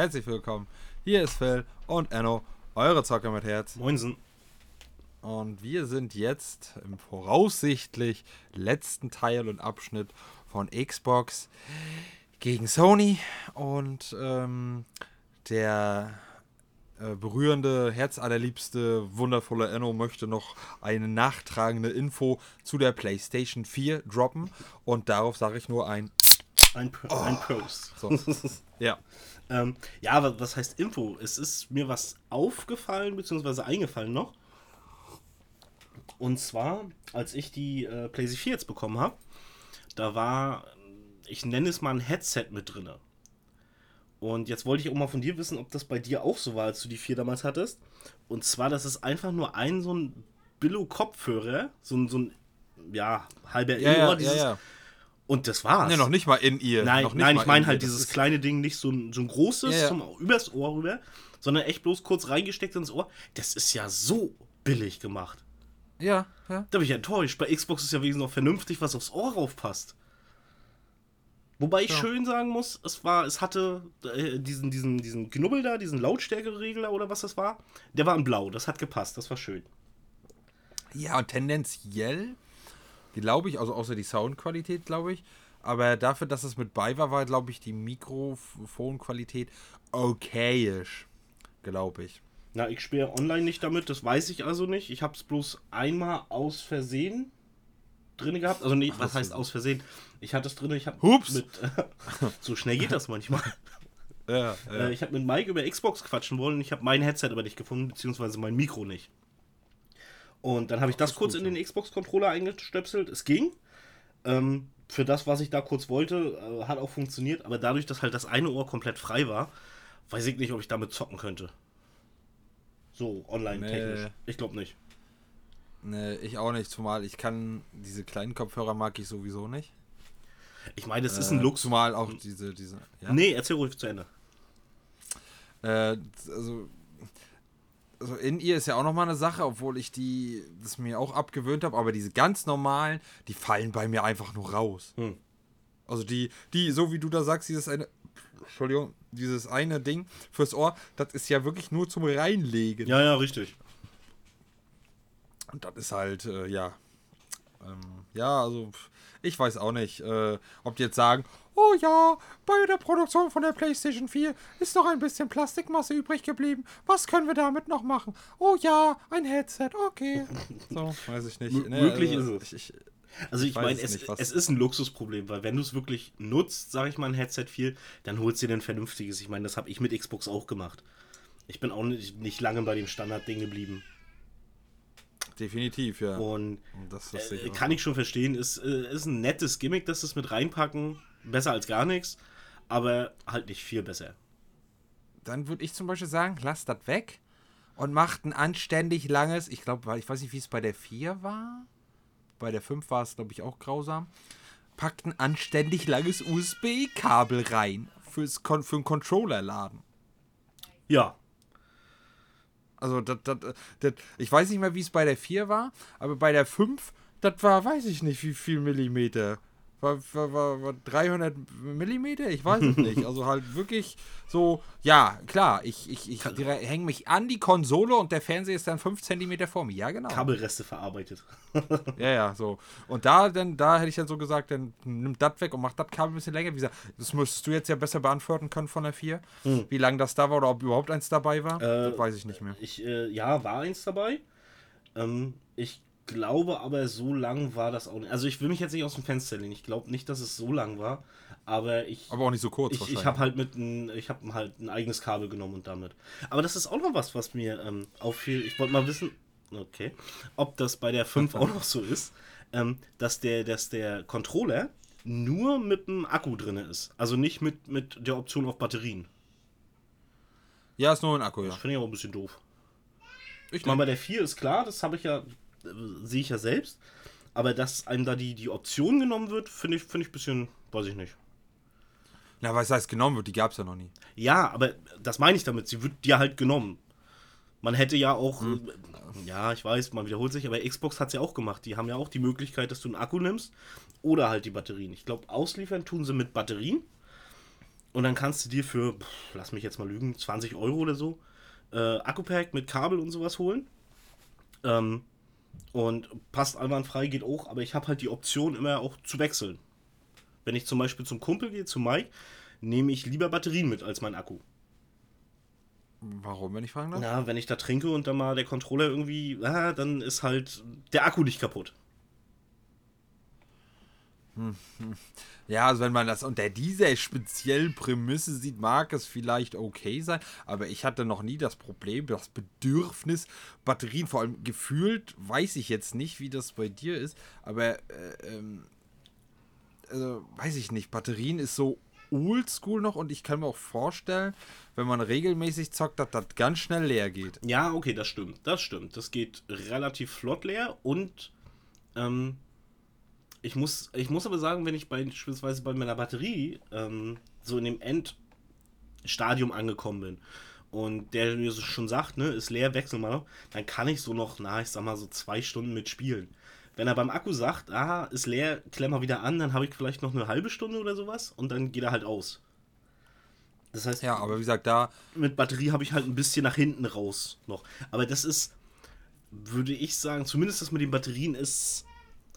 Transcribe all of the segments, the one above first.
herzlich willkommen. Hier ist Phil und Enno, eure Zocker mit Herz. Moinsen. Und wir sind jetzt im voraussichtlich letzten Teil und Abschnitt von Xbox gegen Sony. Und ähm, der äh, berührende, herzallerliebste, wundervolle Enno möchte noch eine nachtragende Info zu der PlayStation 4 droppen. Und darauf sage ich nur ein Ein, Pro ein Prost. So. Ja. Ähm, ja, was heißt Info? Es ist mir was aufgefallen, beziehungsweise eingefallen noch. Und zwar, als ich die äh, PlayStation 4 jetzt bekommen habe, da war, ich nenne es mal ein Headset mit drin. Und jetzt wollte ich auch mal von dir wissen, ob das bei dir auch so war, als du die 4 damals hattest. Und zwar, das ist einfach nur ein so ein Billo-Kopfhörer, so ein, so ein, ja, halber Ja, ja, Innenohr, ja, dieses- ja. Und das war's. Ne, noch nicht mal in ihr. Nein, nein ich meine in halt dieses kleine Ding, nicht so ein, so ein großes Ja, ja. Zum, übers Ohr rüber, sondern echt bloß kurz reingesteckt ins Ohr. Das ist ja so billig gemacht. Ja, ja. Da bin ich enttäuscht. Bei Xbox ist ja wenigstens noch vernünftig, was aufs Ohr raufpasst. Wobei ich Ja. schön sagen muss, es war, es hatte äh, diesen, diesen, diesen Knubbel da, diesen Lautstärkeregler oder was das war. Der war in Blau, das hat gepasst, das war schön. Ja, und tendenziell, glaube ich, also außer die Soundqualität, glaube ich, aber dafür, dass es mit bei war, war, glaube ich, die Mikrofonqualität okayisch, glaube ich. Na, ich spiele online nicht damit, das weiß ich also nicht. Ich habe es bloß einmal aus Versehen drin gehabt. Also nicht, was heißt aus Versehen? Ich hatte es drin, ich habe Hups. mit so schnell geht das manchmal. Ja, Äh, ich habe mit Mike über Xbox quatschen wollen und ich habe mein Headset aber nicht gefunden, beziehungsweise mein Mikro nicht. Und dann habe ich das ist kurz gut, in den Xbox-Controller eingestöpselt. Es ging. Ähm, für das, was ich da kurz wollte, äh, hat auch funktioniert. Aber dadurch, dass halt das eine Ohr komplett frei war, weiß ich nicht, ob ich damit zocken könnte. So, online-technisch. Nee. Ich glaube nicht. ne, ich auch nicht, zumal ich kann, diese kleinen Kopfhörer mag ich sowieso nicht. Ich meine, es ist Äh, ein Luxus. Zumal auch diese, diese, ja. Nee, erzähl ruhig zu Ende. Äh, also, also in ihr ist ja auch nochmal eine Sache, obwohl ich die, das mir auch abgewöhnt habe, aber diese ganz normalen, die fallen bei mir einfach nur raus. Hm. Also die, die, so wie du da sagst, dieses eine, Entschuldigung, dieses eine Ding fürs Ohr, das ist ja wirklich nur zum Reinlegen. Ja, ja, richtig. Und das ist halt, äh, ja. Ähm, ja, also ich weiß auch nicht, äh, ob die jetzt sagen, oh ja, bei der Produktion von der PlayStation 4 ist noch ein bisschen Plastikmasse übrig geblieben. Was können wir damit noch machen? Oh ja, ein Headset, okay. So, weiß ich nicht. M- möglich also, ist es. Ich, ich, Also ich weiß meine, es es, nicht, was- es ist ein Luxusproblem, weil wenn du es wirklich nutzt, sage ich mal, ein Headset viel, dann holst du dir ein vernünftiges. Ich meine, das habe ich mit Xbox auch gemacht. Ich bin auch nicht, nicht lange bei dem Standardding geblieben. definitiv, ja. Und das, das ich äh, kann ich schon verstehen, ist, äh, ist ein nettes Gimmick, dass es mit reinpacken. Besser als gar nichts, aber halt nicht viel besser. Dann würde ich zum Beispiel sagen, lasst das weg und macht ein anständig langes, ich glaube, ich weiß nicht, wie es bei der 4 war. Bei der 5 war es, glaube ich, auch grausam. Packt ein anständig langes USB-Kabel rein fürs Kon für einen Controller-Laden. Ja, Also, das, das, das, ich weiß nicht mehr, wie es bei der 4 war, aber bei der 5, das war, weiß ich nicht, wie viel Millimeter. War, war, war, war 300 Millimeter? Ich weiß es nicht. Also halt wirklich so, ja, klar, ich, ich, ich hänge mich an die Konsole und der Fernseher ist dann 5 Zentimeter vor mir. Ja, genau. Kabelreste verarbeitet. Ja, ja, so. Und da, dann, da hätte ich dann so gesagt, dann nimm das weg und mach das Kabel ein bisschen länger. Wie gesagt, das müsstest du jetzt ja besser beantworten können von der 4. Wie lange das da war oder ob überhaupt eins dabei war. Äh, weiß ich nicht mehr. Ich, äh, ja, war eins dabei. Ähm, ich glaube aber, so lang war das auch nicht. Also ich will mich jetzt nicht aus dem Fenster lehnen. Ich glaube nicht, dass es so lang war. Aber ich. Aber auch nicht so kurz ich, ich habe halt mit ein, ich habe halt ein eigenes Kabel genommen und damit. Aber das ist auch noch was, was mir ähm, auffiel. Ich wollte mal wissen, okay, ob das bei der 5 auch noch so ist, ähm, dass der, dass der Controller nur mit dem Akku drin ist. Also nicht mit, mit der Option auf Batterien. Ja, ist nur ein Akku, ja. Das finde ich aber ein bisschen doof. Ich meine, bei der 4 ist klar, das habe ich ja, sehe ich ja selbst. Aber dass einem da die, die Option genommen wird, finde ich, finde ich ein bisschen, weiß ich nicht. Na, was heißt genommen wird, die gab es ja noch nie. Ja, aber das meine ich damit. Sie wird dir halt genommen. Man hätte ja auch, Hm. äh, ja, ich weiß, man wiederholt sich, aber Xbox hat es ja auch gemacht. Die haben ja auch die Möglichkeit, dass du einen Akku nimmst oder halt die Batterien. Ich glaube, ausliefern tun sie mit Batterien. Und dann kannst du dir für, pff, lass mich jetzt mal lügen, 20 Euro oder so, äh, Akku-Pack mit Kabel und sowas holen. Ähm, und passt einwandfrei, geht auch, aber ich habe halt die Option immer auch zu wechseln. Wenn ich zum Beispiel zum Kumpel gehe, zu Mike, nehme ich lieber Batterien mit als mein Akku. Warum, wenn ich fragen darf? Na, wenn ich da trinke und dann mal der Controller irgendwie, ah, dann ist halt der Akku nicht kaputt. Ja, also wenn man das unter dieser speziellen Prämisse sieht, mag es vielleicht okay sein, aber ich hatte noch nie das Problem, das Bedürfnis, Batterien, vor allem gefühlt, weiß ich jetzt nicht, wie das bei dir ist, aber äh, ähm, also, weiß ich nicht, Batterien ist so oldschool noch und ich kann mir auch vorstellen, wenn man regelmäßig zockt, dass das ganz schnell leer geht. Ja, okay, das stimmt. Das stimmt. Das geht relativ flott leer und ähm, ich, muss, ich muss aber sagen, wenn ich beispielsweise bei meiner Batterie ähm, so in dem Endstadium angekommen bin und der mir so schon sagt, ne, ist leer, wechsel mal noch, dann kann ich so noch, na, ich sag mal so zwei Stunden mitspielen. Wenn er beim Akku sagt, aha, ist leer, klemm mal wieder an, dann habe ich vielleicht noch eine halbe Stunde oder sowas und dann geht er halt aus. Das heißt, Ja, aber wie gesagt, da mit Batterie habe ich halt ein bisschen nach hinten raus noch. Aber das ist, würde ich sagen, zumindest das mit den Batterien ist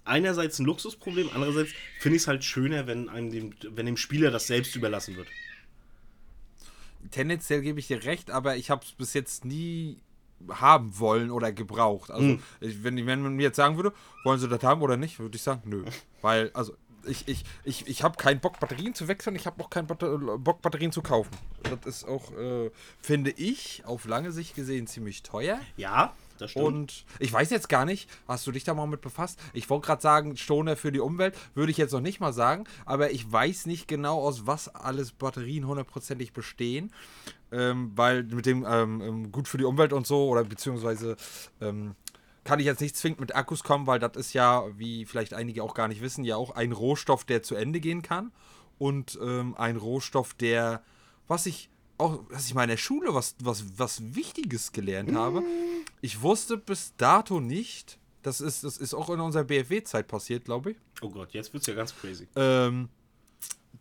einerseits ein Luxusproblem, andererseits finde ich es halt schöner, wenn einem dem, wenn dem Spieler das selbst überlassen wird. tendenziell gebe ich dir recht, aber ich habe es bis jetzt nie haben wollen oder gebraucht. Also, Mhm. ich, wenn, wenn man mir jetzt sagen würde, wollen sie das haben oder nicht, würde ich sagen, nö. Weil, also, ich, ich, ich, ich habe keinen Bock, Batterien zu wechseln, ich habe auch keinen Bock, Batterien zu kaufen. Das ist auch, äh, finde ich, auf lange Sicht gesehen ziemlich teuer. Ja, das stimmt. Und ich weiß jetzt gar nicht, hast du dich da mal mit befasst? Ich wollte gerade sagen, Stoner für die Umwelt, würde ich jetzt noch nicht mal sagen, aber ich weiß nicht genau, aus was alles Batterien hundertprozentig bestehen. Ähm, weil mit dem ähm, ähm, gut für die Umwelt und so, oder beziehungsweise ähm, kann ich jetzt nicht zwingend mit Akkus kommen, weil das ist ja, wie vielleicht einige auch gar nicht wissen, ja auch ein Rohstoff, der zu Ende gehen kann. Und ähm, ein Rohstoff, der, was ich auch, was ich mal in der Schule was, was, was Wichtiges gelernt habe. Ich wusste bis dato nicht, das ist, das ist auch in unserer BFW-Zeit passiert, glaube ich. oh Gott, jetzt wird es ja ganz crazy. Ähm,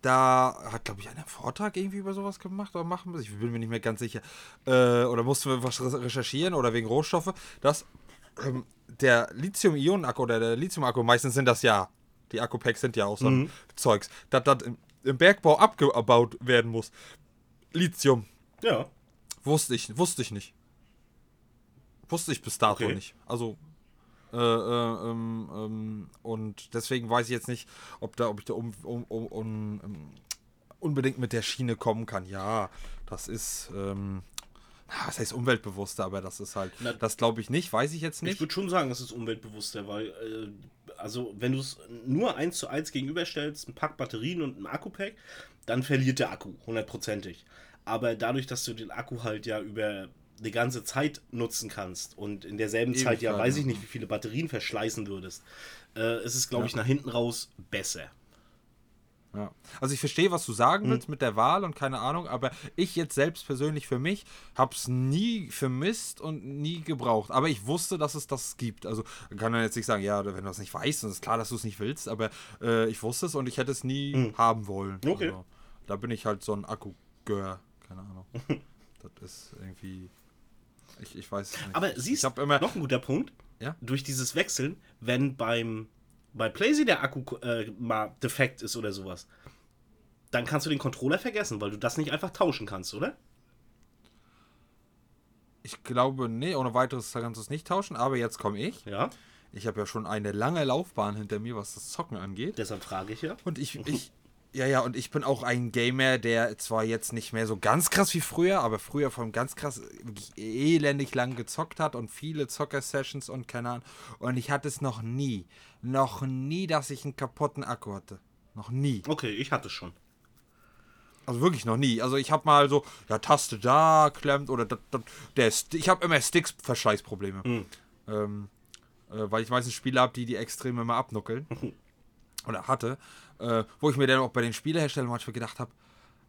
da hat, glaube ich, einer einen Vortrag irgendwie über sowas gemacht oder machen müssen. Ich bin mir nicht mehr ganz sicher. Äh, oder mussten wir was re- recherchieren oder wegen Rohstoffe, dass ähm, der Lithium-Ionen-Akku oder der Lithium-Akku, meistens sind das ja, die Akku-Packs sind ja auch so ein Zeugs, dass das im, im Bergbau abgebaut werden muss. Lithium. Ja. Wusste ich, wusste ich nicht. Wusste ich bis dato Okay. nicht. Also, äh, äh, ähm, ähm, und deswegen weiß ich jetzt nicht, ob da, ob ich da um, um, um, um, ähm, unbedingt mit der Schiene kommen kann. Ja, das ist, ähm, was heißt umweltbewusster, aber das ist halt, Na- das glaube ich nicht, weiß ich jetzt Ich nicht. würde schon sagen, es ist umweltbewusster, weil, äh, also, wenn du es nur eins zu eins gegenüberstellst, ein Pack Batterien und ein Akku-Pack, dann verliert der Akku, hundertprozentig. Aber dadurch, dass du den Akku halt ja über eine ganze Zeit nutzen kannst und in derselben Zeit ja, weiß ich nicht, wie viele Batterien verschleißen würdest, äh, ist es, glaube Ja. ich, nach hinten raus besser. Ja. Also ich verstehe, was du sagen Hm. willst mit der Wahl und keine Ahnung, aber ich jetzt selbst persönlich für mich habe es nie vermisst und nie gebraucht. Aber ich wusste, dass es das gibt. Also kann man jetzt nicht sagen, ja, wenn du das nicht weißt, dann ist klar, dass du es nicht willst, aber äh, ich wusste es und ich hätte es nie haben wollen. Okay. Also, da bin ich halt so ein Akku-Gör, keine Ahnung. das ist irgendwie. Ich, ich weiß es nicht. Aber siehst immer. noch ein guter Punkt, Ja? durch dieses Wechseln, wenn beim bei PlayStation der Akku äh, mal defekt ist oder sowas, dann kannst du den Controller vergessen, weil du das nicht einfach tauschen kannst, oder? Ich glaube, nee, ohne weiteres kannst du es nicht tauschen, aber jetzt komme ich. Ja, Ich habe ja schon eine lange Laufbahn hinter mir, was das Zocken angeht. deshalb frage ich ja. Und ich, ich, ja, ja, und ich bin auch ein Gamer, der zwar jetzt nicht mehr so ganz krass wie früher, aber früher von ganz krass, wirklich elendig lang gezockt hat und viele Zocker-Sessions und keine Ahnung. Und ich hatte es noch nie, noch nie, dass ich einen kaputten Akku hatte. Noch nie. Okay, ich hatte schon. Also wirklich noch nie. Also ich habe mal so, ja, Taste da klemmt oder da, da, der St ich habe immer Sticks-Verschleißprobleme. Hm. Ähm, äh, weil ich meistens Spiele habe, die die extrem immer abnuckeln. oder hatte. Äh, wo ich mir dann auch bei den Spieleherstellern manchmal gedacht habe,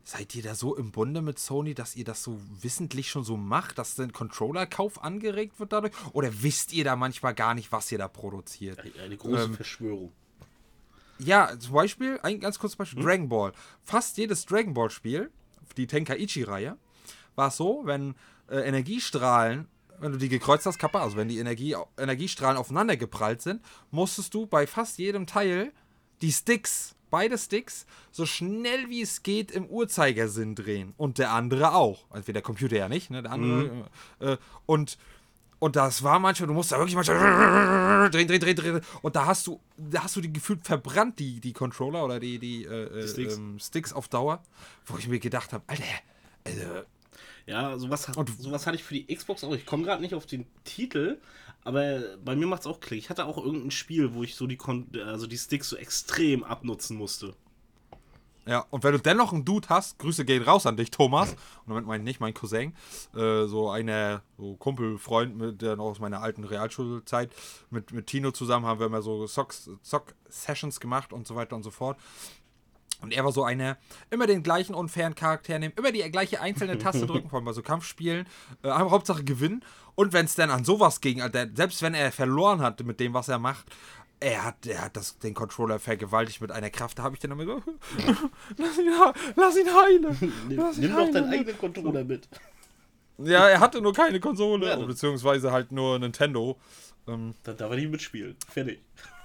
seid ihr da so im Bunde mit Sony, dass ihr das so wissentlich schon so macht, dass der Controller-Kauf angeregt wird dadurch? Oder wisst ihr da manchmal gar nicht, was ihr da produziert? Eine große Ähm, Verschwörung. Ja, zum Beispiel, ein ganz kurzes Beispiel, Hm? Dragon Ball. Fast jedes Dragon Ball Spiel, die Tenkaichi-Reihe, war es so, wenn äh, Energiestrahlen, wenn du die gekreuzt hast, Kappa, also wenn die Energie, Energiestrahlen aufeinander geprallt sind, musstest du bei fast jedem Teil die Sticks, beide Sticks, so schnell wie es geht im Uhrzeigersinn drehen. Und der andere auch. Also der Computer ja nicht, ne? Der andere. Äh, und und das war manchmal, du musst da wirklich manchmal drehen, drehen, drehen, drehen. Und da hast du, da hast du die gefühlt verbrannt, die, die Controller oder die, die, äh, Sticks. Sticks. Ähm, Sticks auf Dauer. Wo ich mir gedacht habe, Alter, also, Ja, sowas, sowas hatte ich für die Xbox auch. Ich komme gerade nicht auf den Titel, aber bei mir macht es auch Klick. Ich hatte auch irgendein Spiel, wo ich so die, Kon also die Sticks so extrem abnutzen musste. Ja, und wenn du dennoch einen Dude hast, Grüße gehen raus an dich, Thomas. Und damit meine ich nicht mein Cousin, äh, so einer so Kumpelfreund, mit, der noch aus meiner alten Realschulzeit, mit, mit Tino zusammen haben wir immer so Zock-Sessions gemacht und so weiter und so fort. Und er war so einer, immer den gleichen unfairen Charakter nehmen, immer die gleiche einzelne Taste drücken, vor allem bei so Kampfspielen, äh, aber Hauptsache gewinnen. Und wenn es dann an sowas ging, Alter, selbst wenn er verloren hat mit dem, was er macht, er hat, er hat das, den Controller vergewaltigt mit einer Kraft, da habe ich dann immer so, lass ihn, lass ihn heilen. Lass ihn Nimm doch deinen heilen. eigenen Controller mit. Ja, er hatte nur keine Konsole, Ja, beziehungsweise halt nur Nintendo. Ähm, Da darf er nicht mitspielen. Fertig.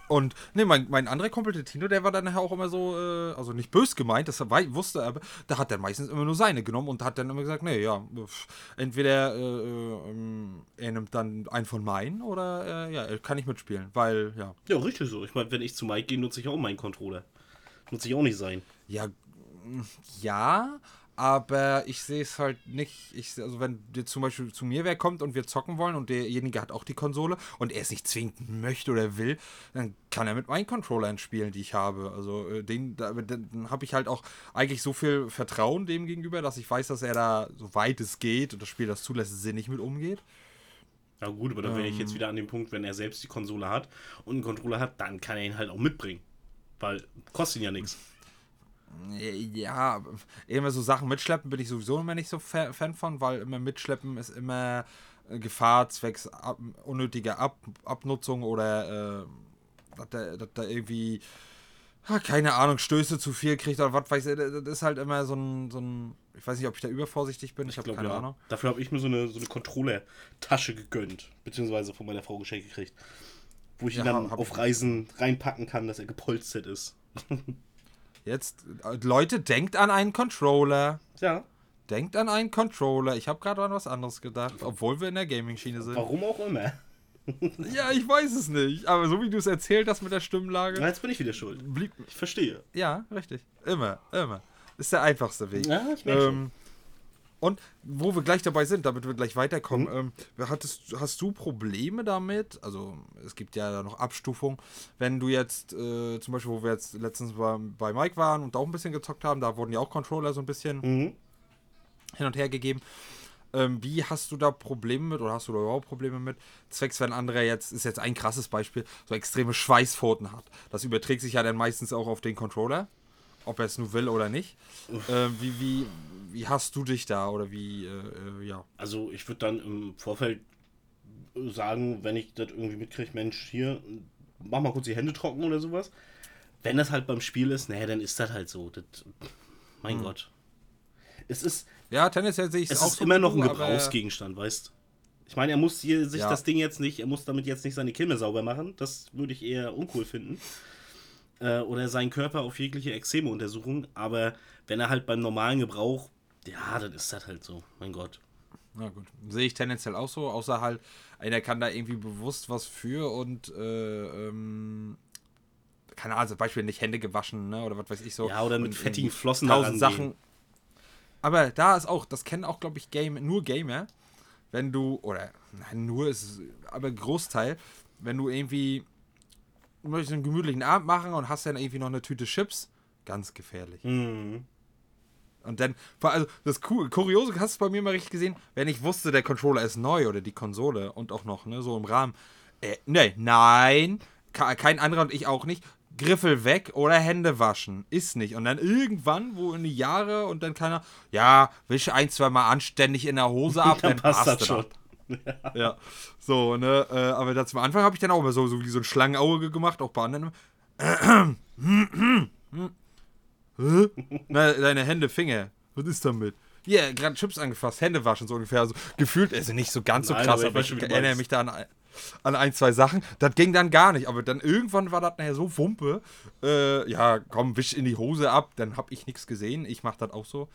Und ne, mein, mein anderer Kumpel, der Tino, der war dann auch immer so, äh, also nicht bös gemeint, das war, wusste er, aber da hat er meistens immer nur seine genommen und hat dann immer gesagt, nee, ja, pf, entweder äh, äh, ähm, er nimmt dann einen von meinen oder äh, ja, er kann nicht mitspielen, weil, ja, Ja, richtig so. Ich meine, wenn ich zu Mike gehe, nutze ich auch meinen Controller. Nutze ich auch nicht sein. ja, ja, aber ich sehe es halt nicht, ich, also wenn jetzt zum Beispiel zu mir wer kommt und wir zocken wollen und derjenige hat auch die Konsole und er es nicht zwingend möchte oder will, dann kann er mit meinen Controllern spielen, die ich habe. Also äh, den, da, dann habe ich halt auch eigentlich so viel Vertrauen dem gegenüber, dass ich weiß, dass er da, so weit es geht und das Spiel das zulässt, sinnig mit umgeht. Ja gut, aber dann wäre ich Ähm. jetzt wieder an dem Punkt, wenn er selbst die Konsole hat und einen Controller hat, dann kann er ihn halt auch mitbringen. Weil kostet ihn ja nichts. Ja, immer so Sachen mitschleppen bin ich sowieso immer nicht so Fa- Fan von, weil immer mitschleppen ist immer äh, Gefahr zwecks ab, unnötiger ab, Abnutzung oder äh, dass da, dass da irgendwie, ah, keine Ahnung, Stöße zu viel kriegt oder was weiß ich. Das ist halt immer so ein, so ein ich weiß nicht, ob ich da übervorsichtig bin, ich, habe glaub, keine ja. Ahnung. Dafür habe ich mir so eine, so eine Controller-Tasche gegönnt. Beziehungsweise von meiner Frau geschenkt gekriegt. Wo ich ihn Ja, dann hab auf ich- Reisen reinpacken kann, dass er gepolstert ist. Jetzt, äh, Leute, denkt an einen Controller. Ja, Denkt an einen Controller. Ich habe gerade an was anderes gedacht, obwohl wir in der Gaming-Schiene sind. warum auch immer. Ja, ich weiß es nicht. Aber so wie du es erzählt hast mit der Stimmlage, Na, jetzt bin ich wieder schuld. blieb. Ich verstehe. Ja, richtig. Immer, immer. Ist der einfachste Weg. Ja, ich merke schon. ähm, und wo wir gleich dabei sind, damit wir gleich weiterkommen, ähm, hattest, hast du Probleme damit? Also es gibt ja da noch Abstufungen. Wenn du jetzt, äh, zum Beispiel, wo wir jetzt letztens bei, bei Mike waren und auch ein bisschen gezockt haben, da wurden ja auch Controller so ein bisschen Mhm. hin und her gegeben. Ähm, wie hast du da Probleme mit oder hast du da überhaupt Probleme mit? Zwecks, wenn anderer jetzt, ist jetzt ein krasses Beispiel, so extreme Schweißpfoten hat. Das überträgt sich ja dann meistens auch auf den Controller, ob er es nur will oder nicht. Ähm, wie, wie, wie hast du dich da oder wie, äh, äh, ja. Also ich würde dann im Vorfeld sagen, wenn ich das irgendwie mitkriege, Mensch, hier, mach mal kurz die Hände trocken oder sowas. Wenn das halt beim Spiel ist, naja, dann ist das halt so. Das, mein Gott. Es ist, Ja, tendenziell sehe ich es auch ist so immer noch ein Gebrauchsgegenstand, weißt Ich meine, er muss hier sich Ja. das Ding jetzt nicht, er muss damit jetzt nicht seine Kimme sauber machen. Das würde ich eher uncool finden. Äh, oder seinen Körper auf jegliche Exzeme untersuchen. Aber wenn er halt beim normalen Gebrauch, ja, dann ist das halt so. Mein Gott. Na gut. Sehe ich tendenziell auch so, außer halt, einer kann da irgendwie bewusst was für und, äh, ähm, keine Ahnung, zum Beispiel nicht Hände gewaschen, ne, oder was weiß ich so. Ja, oder mit fettigen irgendwie Flossen tausend. Sachen. Aber da ist auch, das kennen auch, glaube ich, Game, nur Gamer, wenn du, oder, nein, nur ist aber Großteil, wenn du irgendwie, du möchtest einen gemütlichen Abend machen und hast dann irgendwie noch eine Tüte Chips, ganz gefährlich. Mhm. Und dann, also das Ku- Kuriose, hast du es bei mir mal richtig gesehen, wenn ich wusste, der Controller ist neu oder die Konsole und auch noch, ne, so im Rahmen. Äh, nee, nein, ke- kein anderer und ich auch nicht. Griffel weg oder Hände waschen. Ist nicht. Und dann irgendwann, wo in die Jahre und dann keiner, ja, wische ein, zwei Mal anständig in der Hose ab, Dann passt das schon. ja, so, ne, äh, aber da zum Anfang habe ich dann auch immer so, so wie so ein Schlangenauge gemacht, auch bei anderen. Na, deine Hände, Finger, was ist damit? Ja, gerade Chips angefasst, Hände waschen, so ungefähr. Also, gefühlt, also nicht so ganz so Nein, krass, aber ich ich, erinnere mich da an, an ein, zwei Sachen. Das ging dann gar nicht, aber dann irgendwann war das nachher so Wumpe. Äh, ja, komm, wisch in die Hose ab, dann habe ich nichts gesehen. Ich mache das auch so.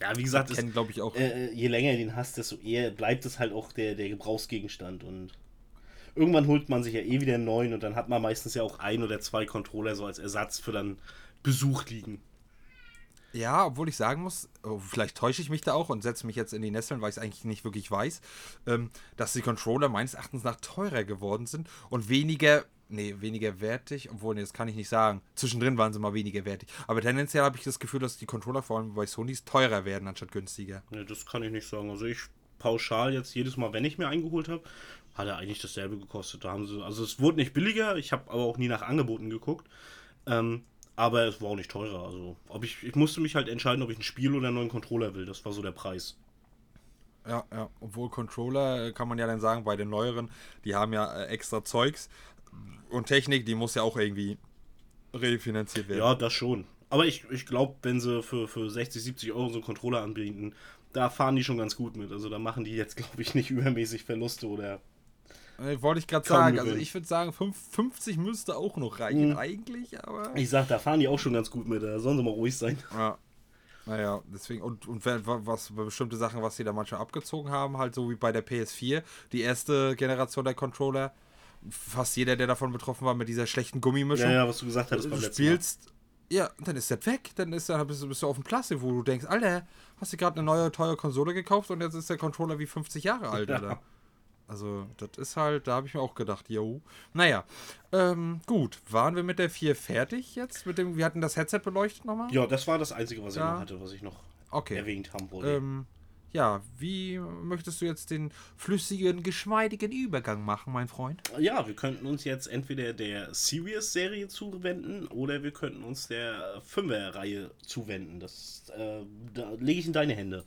Ja, wie gesagt, es, Kennen, glaube ich, auch. äh, je länger du den hast, desto eher bleibt es halt auch der, der Gebrauchsgegenstand. Und irgendwann holt man sich ja eh wieder einen neuen und dann hat man meistens ja auch ein oder zwei Controller so als Ersatz für dann Besuch liegen. Ja, obwohl ich sagen muss, oh, vielleicht täusche ich mich da auch und setze mich jetzt in die Nesseln, weil ich es eigentlich nicht wirklich weiß, ähm, dass die Controller meines Erachtens nach teurer geworden sind und weniger, nee, weniger wertig, obwohl, nee, das kann ich nicht sagen. Zwischendrin waren sie mal weniger wertig. Aber tendenziell habe ich das Gefühl, dass die Controller vor allem bei Sonys teurer werden, anstatt günstiger. Ne, das kann ich nicht sagen. Also ich pauschal jetzt jedes Mal, wenn ich mir eingeholt habe, hat er eigentlich dasselbe gekostet. Da haben sie, also es wurde nicht billiger, ich habe aber auch nie nach Angeboten geguckt. Ähm, aber es war auch nicht teurer. Also ob ich, ich musste mich halt entscheiden, ob ich ein Spiel oder einen neuen Controller will. Das war so der Preis. Ja, ja, obwohl Controller äh, kann man ja dann sagen, bei den neueren, die haben ja äh, extra Zeugs und Technik, die muss ja auch irgendwie refinanziert werden. Ja, das schon. Aber ich, ich glaube, wenn sie für, für 60, 70 Euro so einen Controller anbieten, da fahren die schon ganz gut mit. Also da machen die jetzt, glaube ich, nicht übermäßig Verluste oder. Äh, Wollte ich gerade sagen. Also ich würde sagen, fünf- 50 müsste auch noch reichen Mhm. eigentlich, aber. Ich sag, da fahren die auch schon ganz gut mit. Da sollen sie mal ruhig sein. Ja. Naja, deswegen, und, und was bestimmte Sachen, was sie da manchmal abgezogen haben, halt so wie bei der PS4, die erste Generation der Controller, fast jeder, der davon betroffen war, mit dieser schlechten Gummimischung. Ja, ja, was du gesagt hattest du beim letzten Mal. spielst, ja, dann ist das weg, dann ist dann bist, du- bist du auf dem Plastik, wo du denkst, Alter, hast du gerade eine neue teure Konsole gekauft und jetzt ist der Controller wie 50 Jahre alt, Ja. Alter. Also, das ist halt, da habe ich mir auch gedacht, yo. Naja, ähm, gut, waren wir mit der 4 fertig jetzt? Mit dem, wir hatten das Headset beleuchtet nochmal? Ja, das war das Einzige, was ich Ja. noch hatte, was ich noch Okay. erwähnt haben wollte. Ähm, ja, wie möchtest du jetzt den flüssigen, geschmeidigen Übergang machen, mein Freund? Ja, wir könnten uns jetzt entweder der Serious-Serie zuwenden oder wir könnten uns der Fünfer-Reihe zuwenden. Das äh, da lege ich in deine Hände.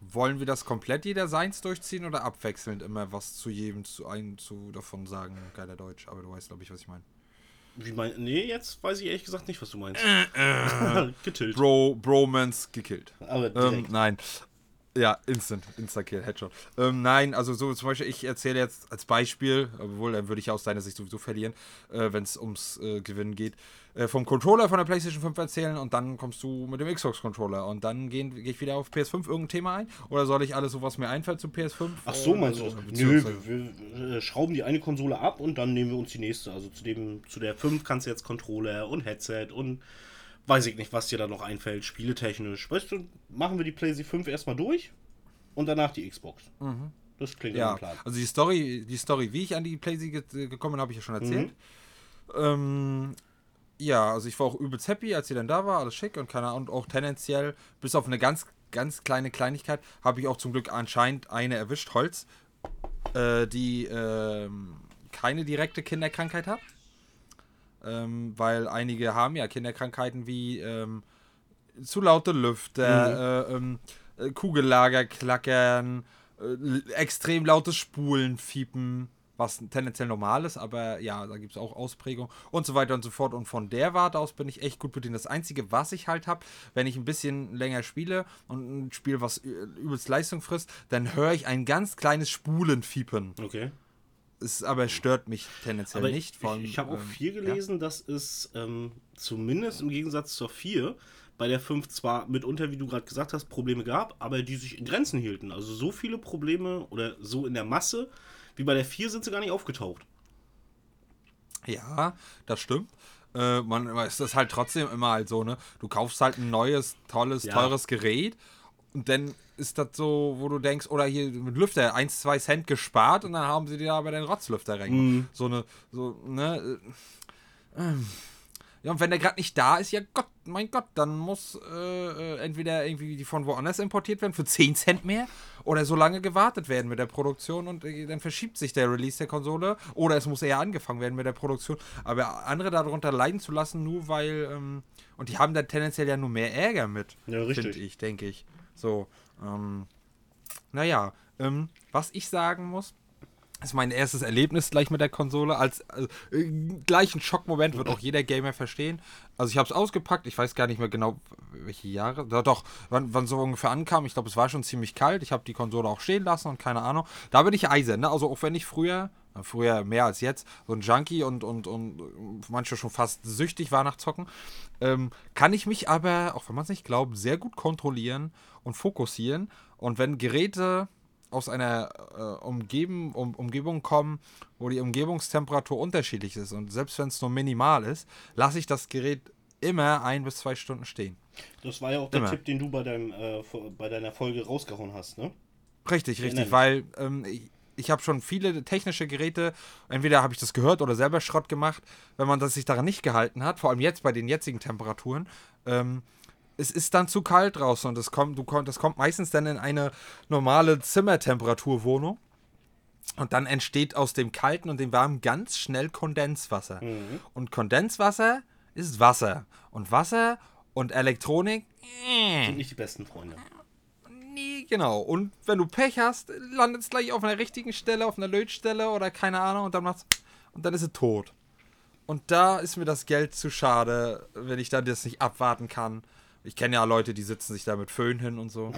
Wollen wir das komplett jeder seins durchziehen oder abwechselnd immer was zu jedem zu ein zu davon sagen? Geiler Deutsch, aber du weißt, glaube ich, was ich meine. Wie mein, nee, jetzt weiß ich ehrlich gesagt nicht, was du meinst. Äh, Getillt. Bro, Bromance gekillt. Aber Ähm, direkt. nein. Ja, Instant, Insta-Kill, Headshot. Ähm, nein, also so zum Beispiel, ich erzähle jetzt als Beispiel, obwohl dann würde ich aus deiner Sicht sowieso verlieren, äh, wenn es ums äh, Gewinnen geht, äh, vom Controller von der PlayStation 5 erzählen und dann kommst du mit dem Xbox-Controller und dann gehe geh ich wieder auf PS5 irgendein Thema ein? Oder soll ich alles so, was mir einfällt zu PS5? Ach so, äh, meinst du also, das? Nö, wir, wir äh, schrauben die eine Konsole ab und dann nehmen wir uns die nächste. Also zu dem, zu der 5 kannst du jetzt Controller und Headset und weiß ich nicht, was dir da noch einfällt, spieletechnisch. Weißt du, machen wir die PlayStation 5 erstmal durch und danach die Xbox. Das klingt Ja, Plan. also die Story, die Story, wie ich an die PlayStation ge- gekommen bin, habe ich ja schon erzählt. Ähm, ja, also ich war auch übelst happy, als sie dann da war, alles schick und keine Ahnung, und auch tendenziell, bis auf eine ganz, ganz kleine Kleinigkeit, habe ich auch zum Glück anscheinend eine erwischt, Holz, äh, die ähm, keine direkte Kinderkrankheit hat. Ähm, weil einige haben ja Kinderkrankheiten wie ähm, zu laute Lüfter, äh, ähm, äh, Kugellager klackern, äh, extrem lautes Spulen, Fiepen, was tendenziell normal ist, aber ja, da gibt es auch Ausprägungen und so weiter und so fort. Und von der Warte aus bin ich echt gut bedient. Das Einzige, was ich halt habe, wenn ich ein bisschen länger spiele und ein Spiel, was übelst Leistung frisst, dann höre ich ein ganz kleines Spulenfiepen. Okay. Es aber stört mich tendenziell Aber nicht. allem, ich, ich habe auch ähm, viel ja. gelesen, dass es ähm, zumindest im Gegensatz zur 4 bei der 5 zwar mitunter, wie du gerade gesagt hast, Probleme gab, aber die sich in Grenzen hielten. Also so viele Probleme oder so in der Masse wie bei der 4 sind sie gar nicht aufgetaucht. Ja, das stimmt. Äh, man ist das halt trotzdem immer halt so, ne? Du kaufst halt ein neues, tolles, Ja. teures Gerät und dann ist das so, wo du denkst, oder hier mit Lüfter 1, 2 Cent gespart und dann haben sie dir aber den Rotzlüfter rein. Mhm. So eine, so, ne? äh, ähm, Ja, und wenn der gerade nicht da ist, ja Gott, mein Gott, dann muss äh, äh entweder irgendwie die von woanders importiert werden für 10 Cent mehr oder so lange gewartet werden mit der Produktion und äh, dann verschiebt sich der Release der Konsole oder es muss eher angefangen werden mit der Produktion. Aber andere darunter leiden zu lassen, nur weil, ähm, und die haben da tendenziell ja nur mehr Ärger mit, Ja, richtig. finde ich, denke ich. So, ähm, naja, ähm, was ich sagen muss, ist mein erstes Erlebnis gleich mit der Konsole. Als äh, gleich ein Schockmoment wird auch jeder Gamer verstehen. Also ich habe es ausgepackt, ich weiß gar nicht mehr genau, welche Jahre. Doch, doch wann, wann so ungefähr ankam. Ich glaube, es war schon ziemlich kalt. Ich habe die Konsole auch stehen lassen und keine Ahnung. Da bin ich eisen, ne? Also auch wenn ich früher, früher mehr als jetzt, so ein Junkie und, und, und manche schon fast süchtig war nach Zocken, ähm, kann ich mich aber, auch wenn man es nicht glaubt, sehr gut kontrollieren und fokussieren. Und wenn Geräte aus einer äh, Umgeben, um, Umgebung kommen, wo die Umgebungstemperatur unterschiedlich ist und selbst wenn es nur minimal ist, lasse ich das Gerät immer ein bis zwei Stunden stehen. Das war ja auch der Immer. Tipp, den du bei, deinem, äh, bei deiner Folge rausgehauen hast, ne? Richtig, richtig, weil ähm, ich, ich habe schon viele technische Geräte, entweder habe ich das gehört oder selber Schrott gemacht, wenn man das sich daran nicht gehalten hat, vor allem jetzt bei den jetzigen Temperaturen. Ähm, es ist dann zu kalt draußen und das kommt, du, das kommt meistens dann in eine normale Zimmertemperaturwohnung. Und dann entsteht aus dem kalten und dem warmen ganz schnell Kondenswasser. Und Kondenswasser ist Wasser. Und Wasser und Elektronik, äh, Sind nicht die besten Freunde. Nee, genau. Und wenn du Pech hast, landet es gleich auf einer richtigen Stelle, auf einer Lötstelle oder keine Ahnung und dann macht's, und dann ist es tot. Und da ist mir das Geld zu schade, wenn ich dann das nicht abwarten kann. Ich kenne ja Leute, die sitzen sich da mit Föhn hin und so.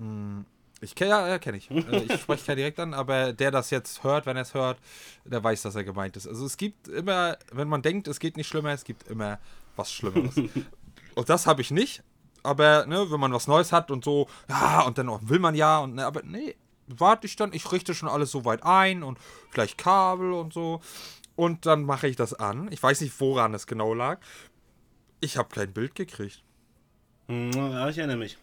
Hm, Ich kenne ja, ja kenne ich. Äh, Ich spreche keinen direkt an, aber der das jetzt hört, wenn er es hört, der weiß, dass er gemeint ist. Also es gibt immer, wenn man denkt, es geht nicht schlimmer, es gibt immer was Schlimmeres. und das habe ich nicht. Aber ne, wenn man was Neues hat und so, ja, und dann auch will man ja, und ne, aber nee, warte ich dann, ich richte schon alles so weit ein und vielleicht Kabel und so. Und dann mache ich das an. Ich weiß nicht, woran es genau lag. Ich habe kein Bild gekriegt. Hm, Ja, ich erinnere mich.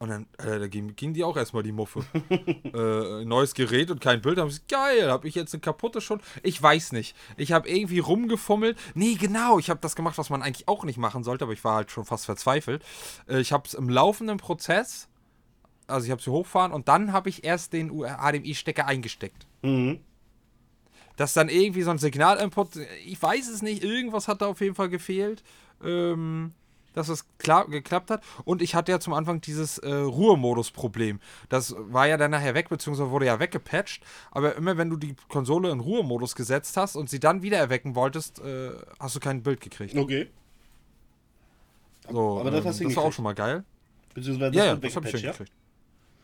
Und dann äh, da ging, ging die auch erstmal die Muffe. äh, neues Gerät und kein Bild. Da hab ich, geil, habe ich jetzt eine kaputte schon? Ich weiß nicht. Ich habe irgendwie rumgefummelt. Nee, genau, ich habe das gemacht, was man eigentlich auch nicht machen sollte, aber ich war halt schon fast verzweifelt. Äh, ich habe es im laufenden Prozess, also ich habe sie hochfahren und dann habe ich erst den HDMI-Stecker eingesteckt. Mhm. dass dann irgendwie so ein Signalinput, ich weiß es nicht, irgendwas hat da auf jeden Fall gefehlt, ähm, dass es klar, geklappt hat. Und ich hatte ja zum Anfang dieses äh, Ruhemodus-Problem. Das war ja dann nachher weg, beziehungsweise wurde ja weggepatcht. Aber immer wenn du die Konsole in Ruhemodus gesetzt hast und sie dann wieder erwecken wolltest, äh, hast du kein Bild gekriegt. Okay. So, aber das ähm, hast du das war auch hingekriegt. schon mal geil. Beziehungsweise Ja, ja, wird das habe ich weggepatcht, ja?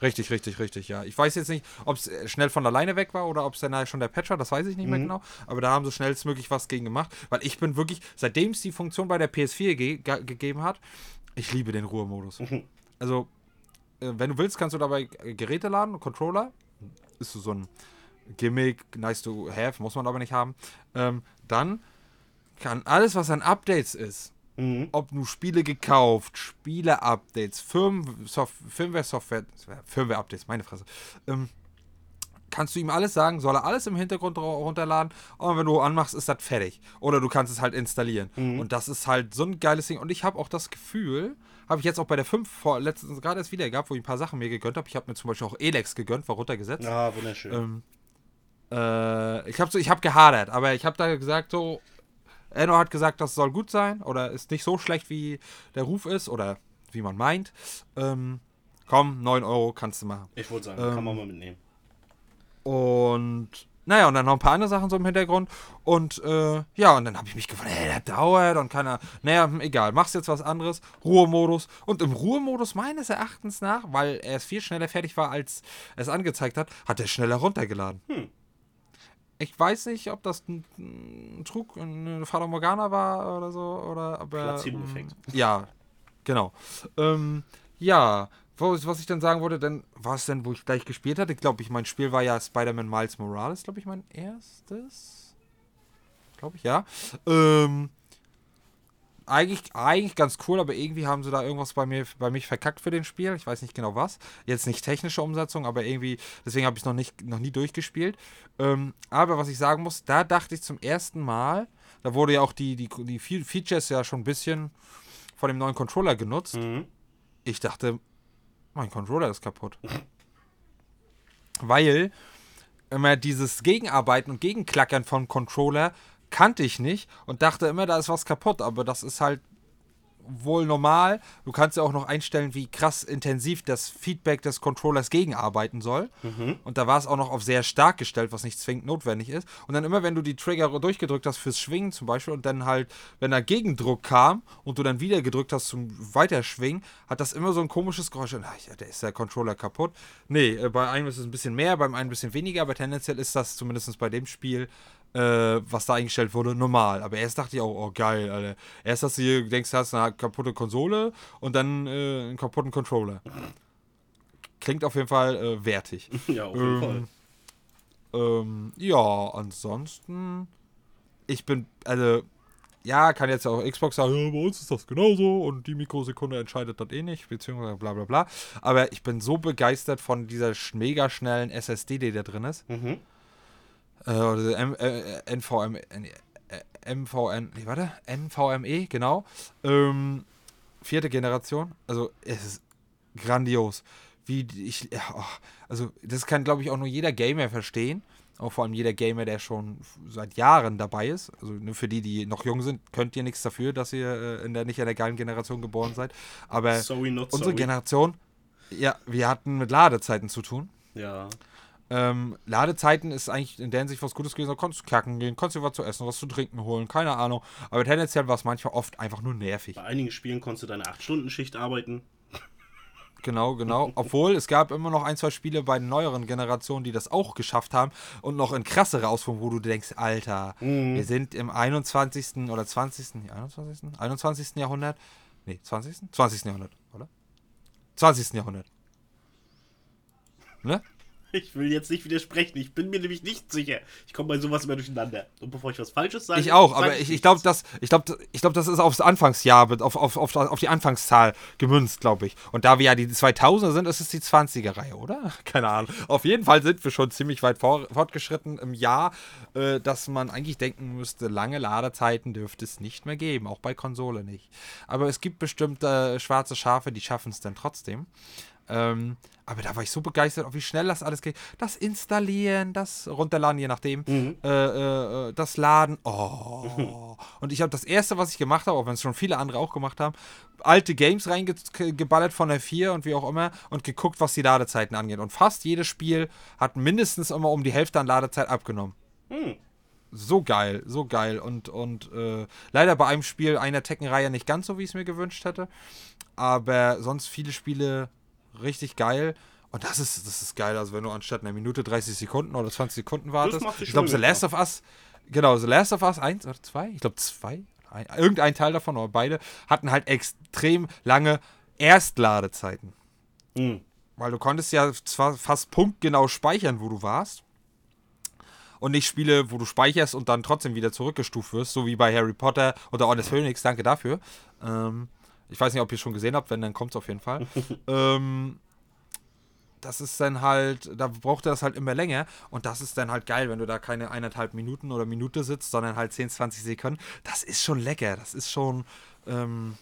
Richtig, richtig, richtig, ja. Ich weiß jetzt nicht, ob es schnell von alleine weg war oder ob es dann halt schon der Patch war, das weiß ich nicht mehr Mhm. genau. Aber da haben sie schnellstmöglich was gegen gemacht, weil ich bin wirklich, seitdem es die Funktion bei der PS4 ge ge gegeben hat, ich liebe den Ruhemodus. Mhm. Also, äh, wenn du willst, kannst du dabei äh, Geräte laden, Controller. Ist so ein Gimmick, nice to have, muss man aber nicht haben. Ähm, dann kann alles, was an Updates ist, Mhm. ob du Spiele gekauft, Spiele-Updates, Firmware-Software, Firmware-Updates, meine Fresse, ähm, kannst du ihm alles sagen, soll er alles im Hintergrund ru- runterladen und wenn du anmachst, ist das fertig. Oder du kannst es halt installieren. Und das ist halt so ein geiles Ding. Und ich habe auch das Gefühl, habe ich jetzt auch bei der 5 vor letztens gerade erst wieder gehabt, wo ich ein paar Sachen mir gegönnt habe. Ich habe mir zum Beispiel auch Elex gegönnt, war runtergesetzt. Ah, wunderschön. Ähm, äh, ich habe so, ich habe gehadert, aber ich habe da gesagt so, Enno hat gesagt, das soll gut sein oder ist nicht so schlecht wie der Ruf ist oder wie man meint. Ähm, komm, 9 Euro kannst du machen. ich wollte sagen, ähm, kann man mal mitnehmen. Und naja, und dann noch ein paar andere Sachen so im Hintergrund. Und äh, ja, und dann habe ich mich gefragt, ey, der dauert und keiner. Naja, hm, egal, machst jetzt was anderes. Ruhemodus. Und im Ruhemodus meines Erachtens nach, weil er es viel schneller fertig war, als es angezeigt hat, hat er schneller runtergeladen. Hm. Ich weiß nicht, ob das ein, ein Trug, eine Fata Morgana war oder so, oder aber. Placebo-Effekt. ähm, Ja, genau. Ähm, ja, was ich dann sagen wollte, dann war es denn, wo ich gleich gespielt hatte. Ich glaube, ich mein Spiel war ja Spider-Man Miles Morales, glaube ich, mein erstes. Glaube ich, ja. Ähm, eigentlich, eigentlich ganz cool, aber irgendwie haben sie da irgendwas bei mir bei mich verkackt für den Spiel. Ich weiß nicht genau was. Jetzt nicht technische Umsetzung, aber irgendwie, deswegen habe ich es noch nicht noch nie durchgespielt. Ähm, aber was ich sagen muss, da dachte ich zum ersten Mal, da wurde ja auch die, die, die Features ja schon ein bisschen von dem neuen Controller genutzt. Mhm. Ich dachte, mein Controller ist kaputt. Weil immer dieses Gegenarbeiten und Gegenklackern von Controller kannte ich nicht und dachte immer, da ist was kaputt, aber das ist halt wohl normal. Du kannst ja auch noch einstellen, wie krass intensiv das Feedback des Controllers gegenarbeiten soll. Mhm. Und da war es auch noch auf sehr stark gestellt, was nicht zwingend notwendig ist. Und dann immer, wenn du die Trigger durchgedrückt hast fürs Schwingen zum Beispiel und dann halt, wenn da Gegendruck kam und du dann wieder gedrückt hast zum Weiterschwingen, hat das immer so ein komisches Geräusch. Und, ach, der ist der Controller kaputt. Nee, äh, bei einem ist es ein bisschen mehr, beim einen ein bisschen weniger, aber tendenziell ist das zumindest bei dem Spiel äh, was da eingestellt wurde, normal. Aber erst dachte ich auch, oh geil, Alter. Erst hast du hier, denkst, du hast eine kaputte Konsole und dann äh, einen kaputten Controller. Klingt auf jeden Fall äh, wertig. Ja, auf jeden Fall. Ähm, ja, ansonsten, ich bin, also, ja, kann jetzt auch Xbox sagen, ja, bei uns ist das genauso und die Mikrosekunde entscheidet das eh nicht, beziehungsweise bla bla bla. Aber ich bin so begeistert von dieser mega schnellen SSD, die da drin ist. Mhm. Äh, oder M, äh, NVM, äh, MVN, nee, warte, NVMe, genau. Ähm, vierte Generation. Also, es ist grandios. Wie ich, oh, also, das kann, glaube ich, auch nur jeder Gamer verstehen. Auch vor allem jeder Gamer, der schon seit Jahren dabei ist. Also, nur für die, die noch jung sind, könnt ihr nichts dafür, dass ihr äh, in der, nicht in der geilen Generation geboren seid. Aber Sorry, unsere sorry. Generation, ja, wir hatten mit Ladezeiten zu tun. Ja. Ähm, Ladezeiten ist eigentlich in der Hinsicht was Gutes gewesen. Da konntest du kacken gehen, konntest dir was zu essen, was zu trinken holen, keine Ahnung. Aber tendenziell war es manchmal oft einfach nur nervig. Bei einigen Spielen konntest du deine 8-Stunden-Schicht arbeiten. Genau, genau. Obwohl es gab immer noch ein, zwei Spiele bei den neueren Generationen, die das auch geschafft haben und noch in krassere Ausführungen, wo du denkst, Alter, Mhm. wir sind im 21. oder 20. nee, 21. 21. Jahrhundert. Nee, 20. 20. Jahrhundert, oder? 20. Jahrhundert. Ne? Ich will jetzt nicht widersprechen. Ich bin mir nämlich nicht sicher. Ich komme bei sowas immer durcheinander. Und bevor ich was Falsches sage. Ich auch, aber ich, ich glaube, das, ich glaub, ich glaub, das ist aufs Anfangsjahr, auf, auf, auf, auf die Anfangszahl gemünzt, glaube ich. Und da wir ja die 2000er sind, ist es die 20er-Reihe, oder? Keine Ahnung. Auf jeden Fall sind wir schon ziemlich weit vor, fortgeschritten im Jahr, äh, dass man eigentlich denken müsste, lange Ladezeiten dürfte es nicht mehr geben, auch bei Konsole nicht. Aber es gibt bestimmte schwarze Schafe, die schaffen es dann trotzdem. Ähm, aber da war ich so begeistert, wie schnell das alles geht. Das Installieren, das Runterladen, je nachdem. Mhm. Äh, äh, äh, das Laden. Oh. Und ich habe das erste, was ich gemacht habe, auch wenn es schon viele andere auch gemacht haben, alte Games reingeballert von der 4 und wie auch immer und geguckt, was die Ladezeiten angeht. Und fast jedes Spiel hat mindestens immer um die Hälfte an Ladezeit abgenommen. Hm. So geil, so geil. Und, und äh, leider bei einem Spiel einer Tekken-Reihe nicht ganz so, wie ich es mir gewünscht hätte. Aber sonst viele Spiele richtig geil. Und das ist, das ist geil. Also, wenn du anstatt einer Minute 30 Sekunden oder 20 Sekunden wartest. Ich glaube, The Last of Us, genau, The Last of Us 1 oder 2, ich glaube 2, ein, irgendein Teil davon oder beide, hatten halt extrem lange Erstladezeiten. Hm. Weil du konntest ja zwar fast punktgenau speichern, wo du warst. Und nicht Spiele, wo du speicherst und dann trotzdem wieder zurückgestuft wirst, so wie bei Harry Potter oder Order Phoenix, danke dafür. Ähm, ich weiß nicht, ob ihr es schon gesehen habt, wenn, dann kommt es auf jeden Fall. ähm, das ist dann halt, da braucht er das halt immer länger und das ist dann halt geil, wenn du da keine eineinhalb Minuten oder Minute sitzt, sondern halt 10, 20 Sekunden. Das ist schon lecker, das ist schon, ähm,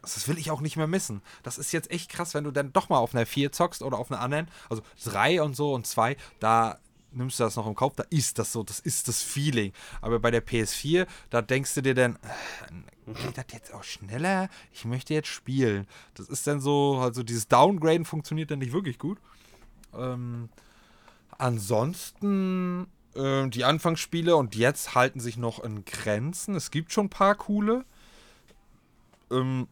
das will ich auch nicht mehr missen. Das ist jetzt echt krass, wenn du dann doch mal auf einer 4 zockst oder auf einer anderen, also 3 und so und 2, da nimmst du das noch im Kopf, da ist das so, das ist das Feeling. Aber bei der PS4, da denkst du dir dann, äh, geht das jetzt auch schneller? Ich möchte jetzt spielen. Das ist dann so, also dieses Downgraden funktioniert dann nicht wirklich gut. Ähm, ansonsten, äh, die Anfangsspiele und jetzt halten sich noch in Grenzen. Es gibt schon ein paar coole. Ähm,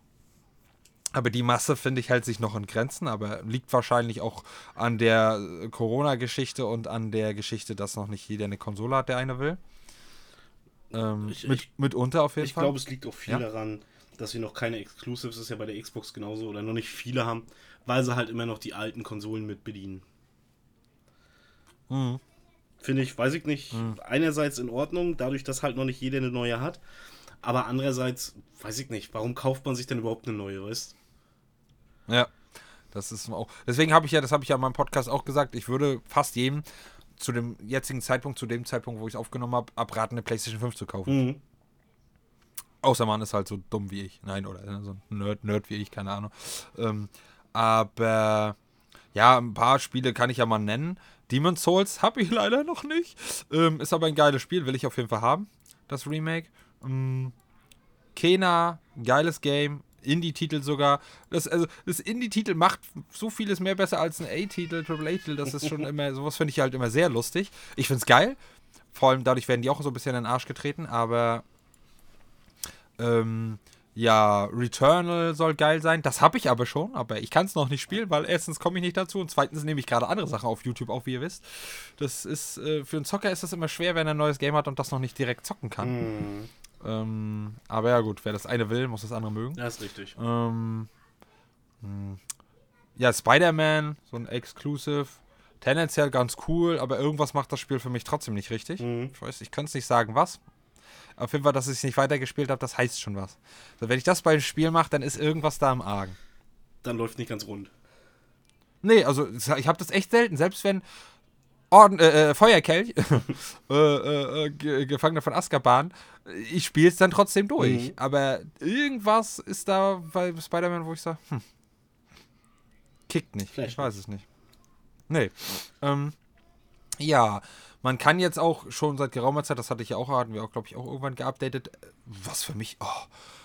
aber die Masse, finde ich, hält sich noch in Grenzen, aber liegt wahrscheinlich auch an der äh, Corona-Geschichte und an der Geschichte, dass noch nicht jeder eine Konsole hat, der eine will. Ähm, Ich- mit, ich- mitunter auf jeden Ich Fall. glaube, es liegt auch viel Ja. daran, dass wir noch keine Exclusives, ist ja bei der Xbox genauso, oder noch nicht viele haben, weil sie halt immer noch die alten Konsolen mit bedienen. Mhm. Finde ich, weiß ich nicht, einerseits in Ordnung, dadurch, dass halt noch nicht jeder eine neue hat. Aber andererseits, weiß ich nicht, warum kauft man sich denn überhaupt eine neue, weißt Ja. Das ist auch. Deswegen habe ich ja, das habe ich ja in meinem Podcast auch gesagt, ich würde fast jedem zu dem jetzigen Zeitpunkt, zu dem Zeitpunkt, wo ich es aufgenommen habe, abraten, eine PlayStation 5 zu kaufen. Mhm. Außer man ist halt so dumm wie ich. Nein, oder so ein Nerd, Nerd wie ich, keine Ahnung. Ähm, aber ja, ein paar Spiele kann ich ja mal nennen. Demon's Souls habe ich leider noch nicht. Ähm, ist aber ein geiles Spiel, will ich auf jeden Fall haben. Das Remake. Ähm, Kena, geiles Game. Indie-Titel sogar. Das, also, das Indie-Titel macht so vieles mehr besser als ein A-Titel, Triple A-Titel. Das ist schon immer, sowas finde ich halt immer sehr lustig. Ich finde es geil. Vor allem dadurch werden die auch so ein bisschen in den Arsch getreten, aber ähm, ja, Returnal soll geil sein. Das habe ich aber schon, aber ich kann es noch nicht spielen, weil erstens komme ich nicht dazu und zweitens nehme ich gerade andere Sachen auf YouTube auf, wie ihr wisst. Das ist, äh, für einen Zocker ist das immer schwer, wenn er ein neues Game hat und das noch nicht direkt zocken kann. Mhm. Ähm, aber ja, gut, wer das eine will, muss das andere mögen. Ja, ist richtig. Ähm, hm. ja, Spider-Man, so ein Exclusive. Tendenziell ganz cool, aber irgendwas macht das Spiel für mich trotzdem nicht richtig. Mhm. Ich weiß, ich kann es nicht sagen, was. Auf jeden Fall, dass ich es nicht weitergespielt habe, das heißt schon was. Also, wenn ich das beim Spiel mache, dann ist irgendwas da im Argen. Dann läuft nicht ganz rund. Nee, also ich habe das echt selten. Selbst wenn Orden, äh, äh, Feuerkelch, äh, äh, äh, Gefangener von Azkaban, ich spiele es dann trotzdem durch. Mhm. Aber irgendwas ist da bei Spider-Man, wo ich sage, hm, kickt nicht. Vielleicht ich weiß es nicht. Nee. Ähm, ja, man kann jetzt auch schon seit geraumer Zeit, das hatte ich ja auch, hatten wir auch, glaube ich, auch irgendwann geupdatet, was für mich, oh,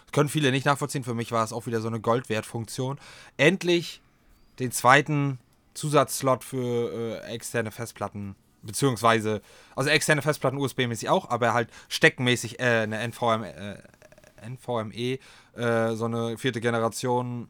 das können viele nicht nachvollziehen, für mich war es auch wieder so eine Goldwertfunktion. Endlich den zweiten Zusatzslot für äh, externe Festplatten, beziehungsweise, also externe Festplatten USB-mäßig auch, aber halt steckenmäßig äh, eine NVM, äh, NVMe, äh, so eine vierte Generation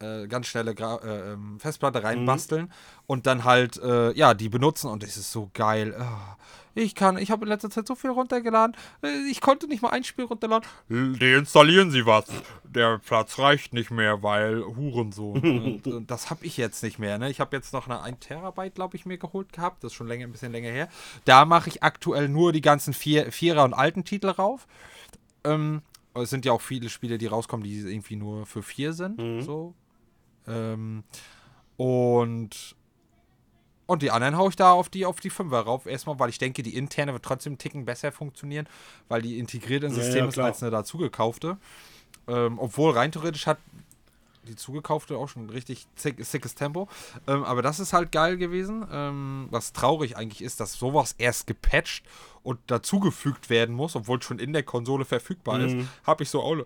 äh, ganz schnelle Gra äh, ähm, Festplatte reinbasteln und dann halt, äh, ja, die benutzen und das ist so geil. Ah, ich kann, ich habe in letzter Zeit so viel runtergeladen, äh, ich konnte nicht mal ein Spiel runterladen. Deinstallieren Sie was. Der Platz reicht nicht mehr, weil Hurensohn. und, und das habe ich jetzt nicht mehr. Ne? Ich habe jetzt noch eine 1 Terabyte, glaube ich, mir geholt gehabt. Das ist schon länger, ein bisschen länger her. Da mache ich aktuell nur die ganzen vier, Vierer- und alten Titel rauf. Ähm, es sind ja auch viele Spiele, die rauskommen, die irgendwie nur für vier sind. Mhm. So. Ähm, und und die anderen haue ich da auf die auf die Fünfer rauf. Erstmal, weil ich denke, die interne wird trotzdem einen Ticken besser funktionieren, weil die integriert ins Ja, System ja, ist als eine dazugekaufte. Ähm, obwohl rein theoretisch hat die zugekaufte auch schon richtig zick, sickes Tempo. Ähm, aber das ist halt geil gewesen. Ähm, was traurig eigentlich ist, dass sowas erst gepatcht und dazugefügt werden muss, obwohl es schon in der Konsole verfügbar ist. Mhm. Habe ich so auch,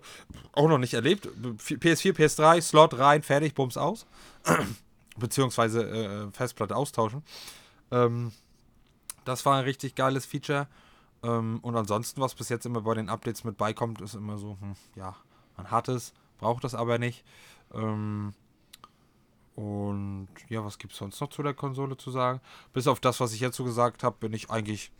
auch noch nicht erlebt. PS4, PS3, Slot rein, fertig, Bums aus. Beziehungsweise äh, Festplatte austauschen. Ähm, das war ein richtig geiles Feature. Ähm, und ansonsten, was bis jetzt immer bei den Updates mit beikommt, ist immer so, hm, ja, man hat es, braucht es aber nicht. Ähm, und ja, was gibt es sonst noch zu der Konsole zu sagen? Bis auf das, was ich jetzt so gesagt habe, bin ich eigentlich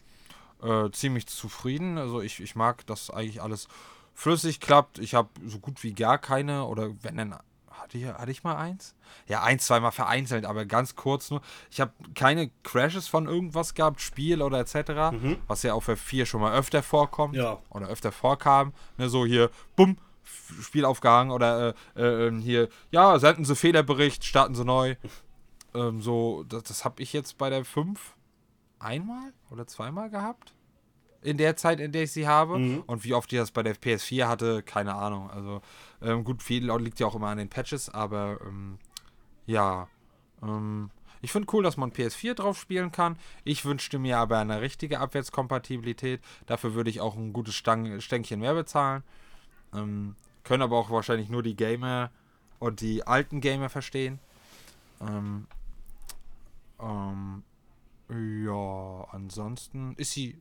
äh, ziemlich zufrieden. Also ich, ich mag, dass eigentlich alles flüssig klappt. Ich habe so gut wie gar keine oder wenn dann hatte ich, hatte ich mal eins? Ja, eins, zweimal vereinzelt, aber ganz kurz nur. Ich habe keine Crashes von irgendwas gehabt, Spiel oder etc., was ja auch für 4 schon mal öfter vorkommt Ja. oder öfter vorkam. Ne, so hier, bumm, F- Spiel aufgehangen oder äh, äh, ähm, hier, ja, senden Sie Fehlerbericht, starten Sie neu. ähm, so, das, das habe ich jetzt bei der 5 einmal oder zweimal gehabt. In der Zeit, in der ich sie habe. Mhm. Und wie oft ich das bei der PS4 hatte, keine Ahnung. Also, ähm, gut, viel liegt ja auch immer an den Patches, aber ähm, ja. Ähm, ich finde cool, dass man PS4 drauf spielen kann. Ich wünschte mir aber eine richtige Abwärtskompatibilität. Dafür würde ich auch ein gutes Stang Stänkchen mehr bezahlen. Ähm, können aber auch wahrscheinlich nur die Gamer und die alten Gamer verstehen. Ähm, ähm, ja, ansonsten ist sie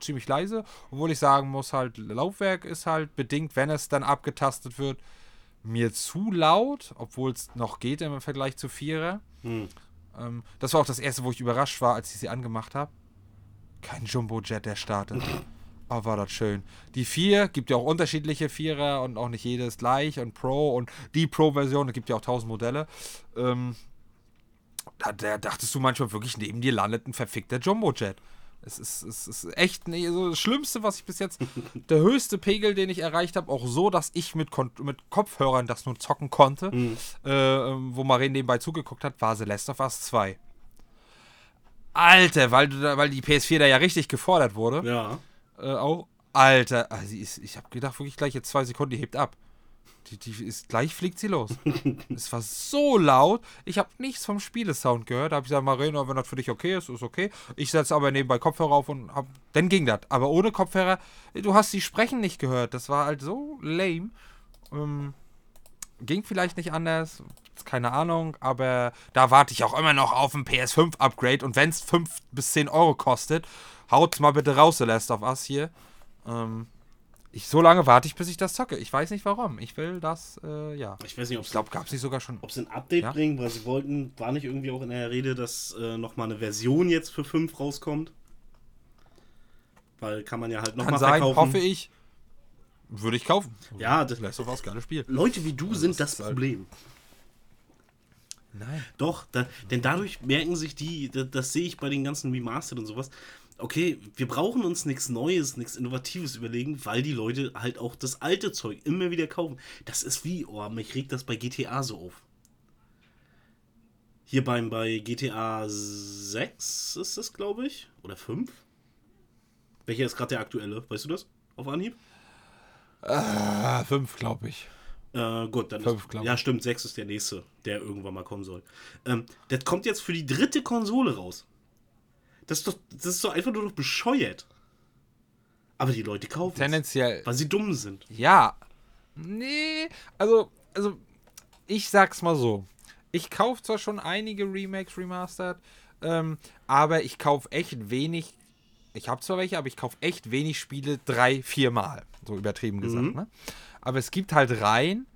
ziemlich leise, obwohl ich sagen muss, halt, Laufwerk ist halt bedingt, wenn es dann abgetastet wird, mir zu laut, obwohl es noch geht im Vergleich zu Vierer. Hm. Ähm, das war auch das erste, wo ich überrascht war, als ich sie angemacht habe. Kein Jumbo-Jet, der startet. Oh, war das schön. Die 4 gibt ja auch unterschiedliche Vierer und auch nicht jedes gleich und Pro und die Pro-Version, es gibt ja auch 1000 Modelle. Ähm, da, da dachtest du manchmal wirklich, neben dir landet ein verfickter Jumbo-Jet. Es ist, es ist echt nee, so das Schlimmste, was ich bis jetzt, der höchste Pegel, den ich erreicht habe, auch so, dass ich mit, mit Kopfhörern das nur zocken konnte, äh, ähm, wo Maren nebenbei zugeguckt hat, war The Last of Us 2. Alter, weil, weil die PS4 da ja richtig gefordert wurde. Ja. Äh, auch. Alter, also ist, ich habe gedacht, wirklich gleich jetzt zwei Sekunden, die hebt ab. Die, die ist, gleich fliegt sie los. es war so laut, ich habe nichts vom Spielesound gehört. Da habe ich gesagt, Marina, wenn das für dich okay ist, ist okay. Ich setze aber nebenbei Kopfhörer auf und hab, dann ging das. Aber ohne Kopfhörer, du hast die Sprechen nicht gehört. Das war halt so lame. Ähm, ging vielleicht nicht anders, keine Ahnung, aber da warte ich auch immer noch auf ein PS5-Upgrade und wenn es 5 bis 10 Euro kostet, haut's mal bitte raus, The Last of Us hier. Ähm, ich, so lange warte ich, bis ich das zocke. Ich weiß nicht warum. Ich will das, äh, ja. Ich weiß nicht, ob Ich es glaube, gab es nicht sogar schon. ob sie ein Update Ja? bringen, weil sie wollten, war nicht irgendwie auch in der Rede, dass äh, nochmal eine Version jetzt für 5 rauskommt. Weil kann man ja halt Kann nochmal sein, verkaufen. hoffe ich. Würde ich kaufen. Ja, das, Last of Us, geiles Spiel. Leute wie du sind das ist halt- Problem. Nein. Doch, da, denn dadurch merken sich die, das, das sehe ich bei den ganzen Remastered und sowas. Okay, wir brauchen uns nichts Neues, nichts Innovatives überlegen, weil die Leute halt auch das alte Zeug immer wieder kaufen. Das ist wie, oh, mich regt das bei GTA so auf. Hier beim bei GTA 6 ist das, glaube ich. Oder 5? Welcher ist gerade der aktuelle? Weißt du das? Auf Anhieb? Ah, fünf, glaube ich. Äh, gut, dann Fünf, ist, Ja, stimmt, 6 ist der nächste, der irgendwann mal kommen soll. Ähm, das kommt jetzt für die dritte Konsole raus. Das ist doch, das ist doch einfach nur noch bescheuert. Aber die Leute kaufen es, Tendenziell. weil sie dumm sind. Ja. Nee, also, also, ich sag's mal so. Ich kaufe zwar schon einige Remakes remastered, ähm, aber ich kaufe echt wenig. Ich habe zwar welche, aber ich kaufe echt wenig Spiele drei, viermal. So übertrieben gesagt, ne? Aber es gibt halt Reihen,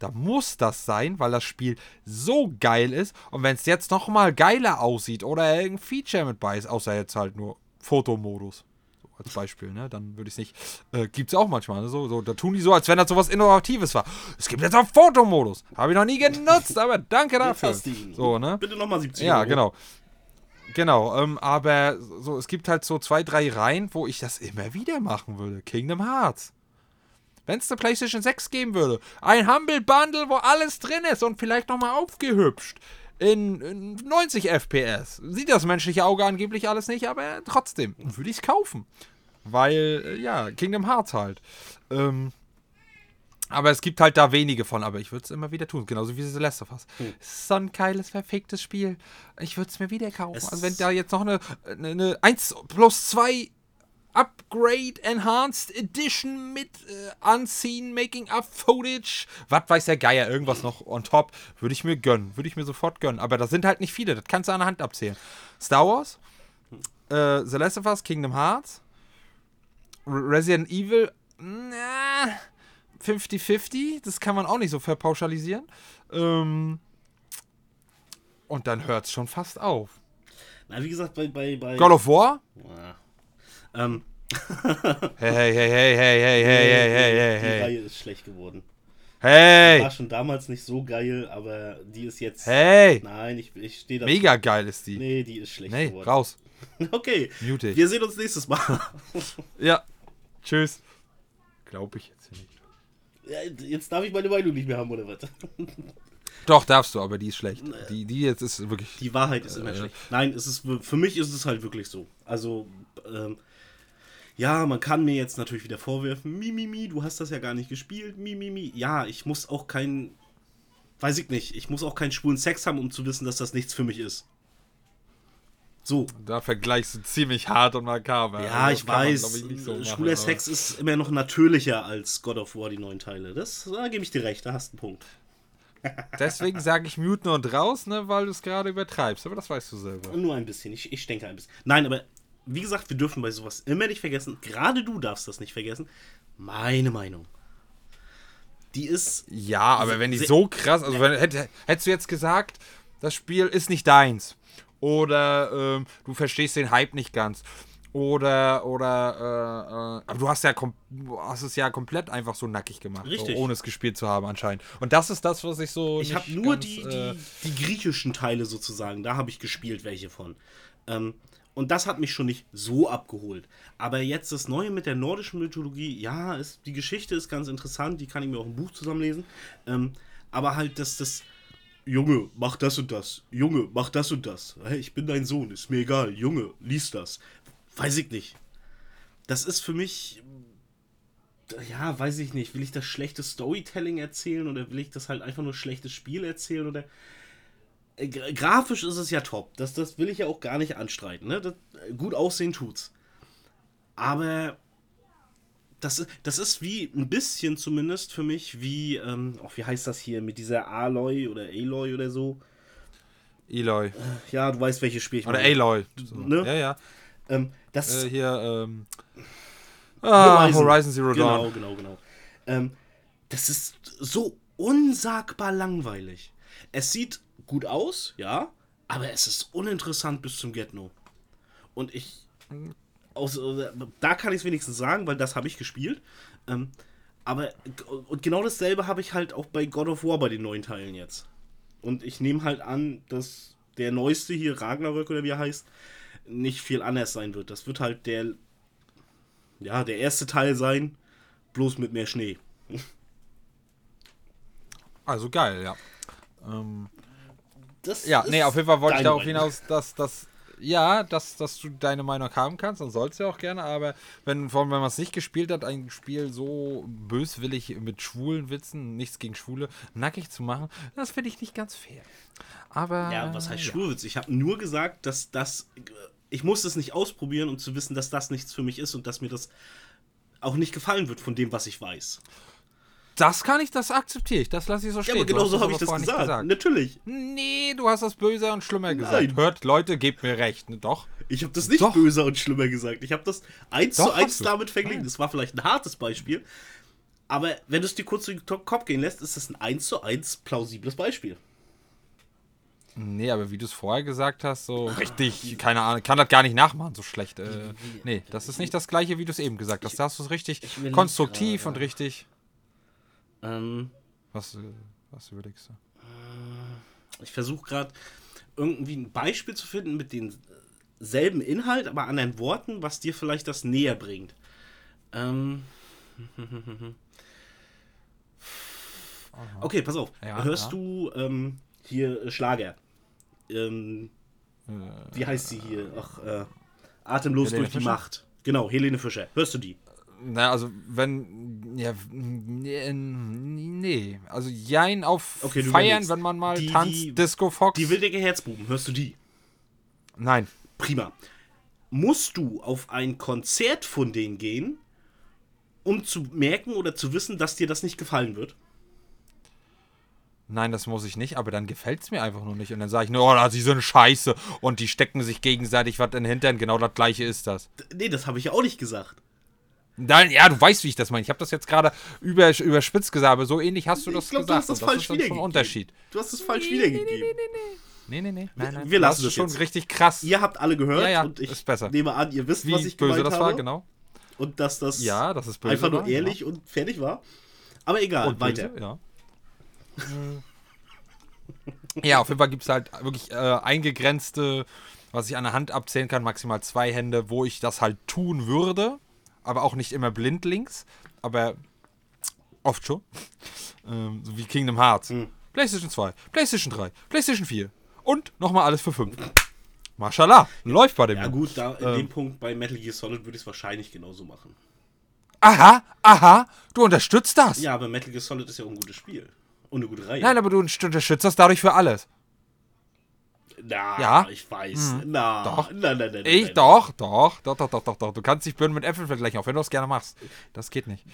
da muss das sein, weil das Spiel so geil ist. Und wenn es jetzt nochmal geiler aussieht oder irgendein Feature mit bei ist, außer jetzt halt nur Fotomodus so als Beispiel, ne? Dann würde ich es nicht. Äh, gibt's auch manchmal, ne? So, so, da tun die so, als wenn das sowas Innovatives war. Es gibt jetzt auch Fotomodus. Habe ich noch nie genutzt, aber danke dafür. So, ne? Bitte nochmal 70 Ja, Euro. genau. Genau, ähm, aber so, es gibt halt so zwei, drei Reihen, wo ich das immer wieder machen würde. Kingdom Hearts. Wenn es eine PlayStation 6 geben würde, ein Humble Bundle, wo alles drin ist und vielleicht nochmal aufgehübscht. In, in 90 FPS. Sieht das menschliche Auge angeblich alles nicht, aber trotzdem würde ich es kaufen. Weil, äh, ja, Kingdom Hearts halt. Ähm, aber es gibt halt da wenige von, aber ich würde es immer wieder tun. Genauso wie The Last of Us. Ist so ein geiles, verficktes Spiel. Ich würde es mir wieder kaufen. Es Also wenn da jetzt noch eine, eine, eine 1 plus 2 Upgrade Enhanced Edition mit äh, Unseen Making-up Footage, was weiß der Geier, irgendwas noch on top, würde ich mir gönnen. Würde ich mir sofort gönnen. Aber das sind halt nicht viele, das kannst du an der Hand abzählen. Star Wars, äh, The Last of Us, Kingdom Hearts, Re- Resident Evil, na, 50-50, das kann man auch nicht so verpauschalisieren. Ähm, und dann hört es schon fast auf. Na, wie gesagt, bei. bei, bei God of War? Ah. Ähm, Hey, hey, hey, hey, hey, hey, hey, hey, hey, hey, die hey. Reihe ist schlecht geworden. Hey, War schon damals nicht so geil, aber die ist jetzt. hey. Nein, ich, ich stehe da. Mega geil ist die. Nee, die ist schlecht Nee, geworden. raus. Okay. Mute ich. Wir sehen uns nächstes Mal. Ja. Tschüss. Glaube ich jetzt nicht. Ja, Jetzt darf ich meine Meinung nicht mehr haben, oder was? Doch, darfst du, aber die ist schlecht. Die, die jetzt ist wirklich. Die Wahrheit ist immer Äh. schlecht. Nein, es ist, für mich ist es halt wirklich so. Also, ähm, ja, man kann mir jetzt natürlich wieder vorwerfen, Mimimi, mi, mi, du hast das ja gar nicht gespielt, Mimimi. Mi, mi. Ja, ich muss auch kein, weiß ich nicht, ich muss auch keinen schwulen Sex haben, um zu wissen, dass das nichts für mich ist. So, Da vergleichst du ziemlich hart und makaber. ja, Also, ich man, weiß, glaub ich, so machen, schwuler Sex ist immer noch natürlicher als God of War, die neuen Teile. Das, da gebe ich dir recht, da hast du einen Punkt. Deswegen sage ich mute nur raus, ne, weil du es gerade übertreibst. Aber das weißt du selber. Nur ein bisschen, ich, ich denke ein bisschen. Nein, aber wie gesagt, wir dürfen bei sowas immer nicht vergessen, gerade du darfst das nicht vergessen, meine Meinung. Die ist, Ja, aber wenn die so krass, also wenn, hätt, hättest du jetzt gesagt, das Spiel ist nicht deins oder ähm, du verstehst den Hype nicht ganz oder oder äh, äh, aber du hast ja hast es ja komplett einfach so nackig gemacht, Richtig. So, ohne es gespielt zu haben anscheinend. Und das ist das, was ich so ich habe nur ganz, die, äh, die, die griechischen Teile sozusagen, da habe ich gespielt welche von. Ähm, Und das hat mich schon nicht so abgeholt. Aber jetzt das Neue mit der nordischen Mythologie, ja, ist, die Geschichte ist ganz interessant, die kann ich mir auch im Buch zusammenlesen. Ähm, aber halt, dass das, Junge, mach das und das. Junge, mach das und das. Hey, ich bin dein Sohn, ist mir egal. Junge, lies das. Weiß ich nicht. Das ist für mich, ja, weiß ich nicht. Will ich das schlechte Storytelling erzählen oder will ich das halt einfach nur schlechtes Spiel erzählen oder grafisch ist es ja top. Das, das will ich ja auch gar nicht anstreiten. Ne? Das, äh, gut aussehen tut's. Aber das, ist- das ist wie ein bisschen zumindest für mich wie, ähm, oh, wie heißt das hier mit dieser Aloy oder Aloy oder so. Eloy. Ja, du weißt, welches Spiel ich Oder meine. Aloy. So. Ne? Ja, ja. Ähm, das Äh, hier, ähm. Ah, Horizon, Zero genau, Dawn. Genau, genau, Ähm, das ist so unsagbar langweilig. Es sieht gut aus, ja, aber es ist uninteressant bis zum Get-No. Und ich. Aus, da kann ich es wenigstens sagen, weil das habe ich gespielt. Ähm, aber und genau dasselbe habe ich halt auch bei God of War bei den neuen Teilen jetzt. Und ich nehme halt an, dass der neueste hier, Ragnarök oder wie er heißt, nicht viel anders sein wird. Das wird halt der, ja, der erste Teil sein, bloß mit mehr Schnee. Also geil, ja. Ähm, Das ja, nee, auf jeden Fall wollte ich darauf Meinung. hinaus, dass das. Ja, dass, dass du deine Meinung haben kannst, dann sollst du ja auch gerne, aber wenn, vor allem, wenn man es nicht gespielt hat, ein Spiel so böswillig mit schwulen Witzen, nichts gegen Schwule, nackig zu machen, das finde ich nicht ganz fair. Aber. Ja, was heißt ja. Schwurwitz? Ich habe nur gesagt, dass das. Ich muss es nicht ausprobieren, um zu wissen, dass das nichts für mich ist und dass mir das auch nicht gefallen wird von dem, was ich weiß. Das kann ich, das akzeptiere ich, das lasse ich so Ja, stehen. aber Du genau so habe ich aber das gesagt. nicht Natürlich. Nee, du hast das böser und schlimmer gesagt. Nein. Hört, Leute, gebt mir recht. Ne? Doch. Ich habe das nicht Doch. böser und schlimmer gesagt. Ich habe das eins Doch, zu eins damit verglichen. Das war vielleicht ein hartes Beispiel. Aber wenn du es dir kurz durch den Kopf gehen lässt, ist das ein eins zu eins plausibles Beispiel. Nee, aber wie du es vorher gesagt hast, so richtig, keine Ahnung, kann das gar nicht nachmachen, so schlecht. Äh, nee, das ist nicht das gleiche, wie du es eben gesagt hast. Da hast du es richtig konstruktiv gerade. und richtig. Ähm, Was, äh, was überlegst du? ich versuche gerade irgendwie ein Beispiel zu finden mit denselben Inhalt, aber anderen Worten, was dir vielleicht das näher bringt. Ähm. Okay, pass auf. Ja, Hörst ja. du ähm, hier äh, Schlager? Ähm, wie heißt sie hier? Ach, äh, Atemlos Helene durch die Fischer? Macht. Genau, Helene Fischer. Hörst du die? Na, also, wenn. Ja, nee. Also, jein auf Okay, Feiern, wenn man mal Die- tanzt, die- Disco Fox. Die Wildecker Herzbuben. Hörst du die? Nein. Prima. Musst du auf ein Konzert von denen gehen, um zu merken oder zu wissen, dass dir das nicht gefallen wird? Nein, das muss ich nicht, aber dann gefällt es mir einfach nur nicht. Und dann sage ich nur, oh, die sind scheiße. Und die stecken sich gegenseitig was in den Hintern. Genau das gleiche ist das. Nee, das habe ich ja auch nicht gesagt. Nein, ja, du weißt, wie ich das meine. Ich habe das jetzt gerade über, überspitzt gesagt, aber so ähnlich hast du das Ich glaube, du gesagt. hast das Und falsch wiedergegeben. Unterschied. Du hast es falsch wiedergegeben. Nee, nee, nee. Nein, nein. Wir lassen das es schon jetzt. richtig krass. Ihr habt alle gehört Ja, ja, und ich ist besser. nehme an, ihr wisst, wie was ich böse gemeint das habe. war, genau. Und dass das Ja, das ist böse. einfach nur war, ehrlich und fertig war. Aber egal, Und weiter. böse, ja. ja, auf jeden Fall gibt es halt wirklich äh, eingegrenzte, was ich an der Hand abzählen kann, maximal zwei Hände, wo ich das halt tun würde, aber auch nicht immer blindlings, aber oft schon. Ähm, so wie Kingdom Hearts. Hm. PlayStation 2, PlayStation 3, PlayStation 4 und nochmal alles für 5. Mashallah, läuft bei dem. Ja Mann. gut, da in Ähm. dem Punkt bei Metal Gear Solid würde ich es wahrscheinlich genauso machen. Aha, aha, du unterstützt das. Ja, aber Metal Gear Solid ist ja auch ein gutes Spiel. Und eine gute Reihe. Nein, aber du unterstützt das dadurch für alles. Na, Ja? ich weiß. Na, Doch. Nein, nein, nein, Ich doch, doch, doch, doch, doch, doch, doch. Du kannst dich Birnen mit Äpfeln vergleichen, auch wenn du das gerne machst. Das geht nicht.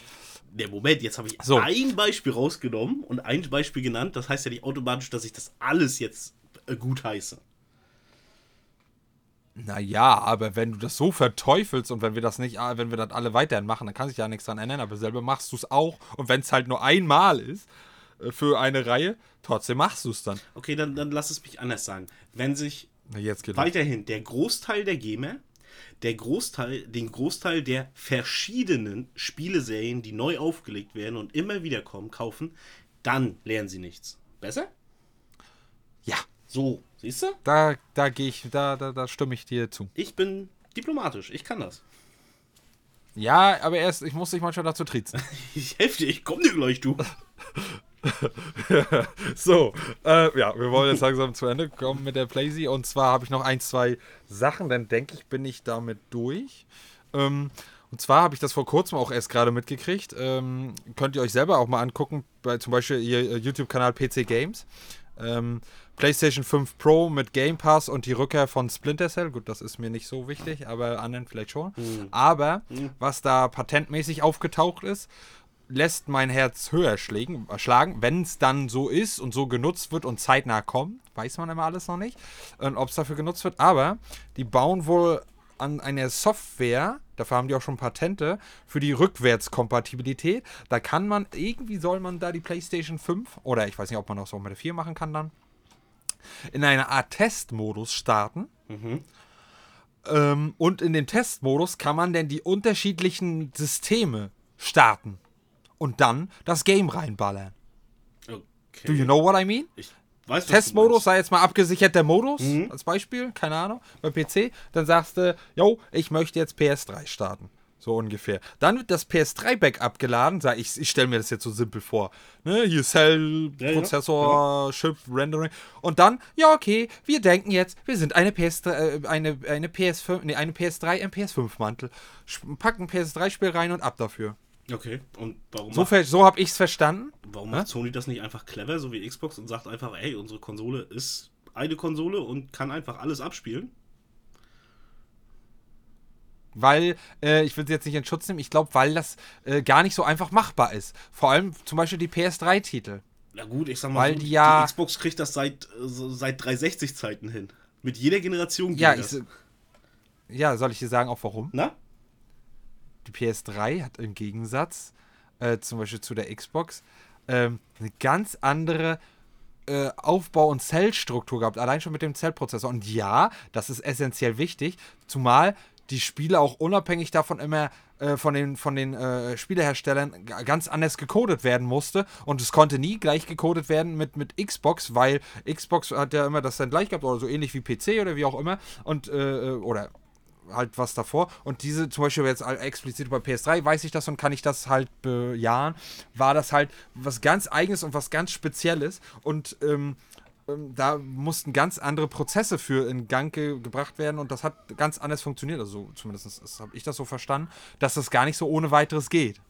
Der Moment, jetzt habe ich So. ein Beispiel rausgenommen und ein Beispiel genannt. Das heißt ja nicht automatisch, dass ich das alles jetzt äh, gut heiße. Naja, aber wenn du das so verteufelst und wenn wir das nicht, ah, wenn wir das alle weiterhin machen, dann kann sich ja nichts dran ändern, aber selber machst du es auch. Und wenn es halt nur einmal ist für eine Reihe, trotzdem machst du es dann. Okay, dann, dann lass es mich anders sagen. Wenn sich geht los. weiterhin der Großteil der Gamer, der Großteil, den Großteil der verschiedenen Spieleserien, die neu aufgelegt werden und immer wieder kommen, kaufen, dann lernen sie nichts. Besser? Ja, So, siehst du? Da, da gehe ich, da, da, da stimme ich dir zu. Ich bin diplomatisch, ich kann das. Ja, aber erst, ich muss dich manchmal dazu triezen. Ich helfe dir, ich komme dir gleich, du. so, äh, ja, wir wollen jetzt langsam zu Ende kommen mit der Playsee. Und zwar habe ich noch ein, zwei Sachen, dann denke ich, bin ich damit durch. Ähm, und zwar habe ich das vor kurzem auch erst gerade mitgekriegt. Ähm, könnt ihr euch selber auch mal angucken, bei zum Beispiel ihr YouTube-Kanal PC Games. Ähm, PlayStation 5 Pro mit Game Pass und die Rückkehr von Splinter Cell. Gut, das ist mir nicht so wichtig, aber anderen vielleicht schon. Aber was da patentmäßig aufgetaucht ist, lässt mein Herz höher schlägen, schlagen, wenn es dann so ist und so genutzt wird und zeitnah kommt. Weiß man immer alles noch nicht, ob es dafür genutzt wird. Aber die bauen wohl an einer Software, dafür haben die auch schon Patente, für die Rückwärtskompatibilität. Da kann man, irgendwie soll man da die PlayStation 5 oder ich weiß nicht, ob man auch so mit der 4 machen kann dann, in einer Art Testmodus starten. Ähm, und in dem Testmodus kann man dann die unterschiedlichen Systeme starten und dann das Game reinballern. Okay. Do you know what I mean? Ich weiß, Testmodus, sei jetzt mal abgesichert der Modus, Mhm. als Beispiel, keine Ahnung, beim PC. Dann sagst du, yo, ich möchte jetzt PS3 starten. So ungefähr. Dann wird das PS3-Backup geladen. Sag ich, ich stelle mir das jetzt so simpel vor. Ne? Hier Cell, Ja, ja, Prozessor, Chip, Rendering. Und dann, ja, okay, wir denken jetzt, wir sind eine PS3, äh, eine, eine PS5, nee, eine PS3 im PS5-Mantel. Packen ein PS3-Spiel rein und ab dafür. Okay, und warum, So, macht, so habe ich es verstanden. warum macht Sony das nicht einfach clever, so wie Xbox, und sagt einfach, ey, unsere Konsole ist eine Konsole und kann einfach alles abspielen? Weil, äh, ich will sie jetzt nicht in Schutz nehmen, ich glaube, weil das äh, gar nicht so einfach machbar ist. Vor allem zum Beispiel die PS3-Titel. Na gut, ich sag mal, Weil so, die ja- Xbox kriegt das seit, äh, seit 360-Zeiten hin. Mit jeder Generation geht Ja, ich, das. s- ja, soll ich dir sagen, auch warum? Na? Die PS3 hat im Gegensatz äh, zum Beispiel zu der Xbox ähm, eine ganz andere äh, Aufbau- und Zellstruktur gehabt, allein schon mit dem Zellprozessor. Und ja, das ist essentiell wichtig, zumal die Spiele auch unabhängig davon immer äh, von den, von den äh, Spieleherstellern ganz anders gecodet werden musste. Und es konnte nie gleich gecodet werden mit, mit Xbox, weil Xbox hat ja immer das dann gleich gehabt, oder so ähnlich wie PC oder wie auch immer. Und, äh, oder halt was davor. Und diese, zum Beispiel jetzt explizit bei PS3, weiß ich das und kann ich das halt bejahen, war das halt was ganz Eigenes und was ganz Spezielles. Und ähm, ähm, da mussten ganz andere Prozesse für in Gang ge gebracht werden und das hat ganz anders funktioniert. Also zumindest habe ich das so verstanden, dass das gar nicht so ohne weiteres geht.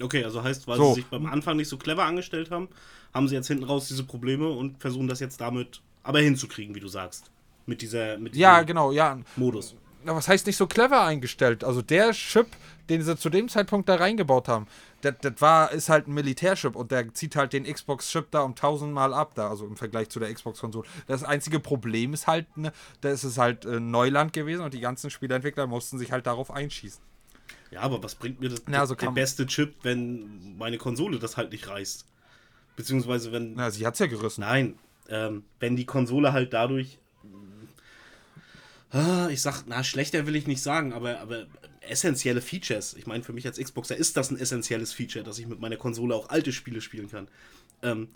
Okay, also heißt, weil So. sie sich beim Anfang nicht so clever angestellt haben, haben sie jetzt hinten raus diese Probleme und versuchen das jetzt damit aber hinzukriegen, wie du sagst. Mit dieser, mit Ja, genau, ja. Modus. Na, was heißt nicht so clever eingestellt? Also der Chip, den sie zu dem Zeitpunkt da reingebaut haben, das, das war, ist halt ein Militärchip und der zieht halt den Xbox-Chip da um tausendmal ab, da, also im Vergleich zu der Xbox-Konsole. Das einzige Problem ist halt, ne, da ist es halt äh, Neuland gewesen und die ganzen Spieleentwickler mussten sich halt darauf einschießen. Ja, aber was bringt mir das, Na, so der beste Chip, wenn meine Konsole das halt nicht reißt? Beziehungsweise wenn. Na, sie hat's ja gerissen. Nein, ähm, wenn die Konsole halt dadurch. Ah, ich sag, na, schlechter will ich nicht sagen, aber, aber essentielle Features. Ich meine, für mich als Xboxer ist das ein essentielles Feature, dass ich mit meiner Konsole auch alte Spiele spielen kann. Ähm,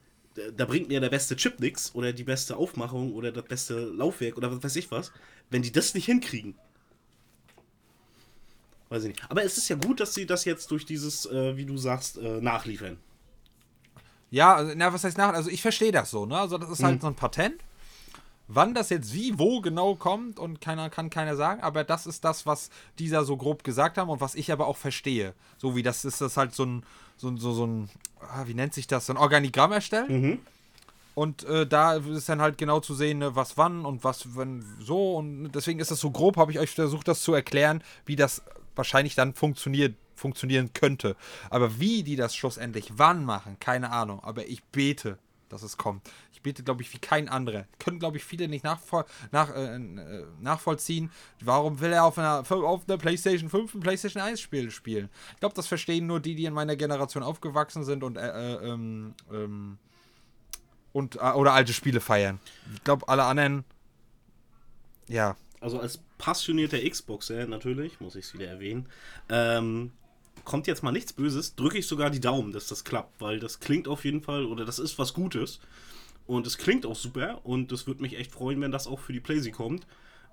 da- bringt mir der beste Chip nix oder die beste Aufmachung oder das beste Laufwerk oder was weiß ich was, wenn die das nicht hinkriegen. Weiß ich nicht. Aber es ist ja gut, dass sie das jetzt durch dieses, äh, wie du sagst, äh, nachliefern. Ja, also, na, was heißt nach? Also ich verstehe das so, ne? Also das ist halt so ein Patent. Wann das jetzt wie, wo genau kommt und keiner kann keiner sagen, aber das ist das, was dieser so grob gesagt haben und was ich aber auch verstehe. So wie das ist das halt so ein, so, ein- so, so ein, ah, wie nennt sich das, so ein Organigramm erstellen. Und äh, da ist dann halt genau zu sehen, ne, was wann und was wenn so. Und deswegen ist das so grob, habe ich euch versucht, das zu erklären, wie das wahrscheinlich dann funktioniert, funktionieren könnte. Aber wie die das schlussendlich wann machen, keine Ahnung. Aber ich bete, dass es kommt. Ich bete, glaube ich, wie kein anderer. Können, glaube ich, viele nicht nachvoll nach, äh, äh, nachvollziehen. Warum will er auf einer, auf einer PlayStation 5 ein PlayStation 1 Spiel spielen? Ich glaube, das verstehen nur die, die in meiner Generation aufgewachsen sind und äh, äh, ähm, ähm, und äh, oder alte Spiele feiern. Ich glaube, alle anderen, ja, also als passionierter Xboxer natürlich, muss ich es wieder erwähnen, ähm, kommt jetzt mal nichts Böses, drücke ich sogar die Daumen, dass das klappt, weil das klingt auf jeden Fall oder das ist was Gutes. Und es klingt auch super und es würde mich echt freuen, wenn das auch für die Playsee kommt.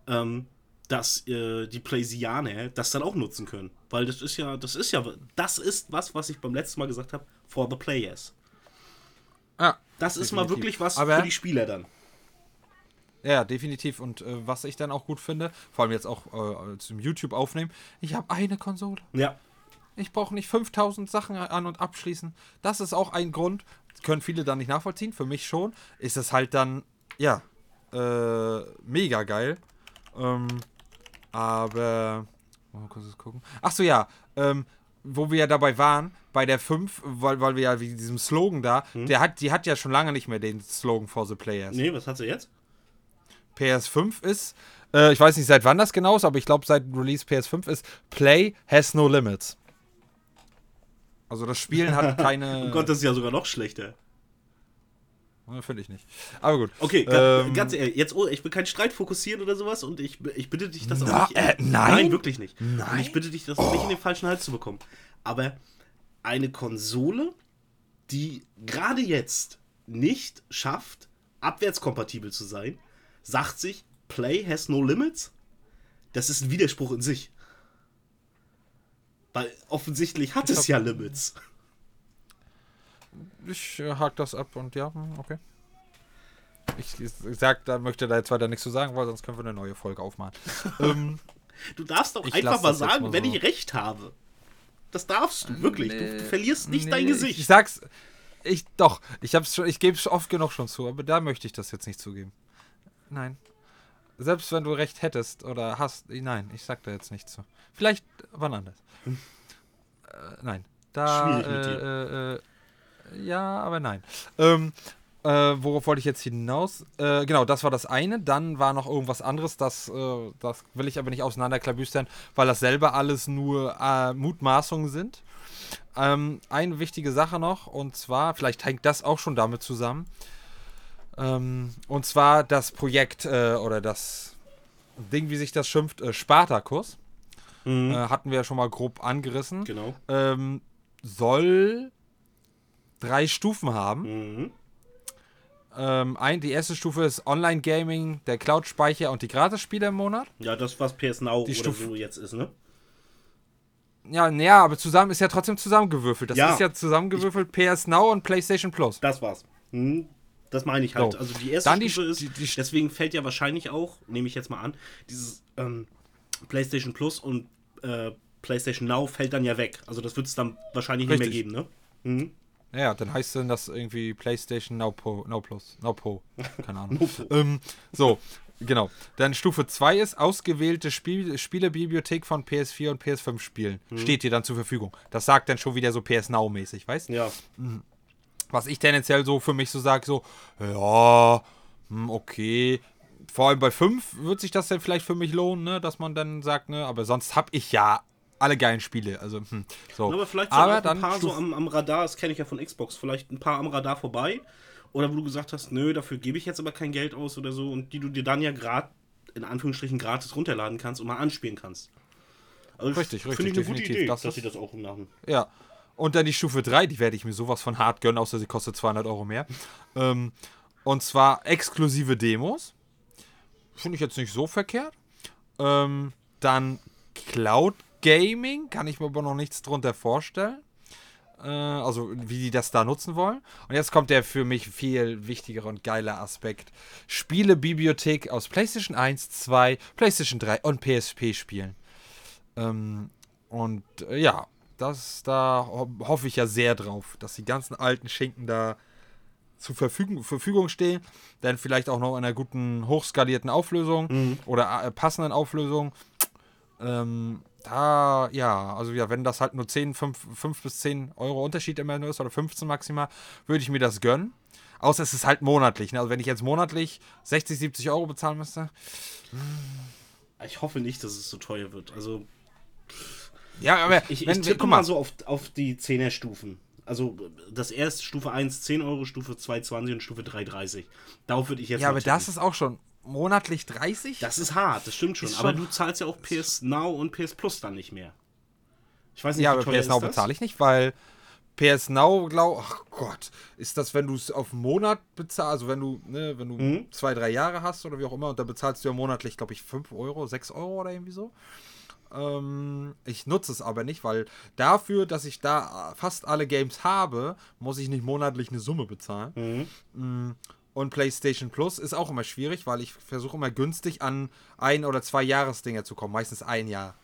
Ähm, dass äh, die Playsianer das dann auch nutzen können. Weil das ist ja, das ist ja, das ist was, was ich beim letzten Mal gesagt habe, for the players. Ja, Das ist mal definitiv. wirklich was Aber- für die Spieler dann. Ja, definitiv. Und äh, was ich dann auch gut finde, vor allem jetzt auch äh, zum YouTube aufnehmen, ich habe eine Konsole. Ja. Ich brauche nicht 5000 Sachen an- und abschließen. Das ist auch ein Grund, können viele dann nicht nachvollziehen, für mich schon, ist es halt dann, ja, äh, mega geil. Ähm, aber, mal kurz gucken. Achso, ja, ähm, wo wir ja dabei waren, bei der 5, weil, weil wir ja wie diesem Slogan da, der hat, die hat ja schon lange nicht mehr den Slogan for the Players. Nee, was hat sie jetzt? PS5 ist, äh, ich weiß nicht seit wann das genau ist, aber ich glaube seit Release PS5 ist Play has no limits. Also das Spielen hat keine. Oh Gott, das ist ja sogar noch schlechter. Ja, Finde ich nicht. Aber gut. Okay, Ähm, ganz ehrlich, jetzt, oh, ich will keinen Streit fokussieren oder sowas und ich, ich bitte dich, das Na, auch nicht. äh, nein? Nein, wirklich nicht. Und Nein? ich bitte dich, das nicht in den falschen Hals zu bekommen. Aber eine Konsole, die gerade jetzt nicht schafft, abwärtskompatibel zu sein, sagt sich, Play has no limits. Das ist ein Widerspruch in sich. Weil offensichtlich hat es ja Limits. Ich äh, hake das ab und ja, hm, okay. Ich, ich sag, da möchte da jetzt weiter nichts zu sagen, weil sonst können wir eine neue Folge aufmachen. ähm, Du darfst doch Ich einfach mal sagen, mal wenn so. ich recht habe. Das darfst du, wirklich. Du, du verlierst nicht nee, dein Ich Gesicht. sag's. Ich doch. Ich hab's schon, ich gebe es oft genug schon zu, aber da möchte ich das jetzt nicht zugeben. Nein. Selbst wenn du recht hättest oder hast, nein, ich sag da jetzt nichts zu. Vielleicht wann anders. Äh, nein. Da. Schwierig mit dir. Äh, äh, äh, ja, aber nein. Ähm, äh, worauf wollte ich jetzt hinaus? Äh, genau, das war das eine. Dann war noch irgendwas anderes, das, äh, das will ich aber nicht auseinanderklabüstern, weil das selber alles nur äh, Mutmaßungen sind. Ähm, eine wichtige Sache noch, und zwar, vielleicht hängt das auch schon damit zusammen. Ähm, und zwar das Projekt äh, oder das Ding, wie sich das schimpft, äh, Spartacus. Mhm. Äh, hatten wir ja schon mal grob angerissen. Genau. Ähm, soll drei Stufen haben. Mhm. Ähm, ein, die erste Stufe ist Online-Gaming, der Cloud-Speicher und die Gratis-Spiele im Monat. Ja, das, was PS Now Die oder Stufe- so jetzt ist, ne? Ja, naja, aber zusammen ist ja trotzdem zusammengewürfelt. Das Ja. ist ja zusammengewürfelt PS Now und PlayStation Plus. Das war's. Mhm. Das meine ich halt. So. Also die erste Dann die Stufe ist, die- die- deswegen fällt ja wahrscheinlich auch, nehme ich jetzt mal an, dieses ähm, PlayStation Plus und äh, PlayStation Now fällt dann ja weg. Also das wird es dann wahrscheinlich nicht Richtig. mehr geben, ne? Mhm. Ja, dann heißt denn das irgendwie PlayStation Now Pro, Now Plus, Now Pro, keine Ahnung. Pro. ähm, so, genau. Dann Stufe 2 ist ausgewählte Spiel Spielebibliothek von PS4 und PS5 Spielen. Mhm. Steht dir dann zur Verfügung. Das sagt dann schon wieder so PS Now mäßig, weißt? Ja. Was ich tendenziell so für mich so sage, so, ja, hm, okay. Vor allem bei 5 wird sich das dann vielleicht für mich lohnen, ne, dass man dann sagt, ne, aber sonst habe ich ja alle geilen Spiele. Also, hm, so. Aber vielleicht sind aber auch ein dann paar so am, am Radar, das kenne ich ja von Xbox, vielleicht ein paar am Radar vorbei. Oder wo du gesagt hast, nö, dafür gebe ich jetzt aber kein Geld aus oder so und die du dir dann ja gerade in Anführungsstrichen gratis runterladen kannst und mal anspielen kannst. Also Richtig, Finde richtig, ich eine gute definitiv. Idee, Das dass sie das auch machen. Ja. Und dann die Stufe 3, die werde ich mir sowas von hart gönnen, außer sie kostet 200 Euro mehr. ähm, und zwar exklusive Demos. Finde ich jetzt nicht so verkehrt. Ähm, dann Cloud Gaming, kann ich mir aber noch nichts drunter vorstellen. Äh, also, wie die das da nutzen wollen. Und jetzt kommt der für mich viel wichtigere und geiler Aspekt. Spielebibliothek aus PlayStation 1, 2, PlayStation 3 und PSP-Spielen. Ähm, und äh, ja, das da ho hoffe ich ja sehr drauf, dass die ganzen alten Schinken da zur Verfügung, Verfügung stehen. Dann vielleicht auch noch in einer guten, hochskalierten Auflösung oder äh, passenden Auflösung. Ähm, da, ja, also ja, wenn das halt nur 10, 5, 5 bis 10 Euro Unterschied immer nur ist oder 15 maximal, würde ich mir das gönnen. Außer es ist halt monatlich. Ne? Also wenn ich jetzt monatlich 60, 70 Euro bezahlen müsste. Ich hoffe nicht, dass es so teuer wird. Also Ja, aber ich, wenn, ich tippe mal so auf, auf die 10er Stufen. Also das erste Stufe 1 10 Euro, Stufe 2 20 und Stufe 3 30. Darauf würde ich jetzt ja, aber tippen. das ist auch schon monatlich 30? Das ist hart, das stimmt schon. Ist aber schon- du zahlst ja auch PS Now und PS Plus dann nicht mehr. Ich weiß nicht, Ja, wie aber teuer PS Now bezahle ich nicht, weil PS Now, glaub, ach Gott, ist das, wenn du es auf einen Monat bezahlst, also wenn du, ne, wenn du Mhm. zwei, drei Jahre hast oder wie auch immer, und dann bezahlst du ja monatlich, glaube ich, 5 Euro, 6 Euro oder irgendwie so. Ähm, ich nutze es aber nicht, weil dafür, dass ich da fast alle Games habe, muss ich nicht monatlich eine Summe bezahlen. Mm, Und PlayStation Plus ist auch immer schwierig, weil ich versuche immer günstig an ein oder zwei Jahresdinger zu kommen, meistens ein Jahr.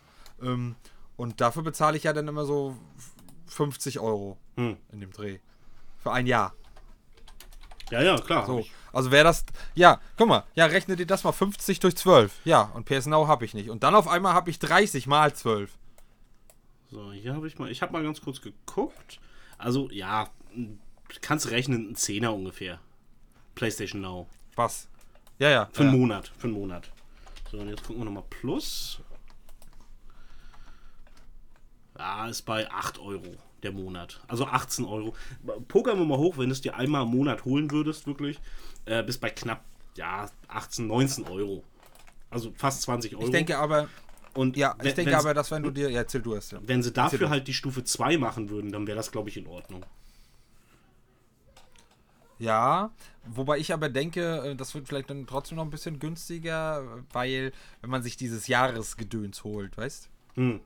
Ähm, und dafür bezahle ich ja dann immer so 50 Euro Hm. in dem Dreh. Für ein Jahr. Ja, ja, klar. So. Also wäre das. Ja, guck mal, ja, rechne dir das mal 50 durch 12. Ja, und PS Now habe ich nicht. Und dann auf einmal habe ich 30 mal 12. So, hier habe ich mal, ich habe mal ganz kurz geguckt. Also, ja, kannst rechnen, ein Zehner ungefähr. PlayStation Now. Was? Ja, ja. Für ja. einen Monat. Für einen Monat. So, und jetzt gucken wir nochmal Plus. Ja, ist bei 8 Euro der Monat. Also 18 Euro. Pokern wir mal hoch, wenn du es dir einmal im Monat holen würdest, wirklich. Äh, bis bei knapp, ja, 18, 19 Euro. Also fast 20 Euro. Ich denke aber, und ja, ich wenn- denke aber, dass wenn du dir. Ja, erzähl du es ja. Wenn sie Erzähl dafür du. halt die Stufe 2 machen würden, dann wäre das, glaube ich, in Ordnung. Ja, wobei ich aber denke, äh, das wird vielleicht dann trotzdem noch ein bisschen günstiger, weil, wenn man sich dieses Jahresgedöns holt, weißt Hm.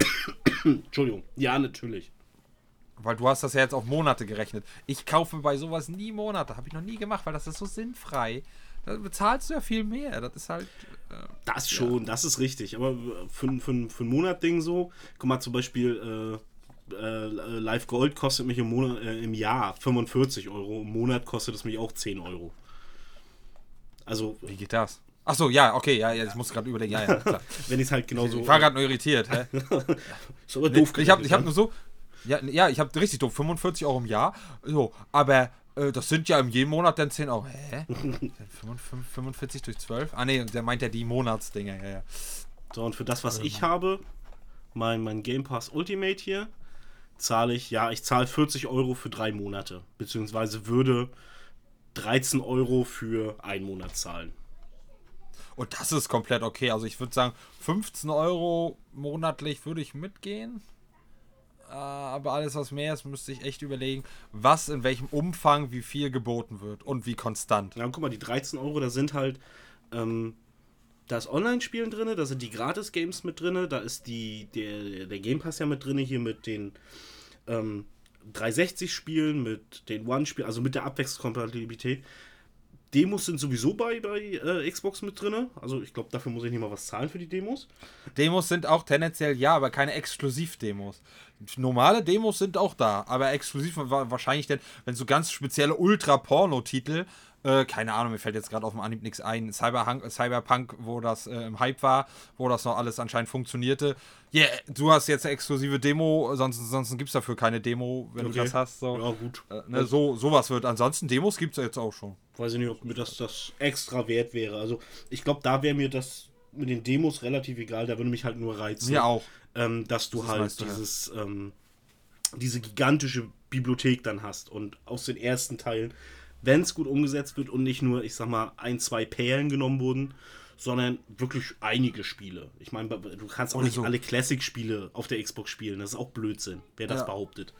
Entschuldigung. Ja, natürlich. Weil du hast das ja jetzt auf Monate gerechnet. Ich kaufe bei sowas nie Monate. Habe ich noch nie gemacht, weil das ist so sinnfrei. Da bezahlst du ja viel mehr. Das ist halt. Äh, Das schon, das ist richtig. Aber für, für, für ein Monat-Ding so, guck mal zum Beispiel, äh, äh, Live Gold kostet mich im, Monat, äh, im Jahr 45 Euro. Im Monat kostet es mich auch 10 Euro. Also, wie geht das? Ach so, ja, okay, ja, ja ich muss gerade überlegen. Ja, ja, klar. wenn ich es halt genauso. Ich war gerade nur irritiert. Hä? ist aber doof ich habe hab nur so. Ja, ja ich habe richtig doof. 45 Euro im Jahr. So, aber äh, das sind ja im jeden Monat dann 10 Euro. Hä? 45, 45 durch 12? Ah, nee, der meint ja die Monatsdinger. Ja, ja. So, und für das, was ich habe, mein, mein Game Pass Ultimate hier, zahle ich, ja, ich zahle 40 Euro für drei Monate. Beziehungsweise würde 13 Euro für einen Monat zahlen. Und das ist komplett okay. Also ich würde sagen, 15 Euro monatlich würde ich mitgehen. Äh, Aber alles, was mehr ist, müsste ich echt überlegen, was in welchem Umfang wie viel geboten wird und wie konstant. Ja, guck mal, die 13 Euro, da sind halt ähm, da ist Online-Spielen drin, da sind die Gratis-Games mit drin, da ist die, der, der Game Pass ja mit drin, hier mit den ähm, 360-Spielen, mit den One-Spielen, also mit der Abwechslungskompatibilität. Demos sind sowieso bei, bei äh, Xbox mit drin. Also ich glaube, dafür muss ich nicht mal was zahlen für die Demos. Demos sind auch tendenziell ja, aber keine Exklusiv-Demos. Normale Demos sind auch da, aber exklusiv wa- wahrscheinlich denn, wenn so ganz spezielle Ultra-Porno-Titel, äh, keine Ahnung, mir fällt jetzt gerade auf dem Anhieb nichts ein, Cyberpunk, Cyberpunk, wo das äh, im Hype war, wo das noch alles anscheinend funktionierte. Yeah, du hast jetzt eine exklusive Demo, sonst, sonst gibt es dafür keine Demo, wenn Okay. du das hast. So. Ja, gut. Äh, ne, so sowas wird. Ansonsten Demos gibt es jetzt auch schon. Weiß ich nicht, ob mir das, das extra wert wäre. Also ich glaube, da wäre mir das mit den Demos relativ egal. Da würde mich halt nur reizen. Mir auch. ähm, dass du Das halt meist so, ja. dieses, ähm, diese gigantische Bibliothek dann hast und aus den ersten Teilen, wenn es gut umgesetzt wird und nicht nur, ich sag mal, ein, zwei Perlen genommen wurden, sondern wirklich einige Spiele. Ich meine, du kannst auch Oder nicht so. alle Classic-Spiele auf der Xbox spielen. Das ist auch Blödsinn, wer das Ja. behauptet.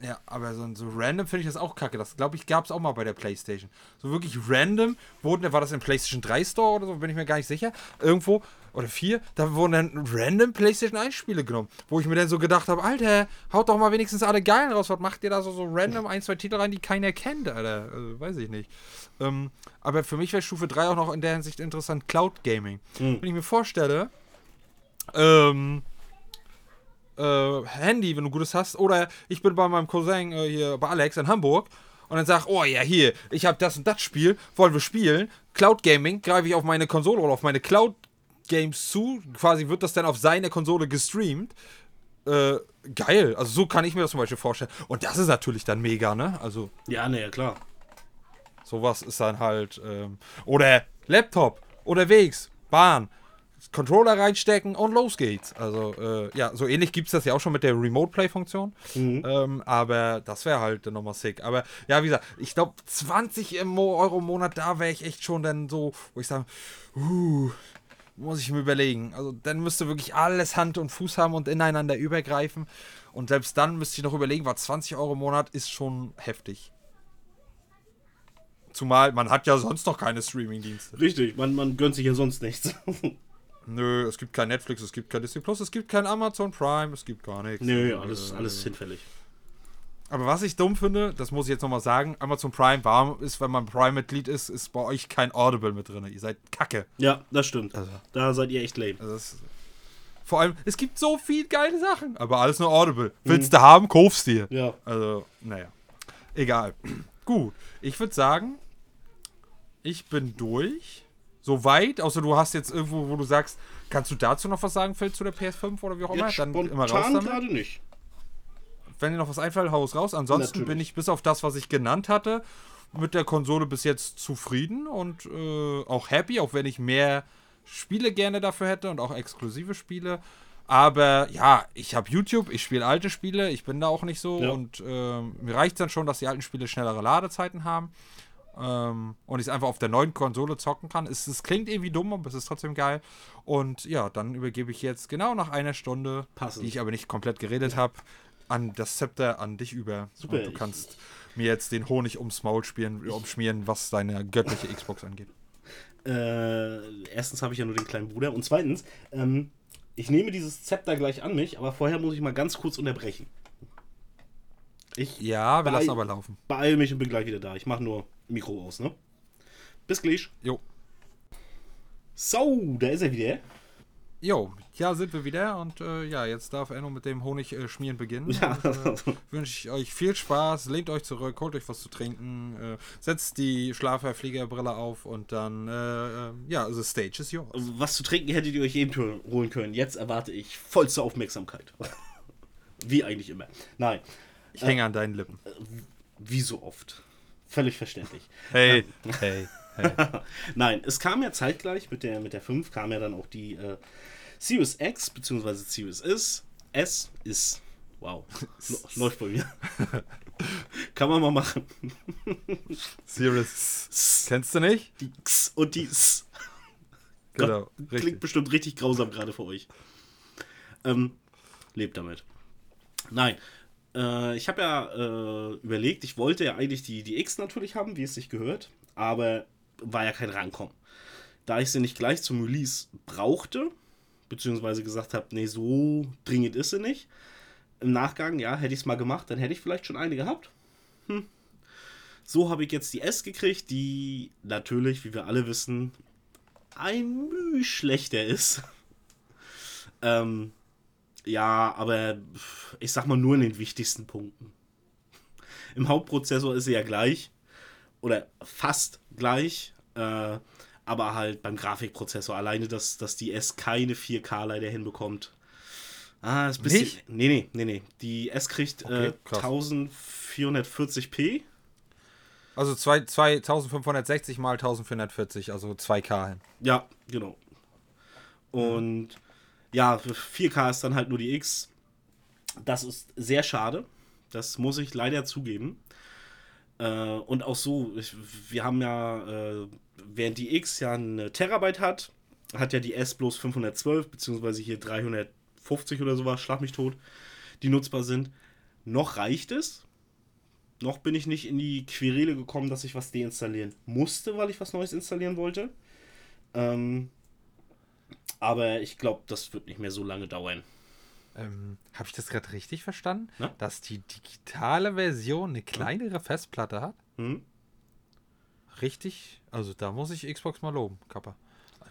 Ja, aber so, so random finde ich das auch kacke. Das glaube ich gab es auch mal bei der PlayStation. So wirklich random wurden, war das im PlayStation 3 Store oder so, bin ich mir gar nicht sicher. Irgendwo, oder 4, da wurden dann random PlayStation 1 Spiele genommen. Wo ich mir dann so gedacht habe, Alter, haut doch mal wenigstens alle geilen raus. Was macht ihr da so, so random ein, zwei Titel rein, die keiner kennt, Alter? Also, weiß ich nicht. Ähm, aber für mich wäre Stufe 3 auch noch in der Hinsicht interessant, Cloud Gaming. Mhm. Wenn ich mir vorstelle, ähm, äh, Handy, wenn du gutes hast. Oder ich bin bei meinem Cousin äh, hier bei Alex in Hamburg und dann sag, oh ja, hier, ich habe das und das Spiel, wollen wir spielen? Cloud Gaming, greife ich auf meine Konsole oder auf meine Cloud Games zu. Quasi wird das dann auf seine Konsole gestreamt. Äh, geil. Also so kann ich mir das zum Beispiel vorstellen. Und das ist natürlich dann mega, ne? Also Ja, naja, klar. sowas ist dann halt. Ähm, oder Laptop, unterwegs, Bahn. Controller reinstecken und los geht's. Also, äh, ja, so ähnlich gibt es das ja auch schon mit der Remote-Play-Funktion. Ähm, aber das wäre halt nochmal sick. Aber ja, wie gesagt, ich glaube, 20 im Mo- Euro im Monat, da wäre ich echt schon dann so, wo ich sage, uh, muss ich mir überlegen. Also dann müsste wirklich alles Hand und Fuß haben und ineinander übergreifen. Und selbst dann müsste ich noch überlegen, was 20 Euro im Monat ist schon heftig. Zumal man hat ja sonst noch keine Streaming-Dienste. Richtig, man, man gönnt sich ja sonst nichts. Nö, es gibt kein Netflix, es gibt kein Disney Plus, es gibt kein Amazon Prime, es gibt gar nichts. Nö, alles, Äh, alles hinfällig. Aber was ich dumm finde, das muss ich jetzt nochmal sagen, Amazon Prime war, ist, wenn man Prime-Mitglied ist, ist bei euch kein Audible mit drin. Ihr seid kacke. Ja, das stimmt. Also. Da seid ihr echt lame. Also das, vor allem, es gibt so viel geile Sachen, aber alles nur Audible. Willst du haben, kaufst dir. Ja. Also, naja. Egal. Gut. Ich würde sagen, ich bin durch. Soweit, außer du hast jetzt irgendwo, wo du sagst, kannst du dazu noch was sagen, Phil, zu der PS5 oder wie auch immer? Jetzt Dann immer raus damit. gerade nicht. Wenn dir noch was einfällt, hau es raus. Ansonsten Natürlich. bin ich bis auf das, was ich genannt hatte, mit der Konsole bis jetzt zufrieden und äh, auch happy, auch wenn ich mehr Spiele gerne dafür hätte und auch exklusive Spiele. Aber ja, ich habe YouTube, ich spiele alte Spiele, ich bin da auch nicht so Ja. und ähm, mir reicht dann schon, dass die alten Spiele schnellere Ladezeiten haben ähm, und ich es einfach auf der neuen Konsole zocken kann. Es, es klingt irgendwie dumm, aber es ist trotzdem geil. Und ja, dann übergebe ich jetzt genau nach einer Stunde, Passend. die ich aber nicht komplett geredet habe, an das Zepter an dich über. Super, Und du kannst mir jetzt den Honig ums Maul spielen, umschmieren, was deine göttliche Xbox angeht. Äh, erstens habe ich ja nur den kleinen Bruder und zweitens, ähm, ich nehme dieses Zepter gleich an mich, aber vorher muss ich mal ganz kurz unterbrechen. Ich Ja, wir lassen aber laufen. beeile mich und bin gleich wieder da. Ich mache nur Mikro aus, ne? Bis gleich. Jo. So, da ist er wieder. Jo, ja, sind wir wieder und äh, ja, jetzt darf Enno mit dem Honig äh, schmieren beginnen. Ja. Äh, wünsche ich euch viel Spaß, lehnt euch zurück, holt euch was zu trinken, äh, setzt die Schlaferfliegerbrille auf und dann, äh, äh, ja, also Stage is yours. Was zu trinken hättet ihr euch eben holen können. Jetzt erwarte ich vollste Aufmerksamkeit. Wie eigentlich immer. Nein, Ich hänge an deinen Lippen. wie so oft. Völlig verständlich. Hey, hey, hey. Nein, es kam ja zeitgleich mit der, mit der 5 kam ja dann auch die äh, Series X bzw. Series S. S ist. Wow. Läuft bei mir. Kann man mal machen. Serious. Kennst du nicht? Die X und die S. Genau, Klingt richtig. bestimmt richtig grausam gerade für euch. Ähm, lebt damit. Nein. Äh, ich habe ja äh, überlegt, ich wollte ja eigentlich die, die X natürlich haben, wie es sich gehört, aber war ja kein Rankommen. Da ich sie nicht gleich zum Release brauchte, beziehungsweise gesagt habe, nee, so dringend ist sie nicht. Im Nachgang, ja, hätte ich es mal gemacht, dann hätte ich vielleicht schon eine gehabt. Hm. So habe ich jetzt die S gekriegt, die natürlich, wie wir alle wissen, ein Mühe schlechter ist. ähm, ja, aber ich sag mal nur in den wichtigsten Punkten. Im Hauptprozessor ist sie ja gleich. Oder fast gleich. Äh, aber halt beim Grafikprozessor. Alleine, dass, dass die S keine 4K leider hinbekommt. Ah, ist ein bisschen. Nicht? Nee, nee, nee, nee. Die S kriegt Okay, äh, krass. 1440p. Also zwei, zwei, 1560 mal 1440, also 2K hin. Ja, genau. Und ja, für 4K ist dann halt nur die X. Das ist sehr schade. Das muss ich leider zugeben. Äh, und auch so, ich, wir haben ja, äh, während die X ja eine Terabyte hat, hat ja die S bloß 512, beziehungsweise hier 350 oder sowas, schlag mich tot, die nutzbar sind. Noch reicht es. Noch bin ich nicht in die Querele gekommen, dass ich was deinstallieren musste, weil ich was Neues installieren wollte. Ähm, aber ich glaube, das wird nicht mehr so lange dauern. Ähm, Habe ich das gerade richtig verstanden? Na? Dass die digitale Version eine kleinere Festplatte hat? Hm? Richtig? Also da muss ich Xbox mal loben, Kappa.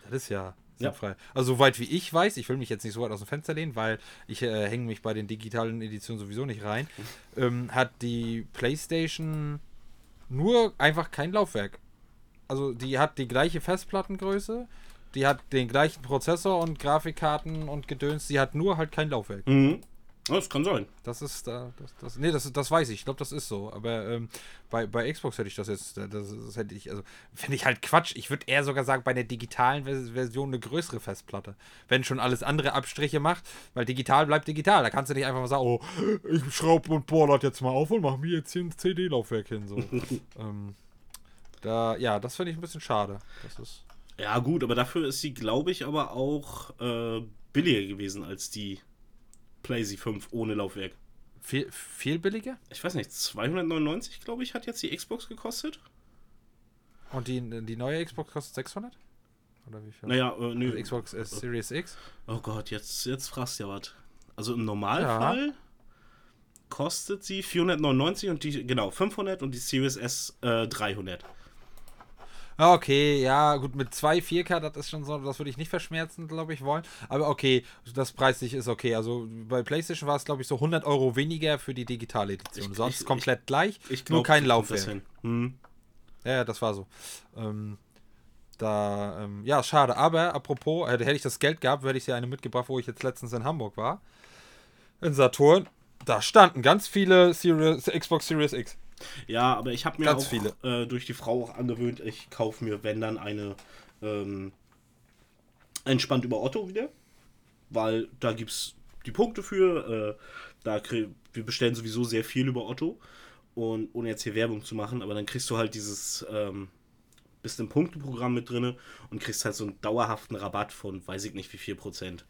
Das ist ja Ja. sinnfrei. Also soweit wie ich weiß, ich will mich jetzt nicht so weit aus dem Fenster lehnen, weil ich äh, hänge mich bei den digitalen Editionen sowieso nicht rein, ähm, hat die PlayStation nur einfach kein Laufwerk. Also die hat die gleiche Festplattengröße, die hat den gleichen Prozessor und Grafikkarten und Gedöns, sie hat nur halt kein Laufwerk. Mhm. Das kann sein. Das ist da, das, das, nee, das, das weiß ich. Ich glaube, das ist so. Aber ähm, bei, bei Xbox hätte ich das jetzt, das, das hätte ich, also finde ich halt Quatsch. Ich würde eher sogar sagen, bei der digitalen Vers- Version eine größere Festplatte. Wenn schon alles andere Abstriche macht, weil digital bleibt digital. Da kannst du nicht einfach mal sagen, oh, ich schraube und bohr das jetzt mal auf und mache mir jetzt hier ein CD-Laufwerk hin. So. ähm, da, ja, das finde ich ein bisschen schade. Das ist. Ja, gut, aber dafür ist sie, glaube ich, aber auch äh, billiger gewesen als die PlayStation 5 ohne Laufwerk. Viel, viel billiger? Ich weiß nicht, 299, glaube ich, hat jetzt die Xbox gekostet. Und die, die neue Xbox kostet 600? Oder wie viel? Naja, äh, nö. Also Xbox S Series X? Oh Gott, jetzt, jetzt fragst du ja was. Also im Normalfall kostet sie 499 und die, genau, 500 und die Series S äh, 300. Ah, Okay, ja, gut, mit zwei 4K, das ist schon so, das würde ich nicht verschmerzen, glaube ich, wollen. Aber okay, das preislich ist okay. Also bei PlayStation war es, glaube ich, so 100 Euro weniger für die digitale Edition. Ich- Sonst ich- komplett gleich, Ich nur glaub, kein kriegt das Laufwerk. Hm. Ja, ja, das war so. Ähm, da, ähm, ja, schade. Aber apropos, äh, hätte ich das Geld gehabt, hätte ich dir eine mitgebracht, wo ich jetzt letztens in Hamburg war. In Saturn. Da standen ganz viele Series, Xbox Series X. Ja, aber ich habe mir Ganz auch viele. Äh, durch die Frau auch angewöhnt, ich kaufe mir, wenn dann eine ähm, entspannt über Otto wieder. Weil da gibt es die Punkte für. Äh, da krieg, wir bestellen sowieso sehr viel über Otto. Und ohne jetzt hier Werbung zu machen, aber dann kriegst du halt dieses, ähm, bist im Punkteprogramm mit drinne und kriegst halt so einen dauerhaften Rabatt von weiß ich nicht wie viel Prozent.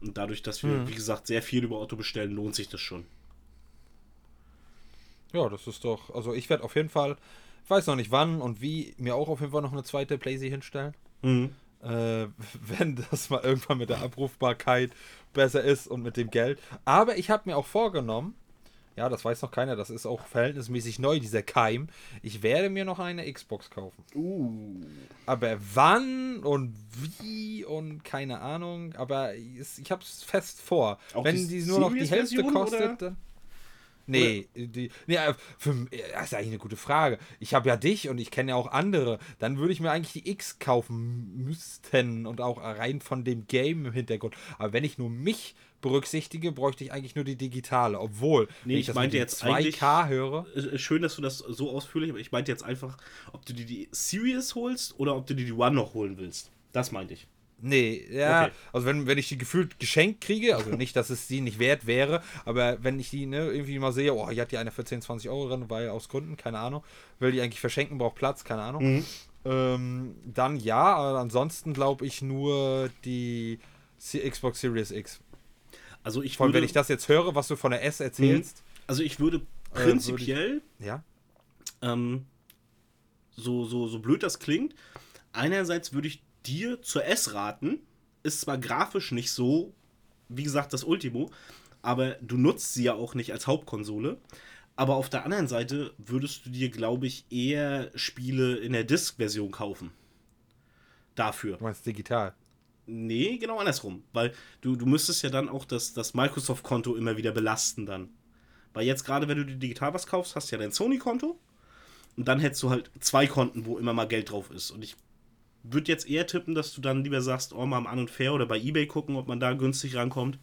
Und dadurch, dass wir, wie gesagt, sehr viel über Otto bestellen, lohnt sich das schon. Ja, das ist doch. Also ich werde auf jeden Fall, ich weiß noch nicht wann und wie, mir auch auf jeden Fall noch eine zweite PlayStation hinstellen. Mhm. Äh, wenn das mal irgendwann mit der Abrufbarkeit besser ist und mit dem Geld. Aber ich habe mir auch vorgenommen, ja, das weiß noch keiner, das ist auch verhältnismäßig neu, dieser Keim. Ich werde mir noch eine Xbox kaufen. Uh. Aber wann und wie und keine Ahnung. Aber es- ich habe es fest vor. Auch Wenn die die, nur noch die Hälfte Series-Version, kostet, oder? Nee, die, nee, äh, für, äh, das ist eigentlich eine gute Frage. Ich habe ja dich und ich kenne ja auch andere. Dann würde ich mir eigentlich die X kaufen müssten und auch rein von dem Game im Hintergrund. Aber wenn ich nur mich berücksichtige, bräuchte ich eigentlich nur die digitale. Obwohl, Nee, wenn ich das meinte jetzt dem 2K eigentlich- höre. Äh, Schön, dass du das so ausführlich, aber ich meinte jetzt einfach, ob du dir die Series holst oder ob du dir die One noch holen willst. Das meinte ich. Nee, ja, Okay. also wenn, wenn ich die gefühlt geschenkt kriege, also nicht, dass es die nicht wert wäre, aber wenn ich die ne, irgendwie mal sehe, oh, hier hat die eine für 10, 20 Euro drin, weil aus Gründen, keine Ahnung, will die eigentlich verschenken, braucht Platz, keine Ahnung, ähm, dann ja, aber ansonsten glaube ich nur die Xbox Series X. Also ich Vor allem, würde, wenn ich das jetzt höre, was du von der S erzählst, also ich würde prinzipiell, ja, ähm, so, so, so blöd das klingt, einerseits würde ich dir zur S raten, ist zwar grafisch nicht so, wie gesagt, das Ultimo, aber du nutzt sie ja auch nicht als Hauptkonsole. Aber auf der anderen Seite würdest du dir, glaube ich, eher Spiele in der Disk-Version kaufen. Dafür. du meinst digital. Nee, genau andersrum. Weil du, du müsstest ja dann auch das, das Microsoft-Konto immer wieder belasten dann. Weil jetzt gerade, wenn du dir digital was kaufst, hast du ja dein Sony-Konto. Und dann hättest du halt zwei Konten, wo immer mal Geld drauf ist. Und ich würde jetzt eher tippen, dass du dann lieber sagst, oh, mal am An und Fair oder bei Ebay gucken, ob man da günstig rankommt.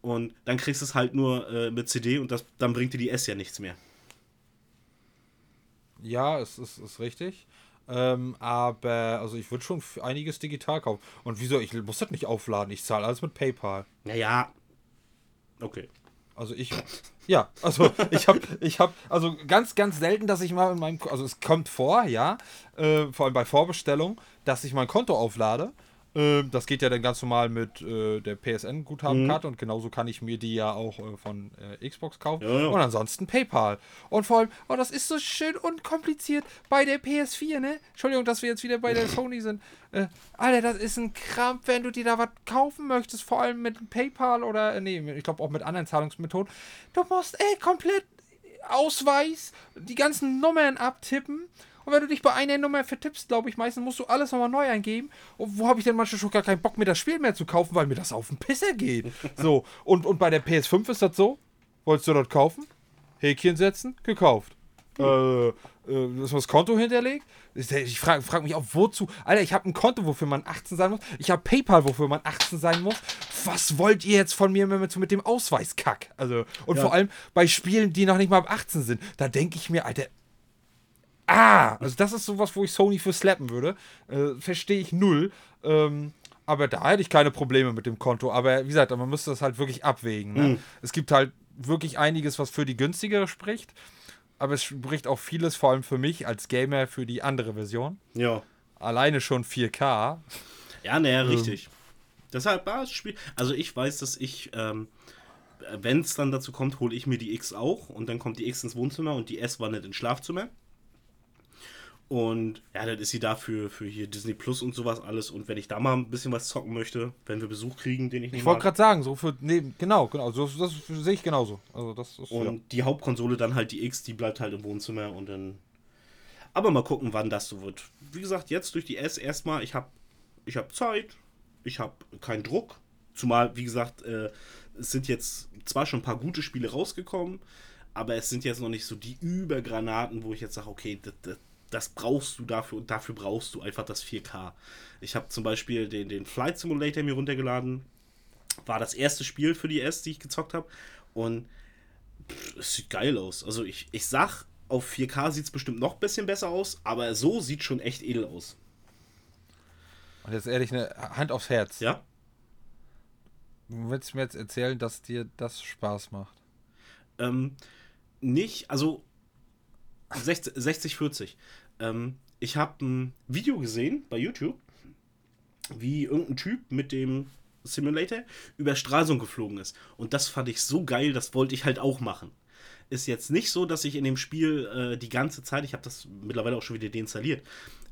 Und dann kriegst du es halt nur äh, mit CD und das, dann bringt dir die S ja nichts mehr. Ja, es ist, ist richtig. Ähm, aber, also ich würde schon einiges digital kaufen. Und wieso? Ich muss das nicht aufladen. Ich zahle alles mit PayPal. Naja. Okay. Also ich, ja, also ich habe, ich habe, also ganz, ganz selten, dass ich mal in meinem, also es kommt vor, ja, äh, vor allem bei Vorbestellung, dass ich mein Konto auflade. Ähm, das geht ja dann ganz normal mit äh, der PSN-Guthabenkarte und genauso kann ich mir die ja auch äh, von äh, Xbox kaufen. Ja, ja. Und ansonsten PayPal. Und vor allem, oh, das ist so schön unkompliziert bei der PS4, ne? Entschuldigung, dass wir jetzt wieder bei der Sony sind. Äh, Alter, das ist ein Krampf, wenn du dir da was kaufen möchtest, vor allem mit PayPal oder, äh, nee, ich glaube auch mit anderen Zahlungsmethoden. Du musst, ey, komplett Ausweis, die ganzen Nummern abtippen. Und wenn du dich bei einer Nummer vertippst, glaube ich, meistens musst du alles nochmal neu eingeben. Und wo habe ich denn manchmal schon gar keinen Bock, mir das Spiel mehr zu kaufen, weil mir das auf den Pisser geht. So, und, und bei der PS5 ist das so. Wolltest du dort kaufen? Häkchen setzen? Gekauft. Äh, äh, ist das Konto hinterlegt? Ich, ich frage frag mich auch, wozu? Alter, ich habe ein Konto, wofür man 18 sein muss. Ich habe PayPal, wofür man 18 sein muss. Was wollt ihr jetzt von mir mit, mit dem Ausweiskack? Also, und Ja. vor allem bei Spielen, die noch nicht mal ab 18 sind, da denke ich mir, Alter, Ah, also das ist sowas, wo ich Sony für slappen würde. Äh, Verstehe ich null. Ähm, aber da hätte ich keine Probleme mit dem Konto. Aber wie gesagt, man müsste das halt wirklich abwägen. Ne? Es gibt halt wirklich einiges, was für die günstigere spricht. Aber es spricht auch vieles, vor allem für mich als Gamer, für die andere Version. Ja. alleine schon 4K. Ja, naja, richtig. Deshalb war das Spiel. Also ich weiß, dass ich, ähm, wenn es dann dazu kommt, hole ich mir die X auch und dann kommt die X ins Wohnzimmer und die S wandert ins Schlafzimmer. Und ja, dann ist sie dafür für hier Disney Plus und sowas alles. Und wenn ich da mal ein bisschen was zocken möchte, wenn wir Besuch kriegen, den ich nicht Ich wollte gerade sagen, so für. Nee, genau, genau. So, das sehe ich genauso. Also das ist. Und ja. die Hauptkonsole dann halt die X, die bleibt halt im Wohnzimmer und dann. Aber mal gucken, wann das so wird. Wie gesagt, jetzt durch die S erstmal, ich habe ich hab Zeit, ich habe keinen Druck. Zumal, wie gesagt, äh, es sind jetzt zwar schon ein paar gute Spiele rausgekommen, aber es sind jetzt noch nicht so die Übergranaten, wo ich jetzt sage, okay, das, das, das brauchst du dafür und dafür brauchst du einfach das 4K. Ich habe zum Beispiel den, den Flight Simulator mir runtergeladen. War das erste Spiel für die S, die ich gezockt habe. Und es sieht geil aus. Also ich, ich sag, auf 4K sieht es bestimmt noch ein bisschen besser aus, aber so sieht schon echt edel aus. Und jetzt ehrlich, eine Hand aufs Herz. Ja? Du willst mir jetzt erzählen, dass dir das Spaß macht. Ähm, nicht, also 60, 60 40. Ähm, ich habe ein Video gesehen bei YouTube, wie irgendein Typ mit dem Simulator über Stralsund geflogen ist. Und das fand ich so geil, das wollte ich halt auch machen. Ist jetzt nicht so, dass ich in dem Spiel äh, die ganze Zeit, ich habe das mittlerweile auch schon wieder deinstalliert,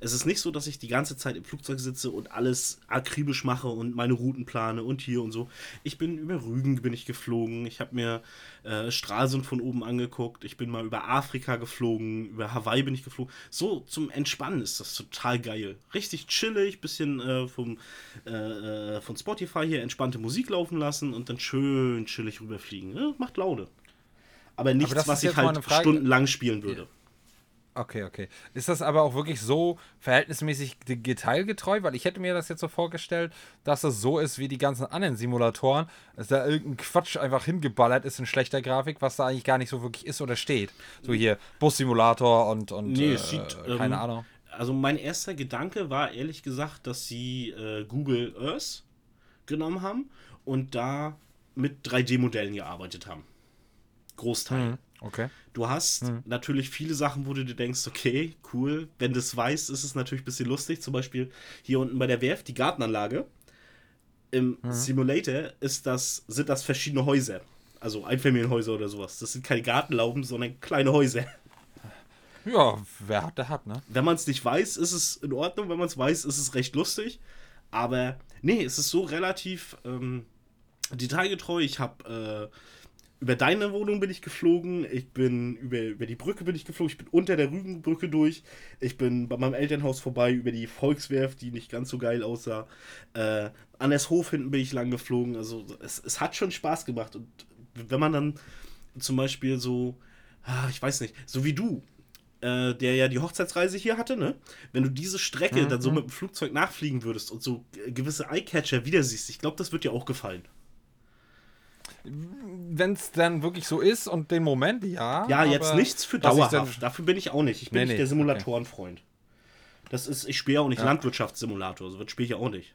es ist nicht so, dass ich die ganze Zeit im Flugzeug sitze und alles akribisch mache und meine Routen plane und hier und so. Ich bin über Rügen bin ich geflogen, ich habe mir äh, Stralsund von oben angeguckt, ich bin mal über Afrika geflogen, über Hawaii bin ich geflogen. So zum Entspannen ist das total geil. Richtig chillig, bisschen äh, vom, äh, äh, von Spotify hier entspannte Musik laufen lassen und dann schön chillig rüberfliegen. Ja, macht Laude. Aber nichts, das was ich halt stundenlang spielen würde. Okay, okay. Ist das aber auch wirklich so verhältnismäßig detailgetreu? Weil ich hätte mir das jetzt so vorgestellt, dass es so ist wie die ganzen anderen Simulatoren, dass da irgendein Quatsch einfach hingeballert ist in schlechter Grafik, was da eigentlich gar nicht so wirklich ist oder steht. So hier Bussimulator und, und Nee, äh, es sieht, ähm, keine Ahnung. Also mein erster Gedanke war ehrlich gesagt, dass sie äh, Google Earth genommen haben und da mit 3D-Modellen gearbeitet haben. Großteil. Mhm, Okay. Du hast natürlich viele Sachen, wo du dir denkst, okay, cool. Wenn du es weißt, ist es natürlich ein bisschen lustig. Zum Beispiel hier unten bei der Werft, die Gartenanlage. Im Simulator ist das, sind das verschiedene Häuser. Also Einfamilienhäuser oder sowas. Das sind keine Gartenlauben, sondern kleine Häuser. Ja, wer hat, der hat, ne? Wenn man es nicht weiß, ist es in Ordnung. Wenn man es weiß, ist es recht lustig. Aber nee, es ist so relativ ähm, detailgetreu. Ich habe äh, über deine Wohnung bin ich geflogen. Ich bin über, über die Brücke bin ich geflogen. Ich bin unter der Rügenbrücke durch. Ich bin bei meinem Elternhaus vorbei über die Volkswerft, die nicht ganz so geil aussah. Äh, an das Hof hinten bin ich lang geflogen. Also es, es hat schon Spaß gemacht. Und wenn man dann zum Beispiel so, ah, ich weiß nicht, so wie du, äh, der ja die Hochzeitsreise hier hatte, ne? Wenn du diese Strecke dann so mit dem Flugzeug nachfliegen würdest und so äh, gewisse Eyecatcher wieder siehst, ich glaube, das wird dir auch gefallen. Wenn es dann wirklich so ist und den Moment, ja. Ja, jetzt aber nichts für dauerhaft. Dafür bin ich auch nicht. Ich bin Nee, nicht nee, der Simulatorenfreund. Das ist, ich spiele ja auch nicht Landwirtschaftssimulator, so spiele ich ja auch nicht.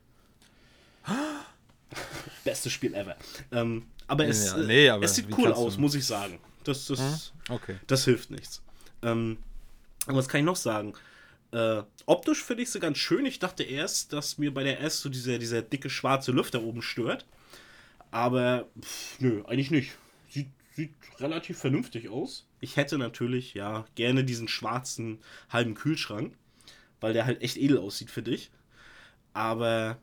Bestes Spiel ever. Ähm, aber es, Ja, äh, nee, aber es sieht cool aus, muss ich sagen. Das, das, Okay. das hilft nichts. Ähm, und was kann ich noch sagen? Äh, optisch finde ich sie ganz schön. Ich dachte erst, dass mir bei der S so dieser, dieser dicke schwarze Lüfter oben stört. Aber pff, nö, eigentlich nicht. Sieht, sieht relativ vernünftig aus. Ich hätte natürlich, ja, gerne diesen schwarzen halben Kühlschrank, weil der halt echt edel aussieht für dich. Aber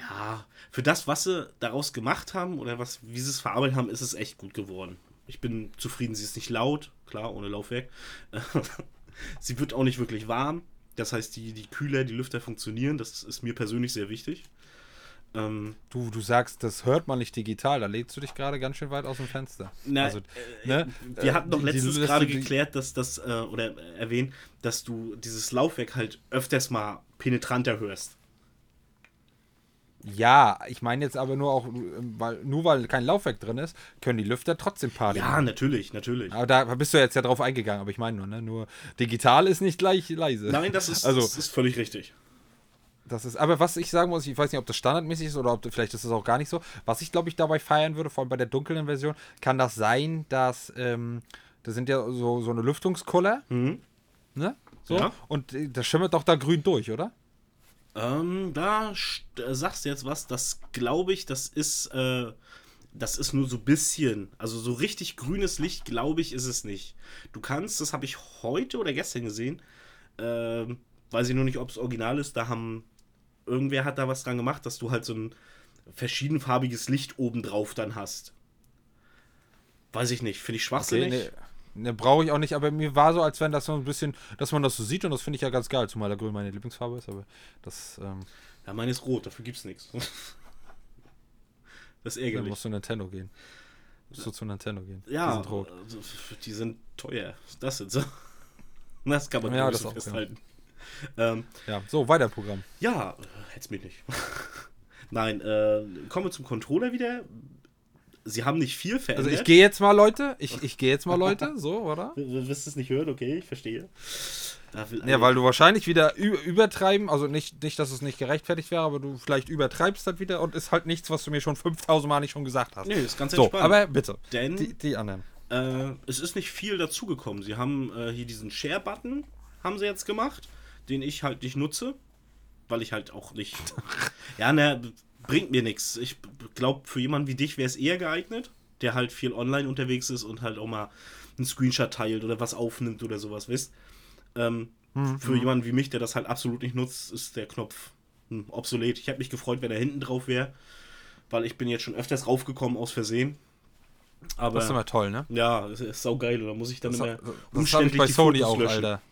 ja, für das, was sie daraus gemacht haben oder was, wie sie es verarbeitet haben, ist es echt gut geworden. Ich bin zufrieden, sie ist nicht laut, klar, ohne Laufwerk. sie wird auch nicht wirklich warm. Das heißt, die, die Kühler, die Lüfter funktionieren. Das ist mir persönlich sehr wichtig. Ähm, Du, du sagst, das hört man nicht digital, da legst du dich gerade ganz schön weit aus dem Fenster. Na, also, ne? wir Äh, hatten doch letztens gerade geklärt, dass das, äh, oder erwähnt, dass du dieses Laufwerk halt öfters mal penetranter hörst. Ja, ich meine jetzt aber nur auch, ähm, weil nur weil kein Laufwerk drin ist, können die Lüfter trotzdem Party Ja, machen. natürlich, natürlich. Aber da bist du jetzt ja drauf eingegangen, aber ich meine nur, ne? Nur digital ist nicht gleich leise. Nein, das ist, Also- das ist völlig richtig. Das ist, aber was ich sagen muss, ich weiß nicht, ob das standardmäßig ist oder ob vielleicht ist es auch gar nicht so. Was ich glaube ich dabei feiern würde, vor allem bei der dunklen Version, kann das sein, dass ähm, da sind ja so, so eine Lüftungskuller. Mhm. Ne? So. Ja. Und äh, das schimmert doch da grün durch, oder? Ähm, da äh, sagst du jetzt was, das glaube ich, das ist, äh, das ist nur so ein bisschen, also so richtig grünes Licht, glaube ich, ist es nicht. Du kannst, das habe ich heute oder gestern gesehen, ähm, weiß ich nur nicht, ob es original ist, da haben, irgendwer hat da was dran gemacht, dass du halt so ein verschiedenfarbiges Licht obendrauf dann hast. Weiß ich nicht, finde ich schwachsinnig. nee, ne, brauche ich auch nicht, aber mir war so, als wenn das so ein bisschen, dass man das so sieht und das finde ich ja ganz geil, zumal der Grün meine Lieblingsfarbe ist, aber das, ähm, Ja, meine ist rot, dafür gibt's nichts. Das ist dann ärgerlich. musst du Nintendo gehen. Musst du zu Nintendo gehen. Ja, Die sind rot. also, die sind teuer. Das sind so. Das kann man Ja, das so auch, festhalten. Ähm, Ja, so, weiter Programm. ja, hätt's mich nicht. Nein, äh, kommen wir zum Controller wieder. Sie haben nicht viel Also verändert. ich gehe jetzt mal, Leute. Ich, ich gehe jetzt mal, Leute. So, oder? Du wirst es nicht hören, okay, ich verstehe. Ja, weil du wahrscheinlich wieder übertreiben, also nicht, nicht, dass es nicht gerechtfertigt wäre, aber du vielleicht übertreibst das wieder und ist halt nichts, was du mir schon 5000 Mal nicht schon gesagt hast. Nee, ist ganz so, entspannt. aber bitte. Denn Die, die anderen. Äh, es ist nicht viel dazugekommen. Sie haben äh, hier diesen Share-Button, haben sie jetzt gemacht, den ich halt nicht nutze, weil ich halt auch nicht. ja, ne, bringt mir nichts. Ich glaube, für jemanden wie dich wäre es eher geeignet, der halt viel online unterwegs ist und halt auch mal einen Screenshot teilt oder was aufnimmt oder sowas, wisst. Ähm, Für jemanden wie mich, der das halt absolut nicht nutzt, ist der Knopf hm, obsolet. Ich hätte mich gefreut, wenn er hinten drauf wäre, weil ich bin jetzt schon öfters raufgekommen aus Versehen. Aber Das ist immer toll, ne? ja, das ist saugeil. Da muss ich dann Das, immer das habe ich umständlich bei Sony auch, löschen. Alter.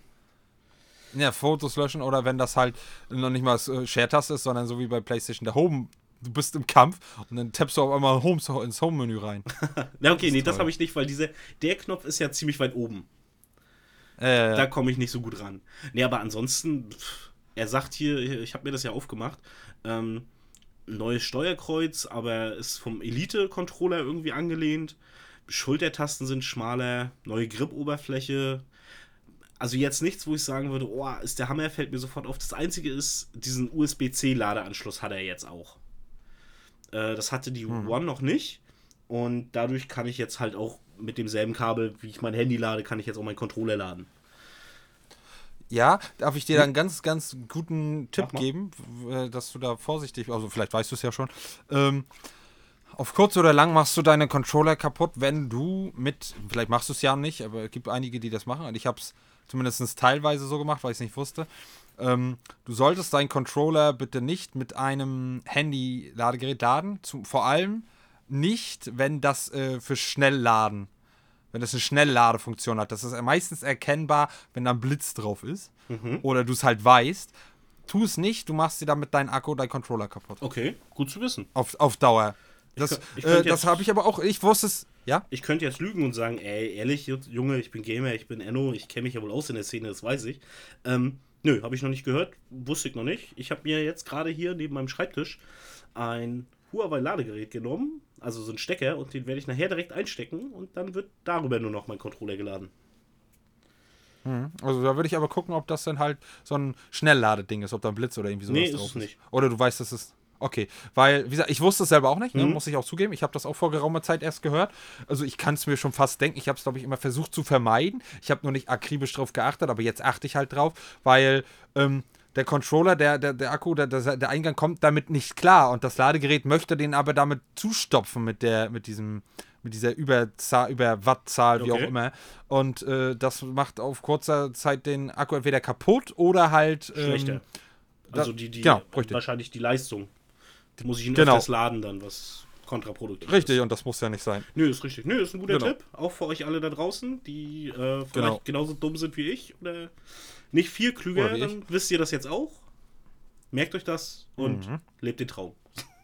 Ja, Fotos löschen oder wenn das halt noch nicht mal das äh, Share-Taste ist, sondern so wie bei PlayStation der Home. Du bist im Kampf und dann tappst du auf einmal Home, ins Home-Menü rein. Ja, okay, nee, das habe ich nicht, weil diese, der Knopf ist ja ziemlich weit oben. Äh, Da komme ich nicht so gut ran. Nee, aber ansonsten, pff, er sagt hier, ich habe mir das ja aufgemacht, ähm, neues Steuerkreuz, aber ist vom Elite-Controller irgendwie angelehnt. Schultertasten sind schmaler, neue Grip-Oberfläche. Also jetzt nichts, wo ich sagen würde, oh, ist der Hammer, fällt mir sofort auf. Das Einzige ist, diesen USB-C-Ladeanschluss hat er jetzt auch. Äh, das hatte die One noch nicht. Und dadurch kann ich jetzt halt auch mit demselben Kabel, wie ich mein Handy lade, kann ich jetzt auch meinen Controller laden. Ja, darf ich dir da einen ganz, ganz guten Tipp geben, äh, dass du da vorsichtig, also vielleicht weißt du es ja schon. Ähm, auf kurz oder lang machst du deine Controller kaputt, wenn du mit, vielleicht machst du es ja nicht, aber es gibt einige, die das machen und ich habe es zumindest teilweise so gemacht, weil ich es nicht wusste. Ähm, du solltest deinen Controller bitte nicht mit einem Handy-Ladegerät laden, zum, vor allem nicht, wenn das äh, für Schnellladen wenn das eine Schnellladefunktion hat. Das ist meistens erkennbar, wenn da ein Blitz drauf ist. Oder du es halt weißt. Tu es nicht, du machst dir damit deinen Akku, deinen Controller kaputt. Okay, gut zu wissen. Auf, auf Dauer. Das, äh, das habe ich aber auch, ich wusste es, ja? Ich könnte jetzt lügen und sagen, ey, ehrlich, Junge, ich bin Gamer, ich bin Enno, ich kenne mich ja wohl aus in der Szene, das weiß ich. Ähm, nö, habe ich noch nicht gehört, wusste ich noch nicht. Ich habe mir jetzt gerade hier neben meinem Schreibtisch ein Huawei-Ladegerät genommen, also so ein Stecker, und den werde ich nachher direkt einstecken und dann wird darüber nur noch mein Controller geladen. Also da würde ich aber gucken, ob das dann halt so ein Schnellladeding ist, ob da ein Blitz oder irgendwie sowas Nee, ist drauf es nicht. Oder du weißt, dass es. Okay, weil, wie gesagt, ich wusste es selber auch nicht, ne, Mhm. muss ich auch zugeben. Ich habe das auch vor geraumer Zeit erst gehört. Also ich kann es mir schon fast denken. Ich habe es, glaube ich, immer versucht zu vermeiden. Ich habe nur nicht akribisch drauf geachtet, aber jetzt achte ich halt drauf, weil ähm, der Controller, der, der, der Akku, der, der, Eingang kommt damit nicht klar und das Ladegerät möchte den aber damit zustopfen mit der, mit diesem, mit dieser Überzahl, über Wattzahl, wie Okay. auch immer. Und äh, das macht auf kurzer Zeit den Akku entweder kaputt oder halt ähm, Schlechter. also die, die genau, wahrscheinlich die Leistung. Muss ich ihn Genau. öfters laden dann, was kontraproduktiv Richtig, ist. und das muss ja nicht sein. Nö, ist richtig. Nö, ist ein guter Genau. Tipp. Auch für euch alle da draußen, die äh, vielleicht Genau. genauso dumm sind wie ich oder nicht viel klüger, dann wisst ihr das jetzt auch. Merkt euch das und Mhm. lebt den Traum.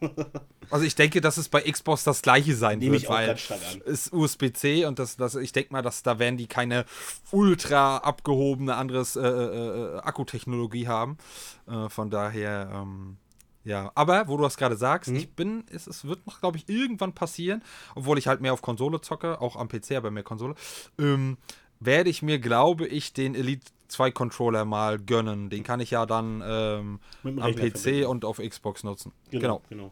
Also ich denke, dass es bei Xbox das gleiche sein Nehme wird, weil ist USB-C und das, das, ich denke mal, dass da werden die keine ultra abgehobene anderes äh, äh, äh, Akkutechnologie haben. Äh, von daher, ähm, ja. Aber wo du das gerade sagst, Mhm. ich bin, es, es wird noch, glaube ich, irgendwann passieren, obwohl ich halt mehr auf Konsole zocke, auch am PC, aber mehr Konsole, ähm, werde ich mir, glaube ich, den Elite 2 Controller mal gönnen. Den kann ich ja dann ähm, am Rechner PC verbinden. und auf Xbox nutzen. Genau. genau. genau.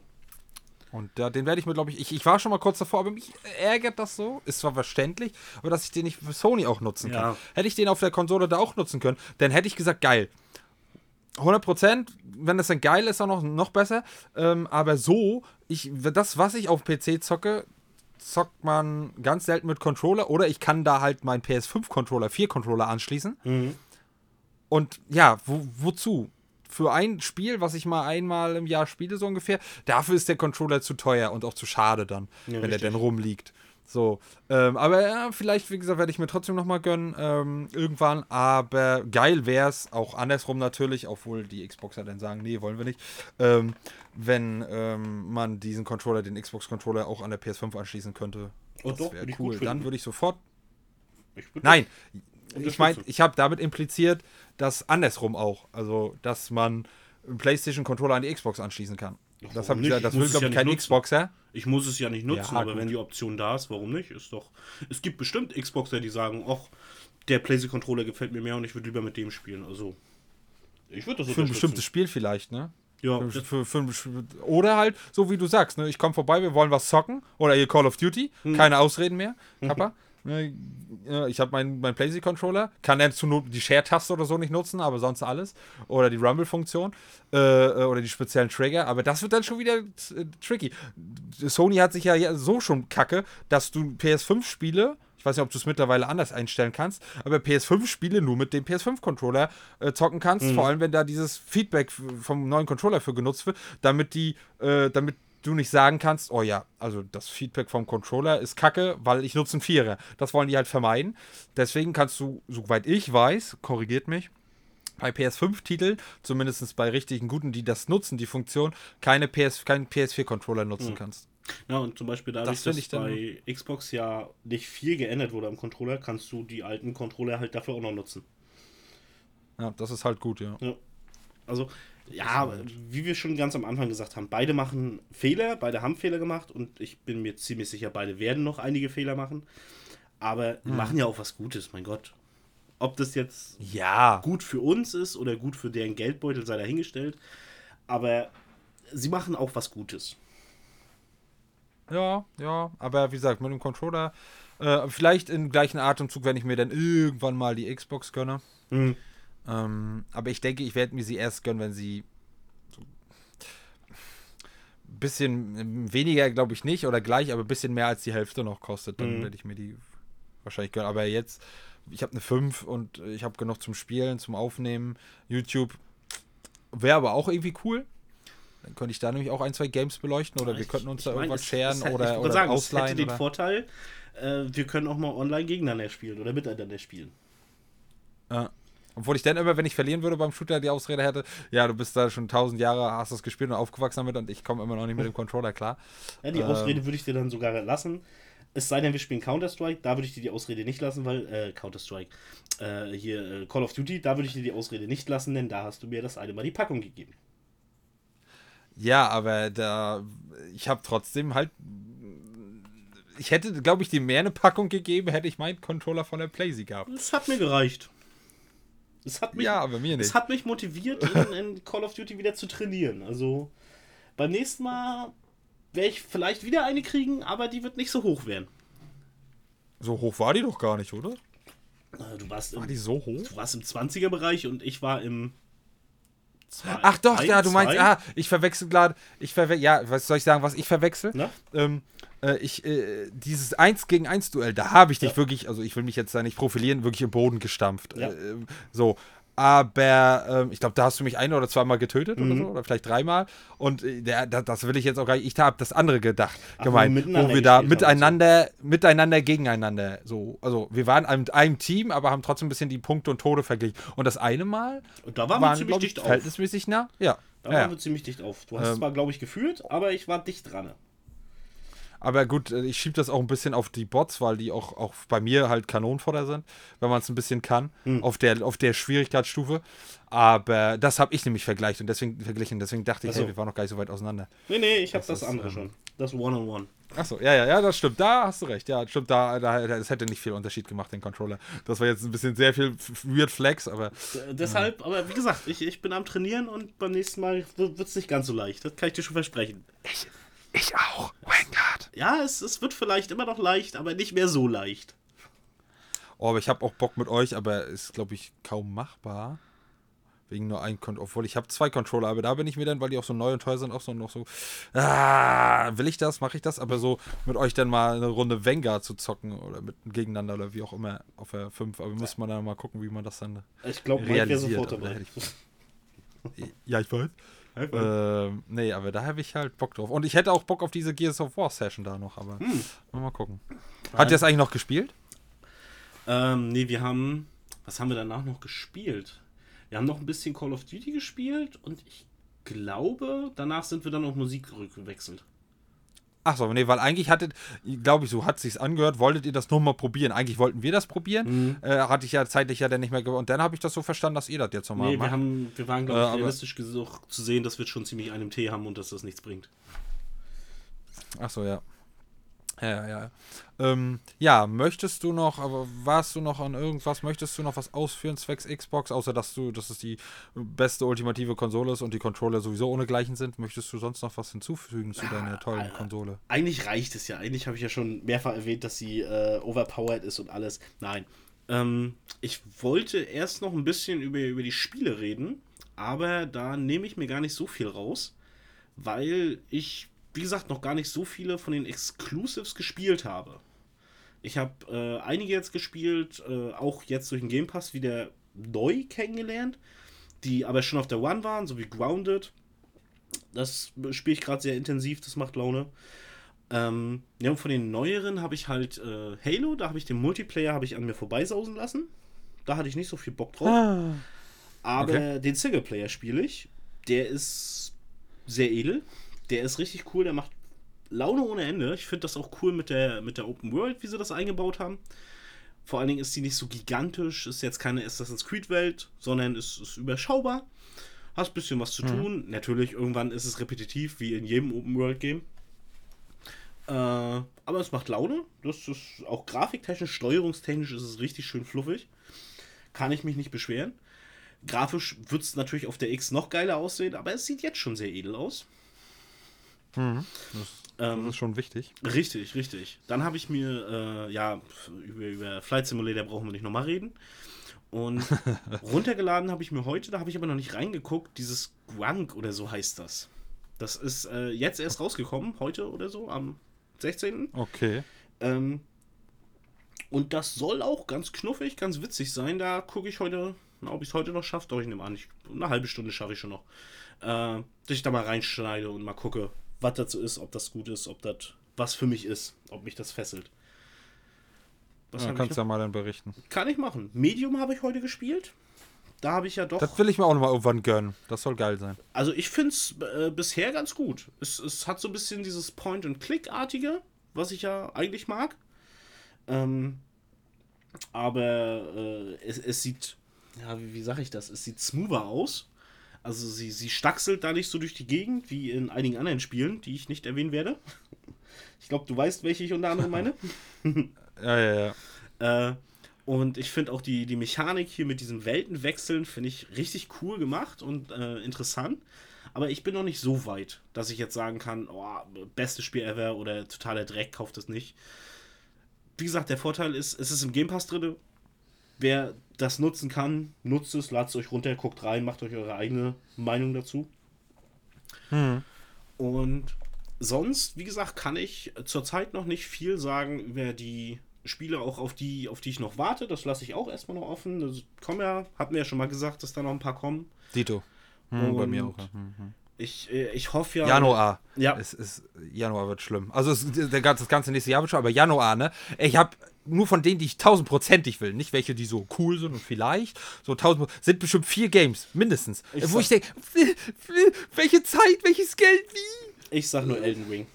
Und da, den werde ich mir, glaube ich, ich, ich war schon mal kurz davor, aber mich ärgert das so. Ist zwar verständlich, aber dass ich den nicht für Sony auch nutzen kann. Ja. Hätte ich den auf der Konsole da auch nutzen können, dann hätte ich gesagt, geil. 100%, wenn das dann geil ist, auch noch, noch besser. Ähm, aber so, ich, das, was ich auf PC zocke, zockt man ganz selten mit Controller oder ich kann da halt meinen PS5-Controller, 4-Controller anschließen. Und ja, wo, wozu? Für ein Spiel, was ich mal einmal im Jahr spiele, so ungefähr, dafür ist der Controller zu teuer und auch zu schade dann, Ja, wenn richtig. dann rumliegt. So, ähm, aber ja, vielleicht, wie gesagt, werde ich mir trotzdem nochmal gönnen, ähm, irgendwann. Aber geil wäre es, auch andersrum natürlich, obwohl die Xboxer dann sagen, nee, wollen wir nicht, ähm, wenn ähm, man diesen Controller, den Xbox-Controller, auch an der PS5 anschließen könnte. Oh, das wäre cool. Dann würde ich sofort Ich Nein, ich meine, ich habe damit impliziert, dass andersrum auch, also dass man einen PlayStation-Controller an die Xbox anschließen kann. Doch, Das, hab ich, ja- nicht? das will, glaube ja ich, nicht kein nutzen. Xboxer. Ich muss es ja nicht nutzen, Ja, aber gut. wenn die Option da ist, warum nicht? Ist doch. Es gibt bestimmt Xboxer, die sagen, ach, der PlayStation-Controller gefällt mir mehr und ich würde lieber mit dem spielen. Also. Ich würde das Für ein bestimmtes Spiel vielleicht, ne? Ja, Für, für, für, oder halt, so wie du sagst, ne? ich komme vorbei, wir wollen was zocken. Oder hier Call of Duty. Hm. Keine Ausreden mehr, Papa. Ne, Ich habe meinen mein PlayStation-Controller, kann dann zu Not die Share-Taste oder so nicht nutzen, aber sonst alles. Oder die Rumble-Funktion äh, äh, oder die speziellen Trigger. Aber das wird dann schon wieder äh, tricky. Sony hat sich ja so schon kacke, dass du PS5-Spiele, ich weiß nicht, ob du es mittlerweile anders einstellen kannst, aber PS5-Spiele nur mit dem PS5-Controller äh, zocken kannst. Vor allem, wenn da dieses Feedback vom neuen Controller für genutzt wird, damit die, äh, damit du nicht sagen kannst, oh ja, also das Feedback vom Controller ist kacke, weil ich nutze einen Vierer. Das wollen die halt vermeiden. Deswegen kannst du, soweit ich weiß, korrigiert mich, bei PS5-Titeln, zumindest bei richtigen guten, die das nutzen, die Funktion, keine PS, keinen PS4-Controller nutzen kannst. Ja, und zum Beispiel dadurch, Das dass bei Xbox ja nicht viel geändert wurde am Controller, kannst du die alten Controller halt dafür auch noch nutzen. Ja, das ist halt gut, ja. Ja. Also, ja, wie wir schon ganz am Anfang gesagt haben, beide machen Fehler, beide haben Fehler gemacht und ich bin mir ziemlich sicher, beide werden noch einige Fehler machen. Aber die Hm. machen ja auch was Gutes, mein Gott. Ob das jetzt Ja. gut für uns ist oder gut für deren Geldbeutel, sei dahingestellt. Aber sie machen auch was Gutes. Ja, ja, aber wie gesagt, mit dem Controller, äh, vielleicht im gleichen Atemzug, wenn ich mir dann irgendwann mal die Xbox gönne. Mhm. Ähm, aber ich denke, ich werde mir sie erst gönnen, wenn sie so ein bisschen ähm, weniger, glaube ich nicht, oder gleich, aber ein bisschen mehr als die Hälfte noch kostet. Dann Mhm. werde ich mir die wahrscheinlich gönnen. Aber jetzt, ich habe eine 5 und ich habe genug zum Spielen, zum Aufnehmen. YouTube wäre aber auch irgendwie cool. Dann könnte ich da nämlich auch ein, zwei Games beleuchten oder wir Ich- könnten uns ich da meine, irgendwas es- scheren es hat- ich oder, wollte oder sagen, es ausleihen. hätte den oder, Vorteil, äh, wir können auch mal online gegeneinander spielen oder miteinander spielen. Ja. Obwohl ich dann immer, wenn ich verlieren würde beim Shooter, die Ausrede hätte, ja, du bist da schon tausend Jahre, hast das gespielt und aufgewachsen damit und ich komme immer noch nicht mit dem Controller klar. Ja, die Ähm. Ausrede würde ich dir dann sogar lassen. Es sei denn, wir spielen Counter-Strike, da würde ich dir die Ausrede nicht lassen, weil, äh, Counter-Strike, äh, hier äh, Call of Duty, da würde ich dir die Ausrede nicht lassen, denn da hast du mir das eine Mal die Packung gegeben. Ja, aber da, ich habe trotzdem halt, ich hätte, glaube ich, dir mehr eine Packung gegeben, hätte ich meinen Controller von der Playsee gehabt. Es hat mir gereicht. Es hat mich, Ja, aber mir nicht. es hat mich motiviert, in, in Call of Duty wieder zu trainieren. Also beim nächsten Mal werde ich vielleicht wieder eine kriegen, aber die wird nicht so hoch werden. So hoch war die doch gar nicht, oder? Äh, Du warst War im, die so hoch? du warst im 20er-Bereich und ich war im. Zwei- Ach doch, ein, ja, du meinst, zwei. ah, ich verwechsel gerade, ich verwechsel, ja, was soll ich sagen, was ich verwechsel? Ähm, äh, ich, äh, dieses 1 gegen 1 Duell, da habe ich dich wirklich, also ich will mich jetzt da nicht profilieren, wirklich im Boden gestampft. Ja. Äh, so. Aber ähm, ich glaube, da hast du mich ein oder zweimal getötet Mhm. oder so, oder vielleicht dreimal. Und äh, das will ich jetzt auch gar nicht. Ich habe das andere gedacht, Ach, gemeint, wo wir miteinander da gespielt haben, miteinander, miteinander gegeneinander. So, also wir waren einem, einem Team, aber haben trotzdem ein bisschen die Punkte und Tode verglichen. Und das eine Mal Und da waren wir ziemlich dicht auf. verhältnismäßig nah. Ja. Da ja. waren wir ziemlich dicht auf. Du hast Ähm. zwar, glaube ich, geführt, aber ich war dicht dran. Aber gut, äh, ich schiebe das auch ein bisschen auf die Bots, weil die auch, auch bei mir halt Kanonenfutter sind, wenn man es ein bisschen kann, Hm. auf, der, auf der Schwierigkeitsstufe. Aber das habe ich nämlich vergleicht und deswegen verglichen. Deswegen dachte ich, so. hey, wir waren noch gar nicht so weit auseinander. Nee, nee, ich habe Das das, ist, andere ähm, schon. Das One-on-One. Achso, ja, ja, ja, das stimmt. Da hast du recht. Ja, stimmt. Da, da, das hätte nicht viel Unterschied gemacht, den Controller. Das war jetzt ein bisschen sehr viel Weird Flex, aber Äh, Deshalb, aber wie gesagt, ich, ich bin am Trainieren und beim nächsten Mal wird es nicht ganz so leicht. Das kann ich dir schon versprechen. Ich auch. Vanguard. Ja, es, es wird vielleicht immer noch leicht, aber nicht mehr so leicht. Oh, aber ich habe auch Bock mit euch, aber ist, glaube ich, kaum machbar. Wegen nur ein Controller. Obwohl, ich habe zwei Controller, aber da bin ich mir dann, weil die auch so neu und teuer sind, auch so noch so. Ah, will ich das? Mache ich das? Aber so mit euch dann mal eine Runde Vanguard zu zocken oder mit gegeneinander oder wie auch immer auf der 5. Aber muss man dann mal gucken, wie man das dann Ich glaube, Mike wäre realisiert. sofort dabei. ich- ja, ich weiß. Ähm, nee, aber da habe ich halt Bock drauf. Und ich hätte auch Bock auf diese Gears of War Session da noch, aber Hm. mal gucken. Hat ihr das eigentlich noch gespielt? Ähm, nee, wir haben. Was haben wir danach noch gespielt? Wir haben noch ein bisschen Call of Duty gespielt und ich glaube, danach sind wir dann auf Musik rückgewechselt. Ach so, nee, weil eigentlich hattet, glaube ich, so hat sich's angehört, wolltet ihr das nur mal probieren. Eigentlich wollten wir das probieren. Äh, hatte ich ja zeitlich ja dann nicht mehr ge- Und dann habe ich das so verstanden, dass ihr das jetzt nochmal Nee, macht. wir, haben, wir waren, Äh, glaube ich, aber- realistisch genug zu sehen, dass wir schon ziemlich einen Tee haben und dass das nichts bringt. Ach so, ja. Ja, ja. Ähm, ja, möchtest du noch, aber warst du noch an irgendwas, möchtest du noch was ausführen zwecks Xbox, außer dass du, dass es die beste ultimative Konsole ist und die Controller sowieso ohne Gleichen sind? Möchtest du sonst noch was hinzufügen zu deiner tollen Konsole? Eigentlich reicht es ja. Eigentlich habe ich ja schon mehrfach erwähnt, dass sie äh, overpowered ist und alles. Nein. Ähm, ich wollte erst noch ein bisschen über, über die Spiele reden, aber da nehme ich mir gar nicht so viel raus, weil ich, wie gesagt, noch gar nicht so viele von den Exclusives gespielt habe. Ich habe äh, einige jetzt gespielt, äh, auch jetzt durch den Game Pass wieder neu kennengelernt, die aber schon auf der One waren, so wie Grounded. Das spiele ich gerade sehr intensiv, das macht Laune. Ähm, ja, und von den neueren habe ich halt äh, Halo, da habe ich den Multiplayer habe ich an mir vorbeisausen lassen. Da hatte ich nicht so viel Bock drauf. Aber Okay. den Singleplayer spiele ich. Der ist sehr edel. Der ist richtig cool. Der macht Laune ohne Ende. Ich finde das auch cool mit der, mit der Open World, wie sie das eingebaut haben. Vor allen Dingen ist die nicht so gigantisch. Ist jetzt keine Assassin's Creed-Welt, sondern ist, ist überschaubar. Hast ein bisschen was zu tun. Natürlich, irgendwann ist es repetitiv, wie in jedem Open World-Game. Äh, aber es macht Laune. Das ist auch grafiktechnisch, steuerungstechnisch ist es richtig schön fluffig. Kann ich mich nicht beschweren. Grafisch wird es natürlich auf der X noch geiler aussehen, aber es sieht jetzt schon sehr edel aus. Das Ähm, ist schon wichtig. Richtig, richtig. Dann habe ich mir, äh, ja, über, über Flight Simulator brauchen wir nicht nochmal reden. Und runtergeladen habe ich mir heute, da habe ich aber noch nicht reingeguckt, dieses Grunk oder so heißt das. Das ist äh, jetzt erst rausgekommen, heute oder so, am 16. Okay. Ähm, und das soll auch ganz knuffig, ganz witzig sein. Da gucke ich heute, na, ob ich es heute noch schaffe. Doch, ich nehme an, ich, eine halbe Stunde schaffe ich schon noch. Äh, dass ich da mal reinschneide und mal gucke, was dazu ist, ob das gut ist, ob das was für mich ist, ob mich das fesselt. Was Ja, kannst noch? ja mal dann berichten. Kann ich machen. Medium habe ich heute gespielt. Da habe ich ja doch. Das will ich mir auch noch mal irgendwann gönnen. Das soll geil sein. Also ich finde es äh, bisher ganz gut. Es, es hat so ein bisschen dieses Point-and-Click-artige, was ich ja eigentlich mag. Ähm, aber äh, es, es sieht, ja, wie, wie sage ich das? Es sieht smoother aus. Also sie, sie staxelt da nicht so durch die Gegend wie in einigen anderen Spielen, die ich nicht erwähnen werde. Ich glaube, du weißt, welche ich unter anderem meine. Ja, ja, ja. Äh, und ich finde auch die, die Mechanik hier mit diesen Weltenwechseln, finde ich richtig cool gemacht und äh, interessant. Aber ich bin noch nicht so weit, dass ich jetzt sagen kann, oh, bestes Spiel ever oder totaler Dreck, kauft es nicht. Wie gesagt, der Vorteil ist, es ist im Game Pass drin. Wer das nutzen kann, nutzt es, ladet es euch runter, guckt rein, macht euch eure eigene Meinung dazu. Und sonst, wie gesagt, kann ich zurzeit noch nicht viel sagen über die Spiele, auch auf die, auf die ich noch warte. Das lasse ich auch erstmal noch offen. Das kommen ja, hatten wir ja schon mal gesagt, dass da noch ein paar kommen. Dito. Hm, bei mir auch. Ja. Hm, hm. Ich, äh, ich hoffe ja. Januar. Ja. Es ist, Januar wird schlimm. Also es, der, ganze- das ganze nächste Jahr wird schon, aber Januar, ne? Ich habe nur von denen, die ich tausendprozentig will, nicht welche, die so cool sind und vielleicht, so tausend, sind bestimmt vier Games, mindestens. Ich wo ich denke, welche Zeit, welches Geld, wie? Ich sag nur Elden Ring.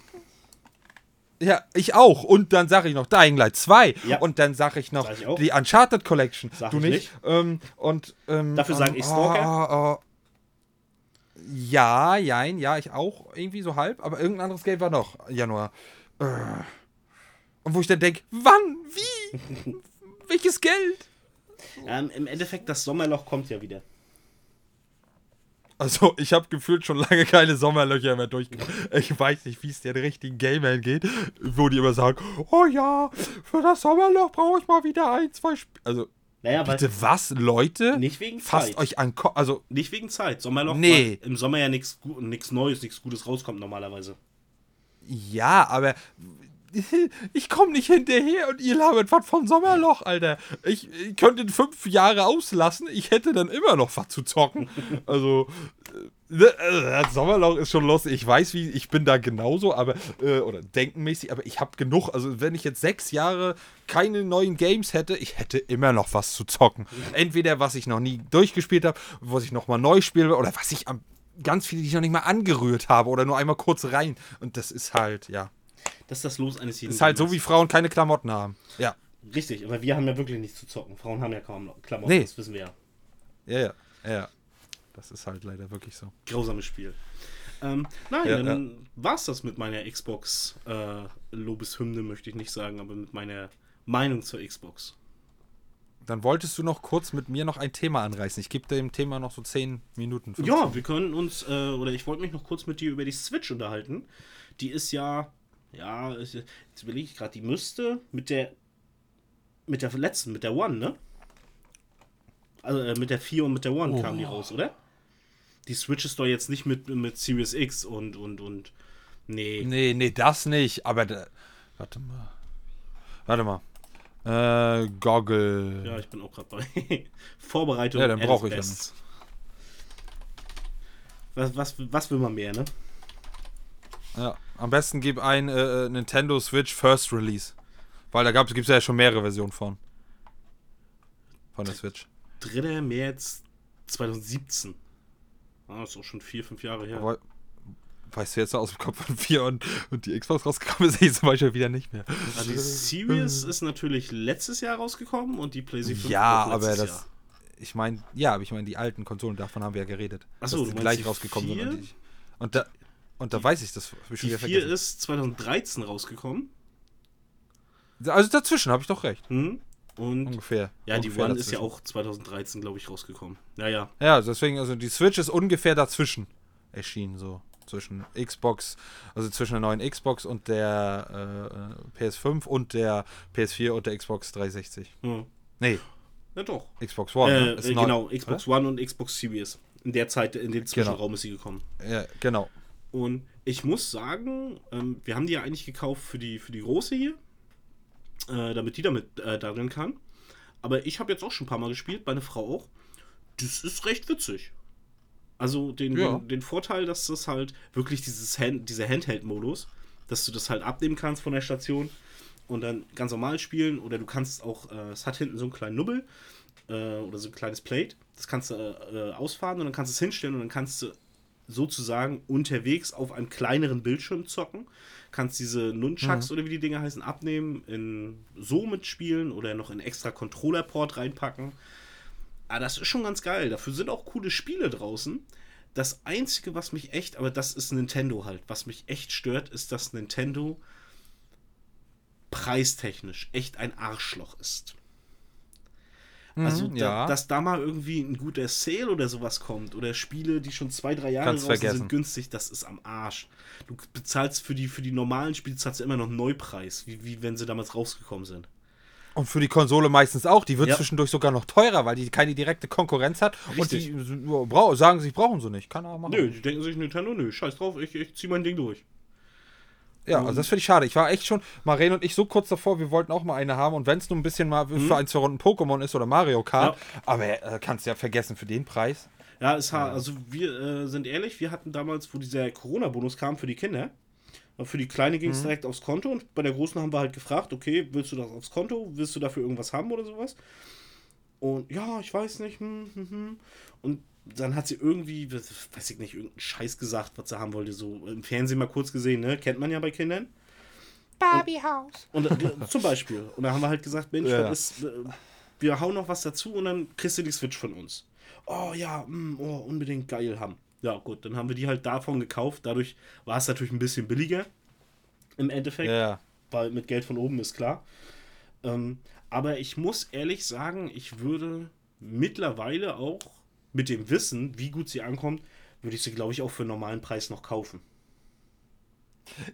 Ja, ich auch. Und dann sage ich noch Dying Light 2. Ja. Und dann sage ich noch Sag ich die Uncharted Collection. Sag du ich nicht. nicht. Ähm, und, ähm, Dafür sag ähm, ich Stalker. oh, oh. Ja, jein, ja, ich auch. Irgendwie so halb. Aber irgendein anderes Game war noch. Januar. Äh. Und wo ich dann denke, wann? Wie? Welches Geld? Ähm, Im Endeffekt, das Sommerloch kommt ja wieder. Also, ich habe gefühlt schon lange keine Sommerlöcher mehr durchgemacht. Ich weiß nicht, wie es den richtigen Gamern geht, wo die immer sagen: Oh ja, für das Sommerloch brauche ich mal wieder ein, zwei Spiele. Also, Naja, bitte was, Leute? nicht wegen Fasst Zeit. euch an. Ko also, Nicht wegen Zeit. Sommerloch, Nee. im Sommer ja nichts Neues, nichts Gutes rauskommt normalerweise. ja, aber. Ich komme nicht hinterher und ihr labert was von Sommerloch, Alter. Ich, ich könnte fünf Jahre auslassen, ich hätte dann immer noch was zu zocken. Also, äh, das Sommerloch ist schon lustig. Ich weiß, wie ich bin da genauso, aber äh, oder denkenmäßig, aber ich habe genug. Also, wenn ich jetzt sechs Jahre keine neuen Games hätte, ich hätte immer noch was zu zocken. Entweder was ich noch nie durchgespielt habe, was ich noch mal neu spiele oder was ich am ganz viele, die ich noch nicht mal angerührt habe oder nur einmal kurz rein. Und das ist halt, ja. Das ist das Los eines jeden Ist halt so, wie Frauen keine Klamotten haben. Ja. Richtig, aber wir haben ja wirklich nichts zu zocken. Frauen haben ja kaum Klamotten, Nee. das wissen wir ja. Ja, ja. Ja. Das ist halt leider wirklich so. Grausames Spiel. Ähm, nein, Ja, dann war's das mit meiner Xbox äh, Lobeshymne, möchte ich nicht sagen, aber mit meiner Meinung zur Xbox. Dann wolltest du noch kurz mit mir noch ein Thema anreißen. Ich gebe dem Thema noch so 10 Minuten. 15. Ja, wir können uns, äh, oder ich wollte mich noch kurz mit dir über die Switch unterhalten. Die ist ja, ja, jetzt überlege ich gerade, die müsste mit der, mit der letzten, mit der One, ne? Also äh, mit der 4 und mit der One kam die raus, oder? Die Switch ist doch jetzt nicht mit, mit Series X und, und, und, nee. Nee, nee, das nicht. Aber da, warte mal. Warte mal. Äh, Goggle. Ja, ich bin auch gerade bei Vorbereitung. Ja, dann at brauch its ich best. Was, was, was will man mehr, ne? Ja, am besten gib ein äh, Nintendo Switch First Release. Weil da gibt es ja schon mehrere Versionen von. Von der Switch. 3. März 2017. Ah, ist auch schon vier, fünf Jahre her. Aber, weißt du jetzt aus dem Kopf von 4 und, und die Xbox rausgekommen ist, sehe ich zum Beispiel wieder nicht mehr. Also die Series ist natürlich letztes Jahr rausgekommen und die PlayStation 5 Ja, aber das. Jahr. Ich meine, ja, aber ich meine, die alten Konsolen, davon haben wir ja geredet. Ach so, dass die gleich die rausgekommen sind. Und, vier? die, und da, und da weiß ich das. Hab ich schon Die wieder 4 vergessen. ist 2013 rausgekommen. Also dazwischen habe ich doch recht. Hm? Und Ungefähr. ja, die Ungefähr One ist ja dazwischen. auch 2013, glaube ich, rausgekommen. Naja, Ja, deswegen, also die Switch ist ungefähr dazwischen erschienen, so. Zwischen Xbox, also zwischen der neuen Xbox und der äh, PS5 und der PS4 und der Xbox 360. hm. Nee, ja doch. Xbox One. äh, ne? Äh, neu, genau, Xbox One und Xbox Series. In der Zeit, in dem Zwischenraum ist sie gekommen. oder? Ja, genau. Und ich muss sagen, ähm, wir haben die ja eigentlich gekauft für die, für die große hier, äh, damit die damit äh, darin kann. Aber ich habe jetzt auch schon ein paar Mal gespielt, meine Frau auch. Das ist recht witzig. Also den, Ja. den, den Vorteil, dass das halt wirklich dieses Hand, dieser Handheld-Modus, dass du das halt abnehmen kannst von der Station und dann ganz normal spielen oder du kannst auch, äh, es hat hinten so einen kleinen Nubbel äh, oder so ein kleines Plate, das kannst du äh, äh, ausfahren und dann kannst du es hinstellen und dann kannst du sozusagen unterwegs auf einem kleineren Bildschirm zocken. Kannst diese Nunchucks oder wie die Dinger heißen abnehmen, in so mitspielen oder noch in extra Controller-Port reinpacken. Aber das ist schon ganz geil. Dafür sind auch coole Spiele draußen. Das Einzige, was mich echt, aber das ist Nintendo halt, was mich echt stört, ist, dass Nintendo preistechnisch echt ein Arschloch ist. Also, Mhm, da, ja. dass da mal irgendwie ein guter Sale oder sowas kommt oder Spiele, die schon zwei, drei Jahre Kannst draußen vergessen. sind, günstig, das ist am Arsch. Du bezahlst für die, für die normalen Spiele zahlst du immer noch einen Neupreis, wie, wie wenn sie damals rausgekommen sind. Und für die Konsole meistens auch. Die wird Ja. zwischendurch sogar noch teurer, weil die keine direkte Konkurrenz hat. Richtig. Und die sagen, sie brauchen sie nicht. Kann er machen. Nö, die denken sich Nintendo, nö, scheiß drauf, ich, ich zieh mein Ding durch. Ja, also das finde ich schade. Ich war echt schon, Maren und ich, so kurz davor, wir wollten auch mal eine haben. Und wenn es nur ein bisschen mal für ein, zwei Runden Pokémon ist oder Mario Kart, aber äh, kannst du ja vergessen für den Preis. Ja, es ha also wir äh, sind ehrlich, wir hatten damals, wo dieser Corona-Bonus kam für die Kinder, äh, für die Kleine ging es direkt aufs Konto und bei der Großen haben wir halt gefragt, okay, willst du das aufs Konto? Willst du dafür irgendwas haben oder sowas? Und ja, ich weiß nicht. Hm, hm, hm. Und dann hat sie irgendwie, weiß ich nicht, irgendeinen Scheiß gesagt, was sie haben wollte. So im Fernsehen mal kurz gesehen, ne? Kennt man ja bei Kindern. Barbie-Haus. Und äh, zum Beispiel. Und da haben wir halt gesagt, Mensch, Ja. was ist, äh, wir hauen noch was dazu und dann kriegst du die Switch von uns. Oh ja, mm, oh, unbedingt geil haben. Ja, gut, dann haben wir die halt davon gekauft. Dadurch war es natürlich ein bisschen billiger. Im Endeffekt. Ja. Weil mit Geld von oben ist klar. Ähm, aber ich muss ehrlich sagen, ich würde mittlerweile auch mit dem Wissen, wie gut sie ankommt, würde ich sie, glaube ich, auch für einen normalen Preis noch kaufen.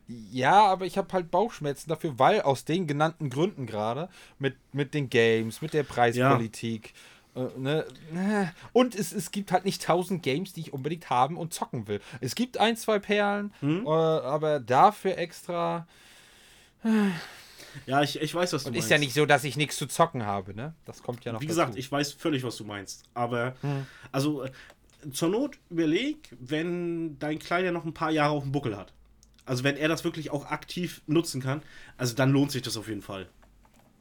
Ja, aber ich habe halt Bauchschmerzen dafür, weil aus den genannten Gründen gerade, mit, mit den Games, mit der Preispolitik, äh, ne, ne, und es, es gibt halt nicht tausend Games, die ich unbedingt haben und zocken will. Es gibt ein, zwei Perlen, Hm? äh, aber dafür extra. Ja, ich, ich weiß, was du Und meinst. ist ja nicht so, dass ich nichts zu zocken habe, ne? Das kommt ja noch Wie gesagt, dazu. ich weiß völlig, was du meinst. Aber, Hm. also, äh, zur Not überleg, wenn dein Kleiner noch ein paar Jahre auf dem Buckel hat. Also, wenn er das wirklich auch aktiv nutzen kann, also dann lohnt sich das auf jeden Fall.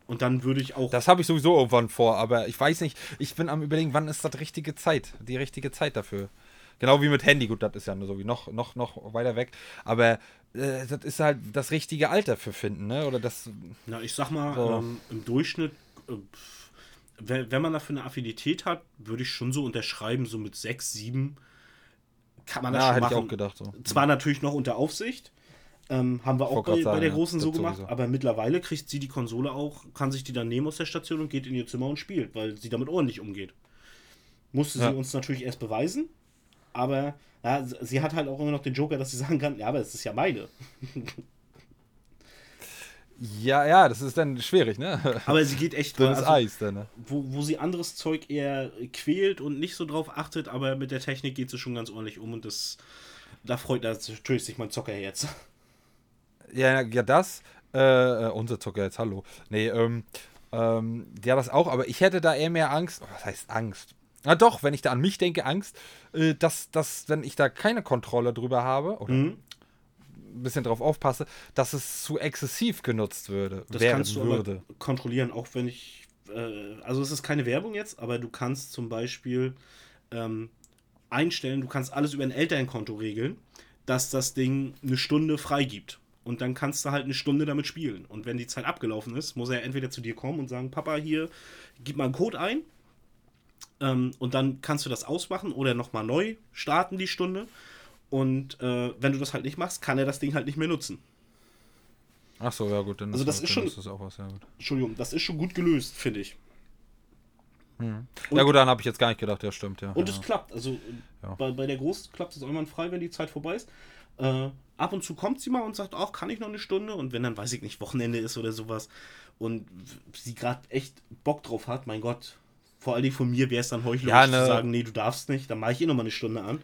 Und dann würde ich auch. Das habe ich sowieso irgendwann vor, aber ich weiß nicht, ich bin am überlegen, wann ist das richtige Zeit, die richtige Zeit dafür. Genau wie mit Handy, gut, das ist ja nur so wie noch, noch, noch weiter weg, aber äh, das ist halt das richtige Alter für finden, ne? Oder das, Na, ich sag mal, So. ähm, im Durchschnitt, äh, wenn, wenn man dafür eine Affinität hat, würde ich schon so unterschreiben, so mit 6, 7 kann man das ja, schon hätte machen. ich auch gedacht. So. Zwar natürlich noch unter Aufsicht, ähm, haben wir auch bei, sagen, bei der ja, Großen so das gemacht, sowieso. aber mittlerweile kriegt sie die Konsole auch, kann sich die dann nehmen aus der Station und geht in ihr Zimmer und spielt, weil sie damit ordentlich umgeht. Musste Ja. sie uns natürlich erst beweisen, aber ja, sie- hat halt auch immer noch den Joker, dass sie sagen kann, ja, aber es ist ja meine. Ja, ja, das ist dann schwierig, ne? Aber sie geht echt Das ist also, Eis dann, ne? wo, wo sie anderes Zeug eher quält und nicht so drauf achtet, aber mit der Technik geht sie schon ganz ordentlich um und das da freut natürlich sich mein Zocker jetzt. Ja, ja, das. Äh, äh, unser Zucker jetzt, hallo. Nee, ähm, ähm, ja, das auch, aber ich hätte da eher mehr Angst. Oh, was heißt Angst? Na doch, wenn ich da an mich denke, Angst, äh, dass, dass, wenn ich da keine Kontrolle drüber habe oder Mhm. ein bisschen drauf aufpasse, dass es zu exzessiv genutzt würde, Das kannst du würde. kontrollieren, auch wenn ich. Äh, also, es ist keine Werbung jetzt, aber du kannst zum Beispiel ähm, einstellen, du kannst alles über ein Elternkonto regeln, dass das Ding eine Stunde freigibt. Und dann kannst du halt eine Stunde damit spielen. Und wenn die Zeit abgelaufen ist, muss er entweder zu dir kommen und sagen: Papa, hier, gib mal einen Code ein. Ähm, und dann kannst du das ausmachen oder nochmal neu starten, die Stunde. Und äh, wenn du das halt nicht machst, kann er das Ding halt nicht mehr nutzen. Ach so, ja gut, dann Also das ist schon- das auch was, ja gut. Entschuldigung, das ist schon gut gelöst, finde ich. Und- ja gut, dann habe ich jetzt gar nicht gedacht, ja stimmt, ja. Und ja. es klappt. Also Ja. bei, bei der Groß klappt es einwandfrei, wenn die Zeit vorbei ist. Äh, ab und zu kommt sie mal und sagt, ach, kann ich noch eine Stunde? Und wenn dann, weiß ich nicht, Wochenende ist oder sowas und sie gerade echt Bock drauf hat, mein Gott, vor allem von mir wäre es dann heuchlerisch Ja, zu ne- sagen, nee, du darfst nicht, dann mache ich eh noch mal eine Stunde an.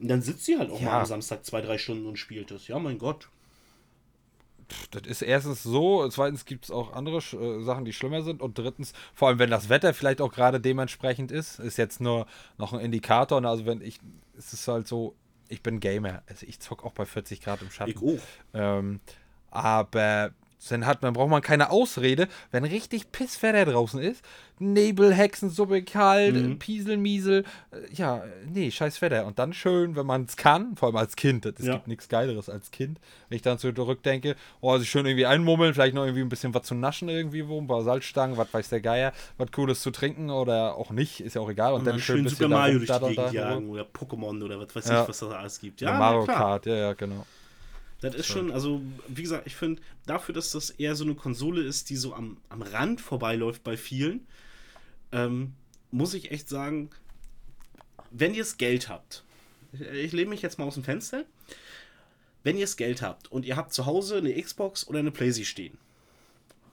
Und dann sitzt sie halt auch Ja. mal am Samstag zwei, drei Stunden und spielt es. Ja, mein Gott. Das ist erstens so, zweitens gibt es auch andere äh, Sachen, die schlimmer sind und drittens, vor allem wenn das Wetter vielleicht auch gerade dementsprechend ist, ist jetzt nur noch ein Indikator. Ne? Also wenn ich, es ist halt so, ich bin Gamer, also ich zock auch bei 40 Grad im Schatten. Ich auch. Ähm, aber dann hat man, braucht man keine Ausrede, wenn richtig Pisswetter draußen ist. Nebel, Hexensuppe, kalt, Mhm. Piesel, Miesel. äh, Ja, nee, scheiß Wetter. Und dann schön, wenn man es kann, vor allem als Kind. Es Ja. gibt nichts Geileres als Kind. Wenn ich dann zurückdenke, oh, sich schön irgendwie einmummeln, vielleicht noch irgendwie ein bisschen was zu naschen irgendwie wo, ein paar Salzstangen, was weiß der Geier, was Cooles zu trinken oder auch nicht, ist ja auch egal. Und, Und dann dann schön schön bisschen Super da Mario durch die Gegend da jagen oder Pokémon oder was weiß Ja. ich, was das alles gibt. Ja, Ja, Mario. Kart, ja, ja, genau. Das ist schon, also, wie gesagt, ich finde, dafür, dass das eher so eine Konsole ist, die so am, am Rand vorbeiläuft bei vielen, ähm, muss ich echt sagen, wenn ihr das Geld habt, ich, ich lehne mich jetzt mal aus dem Fenster, wenn ihr das Geld habt und ihr habt zu Hause eine Xbox oder eine Playsee stehen,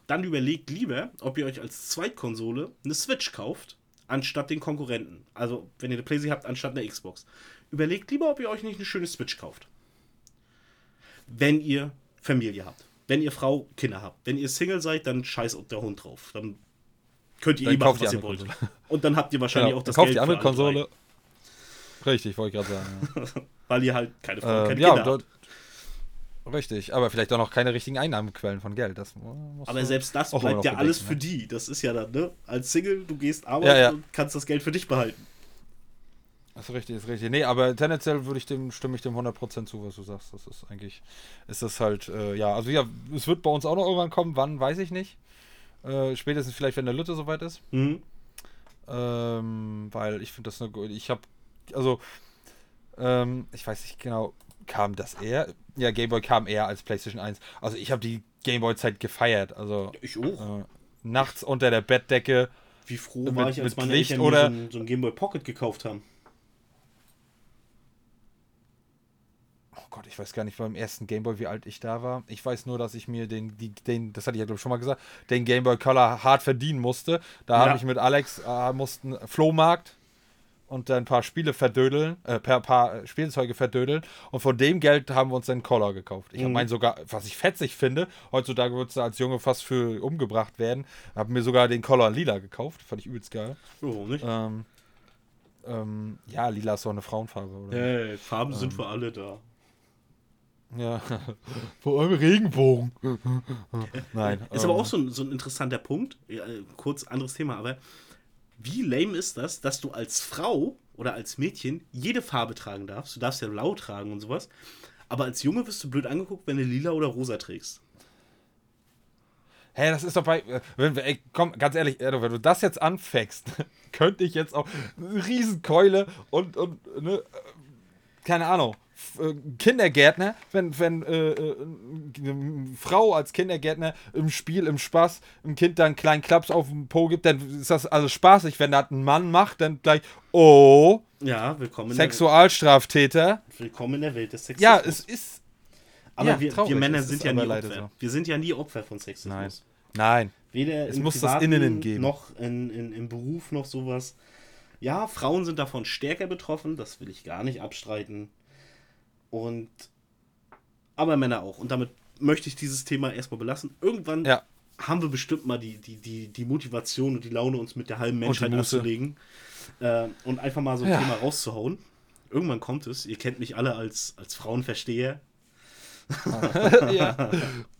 dann überlegt lieber, ob ihr euch als Zweitkonsole eine Switch kauft, anstatt den Konkurrenten. Also, wenn ihr eine Playsee habt, anstatt eine Xbox. Überlegt lieber, ob ihr euch nicht eine schöne Switch kauft wenn ihr Familie habt. Wenn ihr Frau, Kinder habt. Wenn ihr Single seid, dann scheiß der Hund drauf. Dann könnt ihr Dann eh machen, was ihr wollt. Konsole. Und dann habt ihr wahrscheinlich Genau, auch das kauft Geld die andere für Konsole. Richtig, wollte ich gerade sagen. Ja. Weil ihr halt keine Frau, Äh, keine ja, Kinder habt. richtig, aber vielleicht auch noch keine richtigen Einnahmequellen von Geld. Das Aber selbst das bleibt ja alles bedenken, für ne? die. Das ist ja dann, ne? Als Single, du gehst arbeiten Ja, ja. und kannst das Geld für dich behalten. Das ist richtig, ist richtig. Nee, aber tendenziell würde ich dem, stimme ich dem 100% zu, was du sagst. Das ist eigentlich, ist das halt, äh, ja, also ja, es wird bei uns auch noch irgendwann kommen, wann, weiß ich nicht. Äh, spätestens vielleicht, wenn der Lütte soweit ist. Mhm. Ähm, weil ich finde das eine gute. Ich habe, also, ähm, ich weiß nicht genau, kam das eher? Ja, Gameboy kam eher als PlayStation 1. Also, ich habe die Gameboy-Zeit gefeiert. Also, Ich auch. äh, nachts unter der Bettdecke. Wie froh mit- war ich, als meine Licht Eltern oder- so ein Gameboy Pocket gekauft haben. Ich weiß gar nicht beim ersten Gameboy, wie alt ich da war. Ich weiß nur, dass ich mir den, die, den das hatte ich ja glaube ich schon mal gesagt, den Gameboy Color hart verdienen musste. Da Ja. habe ich mit Alex, äh, mussten Flohmarkt und dann ein paar Spiele verdödeln, äh, per paar Spielzeuge verdödeln. Und von dem Geld haben wir uns den Collar gekauft. Ich habe Mhm. meinen sogar, was ich fetzig finde, heutzutage würdest du als Junge fast für umgebracht werden, habe mir sogar den Collar lila gekauft. Fand ich übelst geil. Warum nicht? Ähm, ähm, ja, lila ist doch eine Frauenfarbe, oder? Hey, Farben sind für alle da. Ja, vor allem Regenbogen. Nein. Ist ähm, aber auch so ein, so ein interessanter Punkt. Ja, äh, kurz anderes Thema, aber wie lame ist das, dass du als Frau oder als Mädchen jede Farbe tragen darfst? Du darfst ja blau tragen und sowas. Aber als Junge wirst du blöd angeguckt, wenn du lila oder rosa trägst. Hä, das ist doch bei. äh, Wenn, wir- ey, komm, ganz ehrlich, Erdo, wenn du das jetzt anfängst, könnte ich jetzt auch eine Riesenkeule und, und ne, äh, keine Ahnung, Kindergärtner, wenn, wenn äh, äh, eine Frau als Kindergärtner im Spiel, im Spaß, im Kind dann einen kleinen Klaps auf den Po gibt, dann ist das alles spaßig. Wenn das ein Mann macht, dann gleich, oh, Ja, willkommen Sexualstraftäter. willkommen in der Welt des Sexismus. Ja, es ist. aber ja, wir, traurig, wir Männer sind ja nie Opfer. so. Wir sind ja nie Opfer von Sexismus. Nein. Nein. Weder Es muss das Privaten Innen geben. noch in, in, im Beruf noch sowas. Ja, Frauen sind davon stärker betroffen, das will ich gar nicht abstreiten. Und aber Männer auch. Und damit möchte ich dieses Thema erstmal belassen. Irgendwann Ja. haben wir bestimmt mal die, die, die, die Motivation und die Laune, uns mit der halben Menschheit anzulegen. Äh, und einfach mal so ein Ja. Thema rauszuhauen. Irgendwann kommt es. Ihr kennt mich alle als, als Frauenversteher. ja.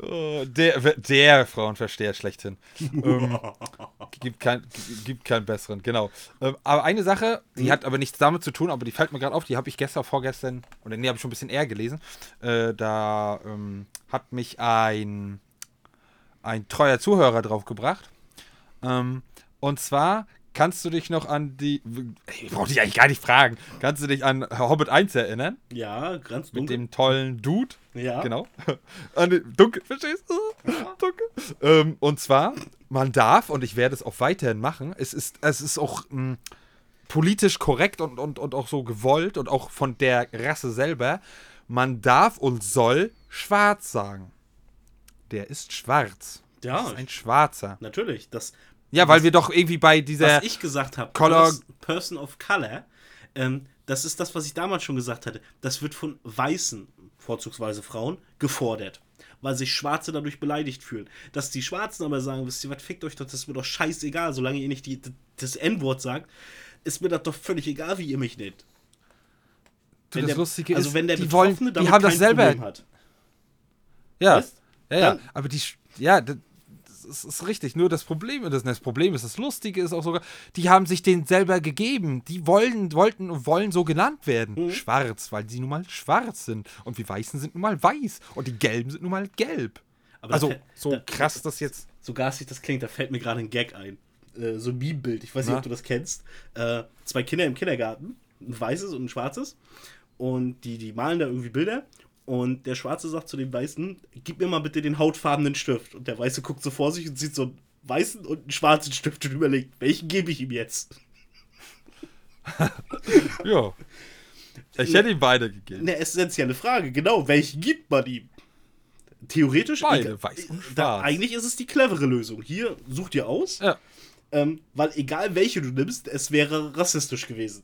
Oh, der, der Frauenversteher schlechthin. ähm, gibt, kein, gibt keinen besseren, genau. Ähm, aber eine Sache, die Mhm. hat aber nichts damit zu tun, aber die fällt mir gerade auf, die habe ich gestern, vorgestern, oder nee, habe ich schon ein bisschen eher gelesen. Äh, da ähm, hat mich ein, ein treuer Zuhörer drauf gebracht. Ähm, und zwar kannst du dich noch an die. Ich brauche dich eigentlich gar nicht fragen. Kannst du dich an Hobbit 1 erinnern? Ja, ganz Mit dunkel. dem tollen Dude? Ja. Genau. Den- Dunkel, verstehst du? Dunkel. Ähm, und zwar, man darf, und ich werde es auch weiterhin machen, es ist, es ist auch mh, politisch korrekt und, und, und auch so gewollt und auch von der Rasse selber, man darf und soll schwarz sagen. Der ist schwarz. Ja. Das ist ein Schwarzer. Natürlich. Das, Ja, weil wir doch irgendwie bei dieser. was ich gesagt habe, Color- Person- Person of Color, ähm, das ist das, was ich damals schon gesagt hatte. Das wird von weißen, vorzugsweise Frauen, gefordert. Weil sich Schwarze dadurch beleidigt fühlen. Dass die Schwarzen aber sagen, wisst ihr was, fickt euch doch, das ist mir doch scheißegal, solange ihr nicht die, das N-Wort sagt, ist mir das doch völlig egal, wie ihr mich nennt. du, Wenn das der, Lustige also ist, wenn der die, Betroffene wollen, die haben das selber. Ja, ja, ja. Dann- Aber die, ja, das das ist richtig. Nur das Problem ist, das Problem ist, das Lustige ist auch sogar, die haben sich den selber gegeben. Die wollen, wollten und wollen so genannt werden. Mhm. Schwarz, weil sie nun mal schwarz sind. Und die Weißen sind nun mal weiß. Und die Gelben sind nun mal gelb. Aber also, da so da- krass das jetzt. so garstig das klingt, da fällt mir gerade ein Gag ein. Äh, so ein Meme-Bild, ich weiß nicht, Na? ob du das kennst. Äh, zwei Kinder im Kindergarten, ein weißes und ein schwarzes. Und die, die malen da irgendwie Bilder. Und der Schwarze sagt zu dem Weißen, gib mir mal bitte den hautfarbenen Stift. Und der Weiße guckt so vor sich und sieht so einen weißen und einen schwarzen Stift und überlegt, welchen gebe ich ihm jetzt? Ja. Ich hätte ihm beide gegeben. Eine essentielle Frage, genau, welchen gibt man ihm? Theoretisch, Beide, egal- weiß und da, eigentlich ist es die clevere Lösung. Hier, such dir aus. Ja. Ähm, weil egal welche du nimmst, es wäre rassistisch gewesen.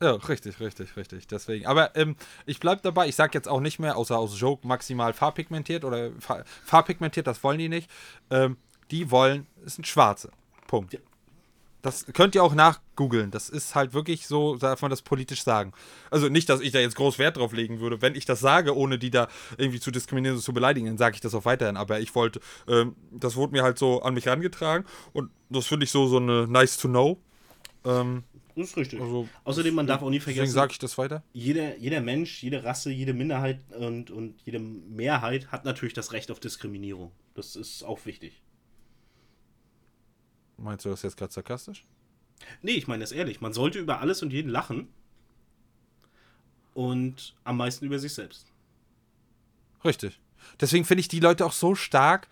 Ja, richtig, richtig, richtig. Deswegen. Aber ähm, ich bleib dabei. Ich sag jetzt auch nicht mehr, außer aus Joke, maximal farbpigmentiert oder fa farbpigmentiert, das wollen die nicht. Ähm, die wollen, es sind Schwarze. Punkt. Ja. Das könnt ihr auch nachgoogeln. Das ist halt wirklich so, darf man das politisch sagen. Also nicht, dass ich da jetzt groß Wert drauf legen würde. Wenn ich das sage, ohne die da irgendwie zu diskriminieren und zu beleidigen, dann sage ich das auch weiterhin. Aber ich wollte, ähm, das wurde mir halt so an mich herangetragen und das finde ich so, so eine nice to know. Ähm, Das ist richtig. Also, Außerdem, man darf auch nie deswegen vergessen, sage ich das weiter. jeder, jeder Mensch, jede Rasse, jede Minderheit und, und jede Mehrheit hat natürlich das Recht auf Diskriminierung. Das ist auch wichtig. Meinst du das jetzt gerade sarkastisch? Nee, ich meine das ehrlich. Man sollte über alles und jeden lachen. Und am meisten über sich selbst. Richtig. Deswegen finde ich die Leute auch so stark,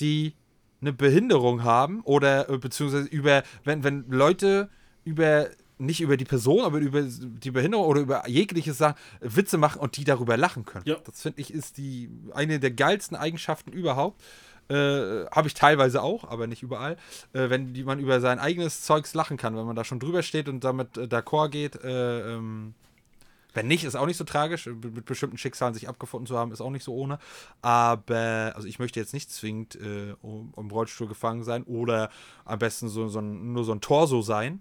die eine Behinderung haben oder äh, beziehungsweise über, wenn, wenn Leute über nicht über die Person, aber über die Behinderung oder über jegliches sagen, Witze machen und die darüber lachen können. Ja. Das finde ich ist die eine der geilsten Eigenschaften überhaupt. Äh, Habe ich teilweise auch, aber nicht überall. Äh, wenn die, man über sein eigenes Zeugs lachen kann, wenn man da schon drüber steht und damit äh, d'accord geht. Äh, ähm, wenn nicht, ist auch nicht so tragisch. Mit, mit bestimmten Schicksalen sich abgefunden zu haben, ist auch nicht so ohne. Aber, also ich möchte jetzt nicht zwingend äh, um, im Rollstuhl gefangen sein oder am besten so, so ein, nur so ein Torso sein.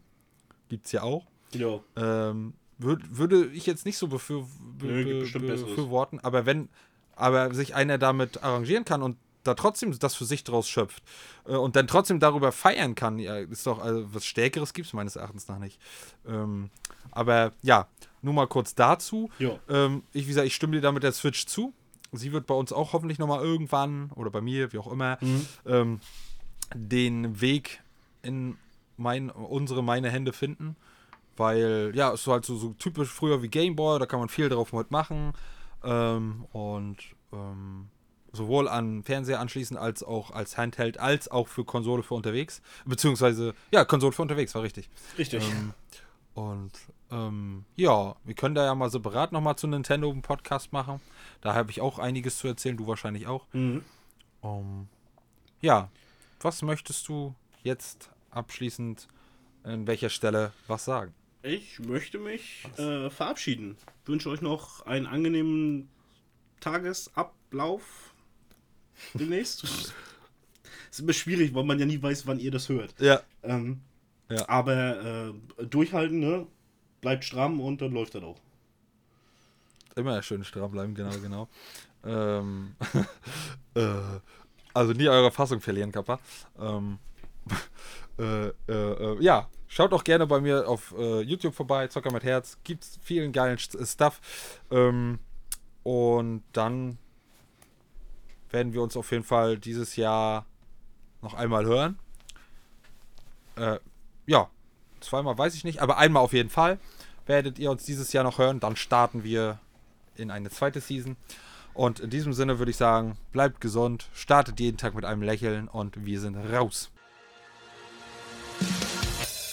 Gibt's ja auch. Ja. Ähm, würd, würde ich jetzt nicht so befür, be, gibt Besseres. befürworten, aber wenn, aber sich einer damit arrangieren kann und da trotzdem das für sich draus schöpft äh, und dann trotzdem darüber feiern kann, ja, ist doch also was Stärkeres gibt es meines Erachtens nach nicht. Ähm, aber ja, nur mal kurz dazu. Ja. Ähm, ich, wie gesagt, ich stimme dir da mit der Switch zu. Sie wird bei uns auch hoffentlich nochmal irgendwann oder bei mir, wie auch immer, ähm, den Weg in mein, unsere, meine Hände finden. Weil, ja, es ist halt so, so typisch früher wie Gameboy, da kann man viel drauf mit machen. Ähm, und ähm, sowohl an Fernseher anschließen als auch als Handheld, als auch für Konsole für unterwegs. Beziehungsweise, ja, Konsole für unterwegs, war richtig. Richtig. Ähm, und ähm, ja, wir können da ja mal separat nochmal zu Nintendo einen Podcast machen. Da habe ich auch einiges zu erzählen, du wahrscheinlich auch. Mhm. Ähm, ja, was möchtest du jetzt abschließend an welcher Stelle was sagen? Ich möchte mich äh, verabschieden. Wünsche euch noch einen angenehmen Tagesablauf demnächst. ist immer schwierig, weil man ja nie weiß, wann ihr das hört. Ja. Ähm, Ja. Aber äh, durchhalten, ne? Bleibt stramm und dann läuft das auch. Immer schön stramm bleiben, genau, genau. ähm, äh, also nie eure Fassung verlieren, Kappa. Ähm, äh, äh, äh, ja, schaut auch gerne bei mir auf äh, YouTube vorbei, Zocker mit Herz. Gibt's vielen geilen St- Stuff. Ähm, und dann werden wir uns auf jeden Fall dieses Jahr noch einmal hören. Äh, ja, zweimal weiß ich nicht, aber einmal auf jeden Fall werdet ihr uns dieses Jahr noch hören. Dann starten wir in eine zweite Season. Und in diesem Sinne würde ich sagen, bleibt gesund, startet jeden Tag mit einem Lächeln und wir sind raus.